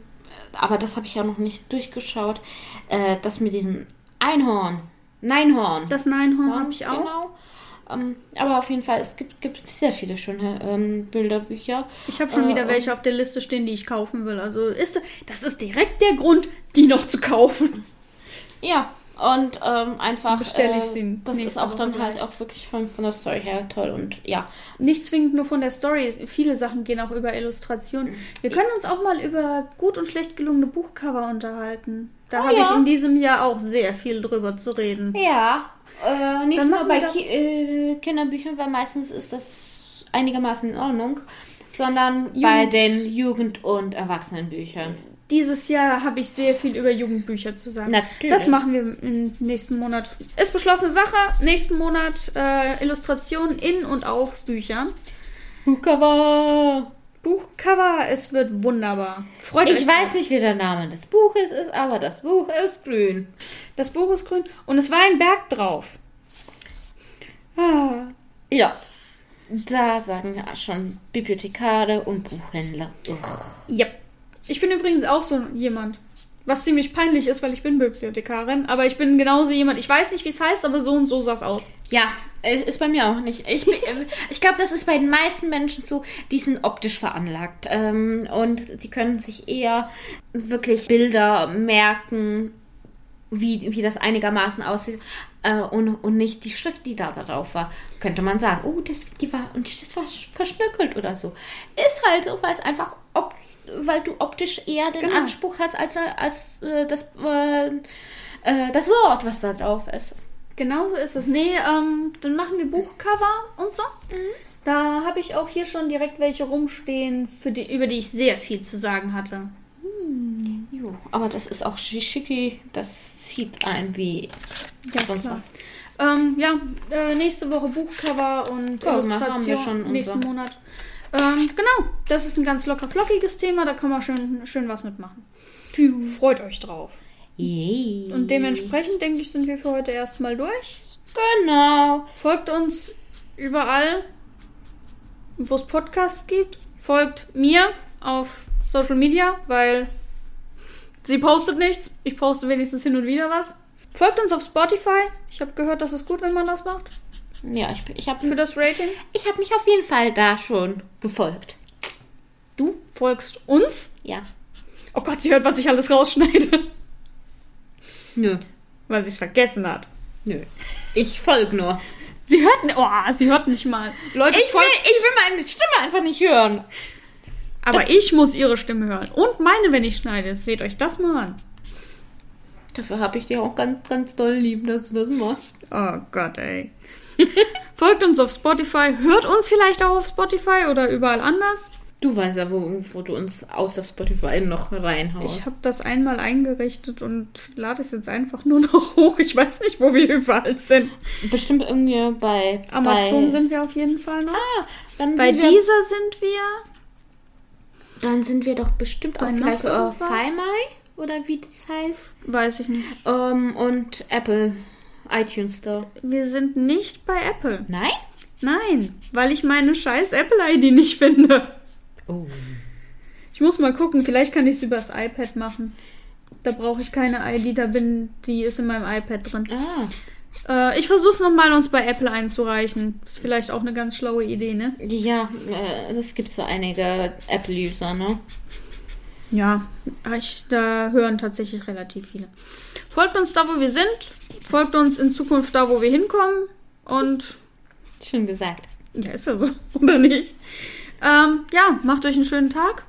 A: aber das habe ich ja noch nicht durchgeschaut, äh, das mit diesem Einhorn, Neinhorn.
B: Das Neinhorn habe ich auch.
A: Genau. Ähm, aber auf jeden Fall, es gibt, gibt sehr viele schöne ähm, Bilderbücher.
B: Ich habe schon
A: Äh,
B: wieder welche auf der Liste stehen, die ich kaufen will. Also ist das ist direkt der Grund, die noch zu kaufen.
A: Ja, und ähm, einfach,
B: Bestell ich
A: äh,
B: sie
A: das ist auch dann halt
B: gleich.
A: auch wirklich von, von der Story her toll und ja.
B: Nicht zwingend nur von der Story. Viele Sachen gehen auch über Illustration. Wir können uns auch mal über gut und schlecht gelungene Buchcover unterhalten. Da
A: Oh
B: habe
A: ja.
B: ich in diesem Jahr auch sehr viel drüber zu reden.
A: Ja, äh, nicht nur bei Ki äh, Kinderbüchern, weil meistens ist das einigermaßen in Ordnung, sondern bei
B: Jugend-
A: den Jugend- und Erwachsenenbüchern.
B: Dieses Jahr habe ich sehr viel über Jugendbücher zu sagen.
A: Natürlich.
B: Das machen wir im nächsten Monat. Ist beschlossene Sache. Nächsten Monat äh, Illustrationen in und auf Büchern.
A: Buchcover!
B: Buchcover, es wird wunderbar. Freut euch.
A: Ich weiß nicht, wie der Name des Buches ist, aber das Buch ist grün.
B: Das Buch ist grün und es war ein Berg drauf. Ah.
A: Ja. Da sagen ja schon Bibliothekare und Buchhändler. Uch.
B: Ja. Ich bin übrigens auch so jemand. Was ziemlich peinlich ist, weil ich bin Bibliothekarin. Aber ich bin genauso jemand. Ich weiß nicht, wie es heißt, aber so und so sah es aus.
A: Ja, äh, ist bei mir auch nicht. Ich, äh, ich glaube, das ist bei den meisten Menschen so, die sind optisch veranlagt. Ähm, und die können sich eher wirklich Bilder merken, wie, wie das einigermaßen aussieht. Äh, und, und nicht die Schrift, die da drauf war. Könnte man sagen, oh, das, die war, und Schrift war sch- verschnörkelt oder so. Ist halt so, weil es einfach, op, weil du optisch eher den
B: Genau.
A: Anspruch hast, als, als äh, das, äh, äh, das Wort, was da drauf ist.
B: Genau so ist es. Nee, ähm, dann machen wir Buchcover und so. Da habe ich auch hier schon direkt welche rumstehen, für die, über die ich sehr viel zu sagen hatte.
A: Jo, aber das ist auch schi- schicki. Das zieht ein wie
B: Ja,
A: sonst
B: klar.
A: was.
B: Ähm, ja, äh, nächste Woche Buchcover und
A: Guck mal, haben wir
B: Illustration
A: schon
B: nächsten Monat. Ähm, genau, das ist ein ganz locker flockiges Thema, da kann man schön, schön was mitmachen. Freut euch drauf.
A: Yay.
B: Und dementsprechend, denke ich, sind wir für heute erstmal durch.
A: Genau.
B: Folgt uns überall, wo es Podcasts gibt. Folgt mir auf Social Media, weil sie postet nichts. Ich poste wenigstens hin und wieder was. Folgt uns auf Spotify. Ich habe gehört, das ist gut, wenn man das macht.
A: Ja, ich, ich habe
B: Für das Rating.
A: ich hab mich auf jeden Fall da schon gefolgt.
B: Du folgst uns.
A: Ja.
B: Oh Gott, sie hört, was ich alles rausschneide.
A: Nö.
B: Weil sie es vergessen hat.
A: Nö. Ich folge nur.
B: Sie hört, oh, sie hört nicht mal. Leute,
A: Ich will, ich will meine Stimme einfach nicht hören.
B: aber ich muss ihre Stimme hören. Und meine, wenn ich schneide. Seht euch das mal an.
A: Dafür habe ich dich auch ganz, ganz doll lieb, dass du das machst.
B: Oh Gott, ey. (laughs) Folgt uns auf Spotify. Hört uns vielleicht auch auf Spotify oder überall anders.
A: Du weißt ja, wo, wo du uns außer Spotify noch reinhaust.
B: Ich habe das einmal eingerichtet und lade es jetzt einfach nur noch (laughs) hoch. Ich weiß nicht, wo wir überall sind.
A: bestimmt irgendwie bei
B: Amazon
A: bei,
B: sind wir auf jeden Fall noch.
A: Ah, dann
B: Bei
A: sind wir,
B: dieser sind wir.
A: Dann sind wir doch bestimmt auch vielleicht
B: irgendwas?
A: Filemai oder wie das heißt.
B: Weiß ich nicht.
A: Ähm, und Apple iTunes Store.
B: Wir sind nicht bei Apple.
A: Nein?
B: Nein, weil ich meine scheiß Apple-ID nicht finde.
A: Oh.
B: Ich muss mal gucken, vielleicht kann ich es übers iPad machen. Da brauche ich keine ID, da bin, die ist in meinem iPad drin.
A: Ah.
B: Äh, ich versuche es nochmal, uns bei Apple einzureichen. Ist vielleicht auch eine ganz schlaue Idee, ne?
A: Ja, äh, es gibt so einige Apple-User, ne?
B: Ja, ich, da hören tatsächlich relativ viele. Folgt uns da, wo wir sind. Folgt uns in Zukunft da, wo wir hinkommen. Und
A: Schön gesagt.
B: ja, ist ja so, (laughs) oder nicht? Ähm, ja, macht euch einen schönen Tag.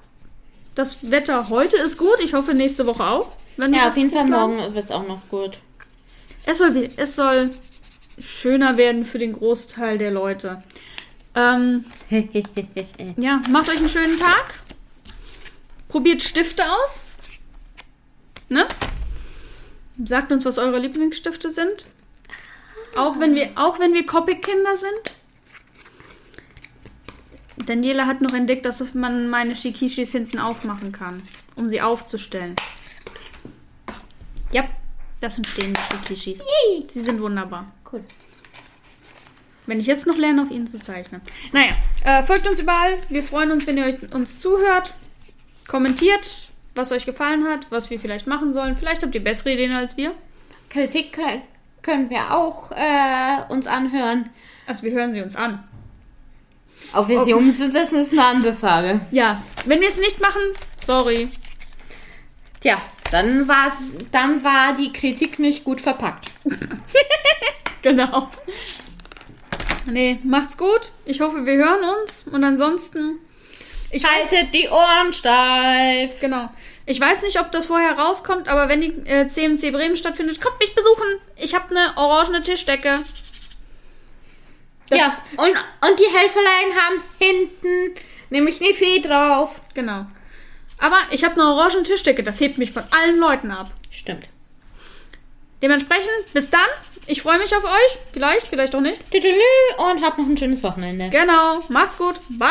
B: Das Wetter heute ist gut. Ich hoffe nächste Woche auch. Wenn
A: Ja, auf jeden Fall morgen wird es auch noch gut.
B: Es soll, es soll schöner werden für den Großteil der Leute. Ähm, (laughs) ja, macht euch einen schönen Tag. Probiert Stifte aus. Ne? Sagt uns, was eure Lieblingsstifte sind. Auch wenn wir, auch wenn wir Copic-Kinder sind. Daniela hat noch entdeckt, dass man meine Shikishis hinten aufmachen kann, um sie aufzustellen. Ja, das sind stehende Shikishis. Sie sind wunderbar.
A: Cool.
B: Wenn ich jetzt noch lerne, auf ihnen zu zeichnen. Naja, äh, folgt uns überall. Wir freuen uns, wenn ihr euch, uns zuhört. Kommentiert, was euch gefallen hat, was wir vielleicht machen sollen. Vielleicht habt ihr bessere Ideen als wir.
A: Kritik kö- können wir auch äh, uns anhören.
B: Also wir hören sie uns an.
A: Ob wir sie
B: Oh.
A: umsetzen, ist eine andere Frage.
B: Ja, wenn wir es nicht machen, sorry.
A: Tja, dann, war's, dann war die Kritik nicht gut verpackt. (laughs)
B: Genau. Nee, macht's gut. Ich hoffe, wir hören uns. Und ansonsten. Ich
A: Haltet die Ohren steif.
B: genau. Ich weiß nicht, ob das vorher rauskommt, aber wenn die äh, CMC Bremen stattfindet, kommt mich besuchen. Ich habe eine orangene Tischdecke. Das
A: ja, und, und die Helferlein haben hinten nämlich eine Fee drauf.
B: Genau. Aber ich habe eine orangene Tischdecke. Das hebt mich von allen Leuten ab.
A: Stimmt.
B: Dementsprechend, bis dann. Ich freue mich auf euch. Vielleicht, vielleicht auch nicht.
A: Und habt noch ein schönes Wochenende.
B: Genau. Macht's gut. Bye.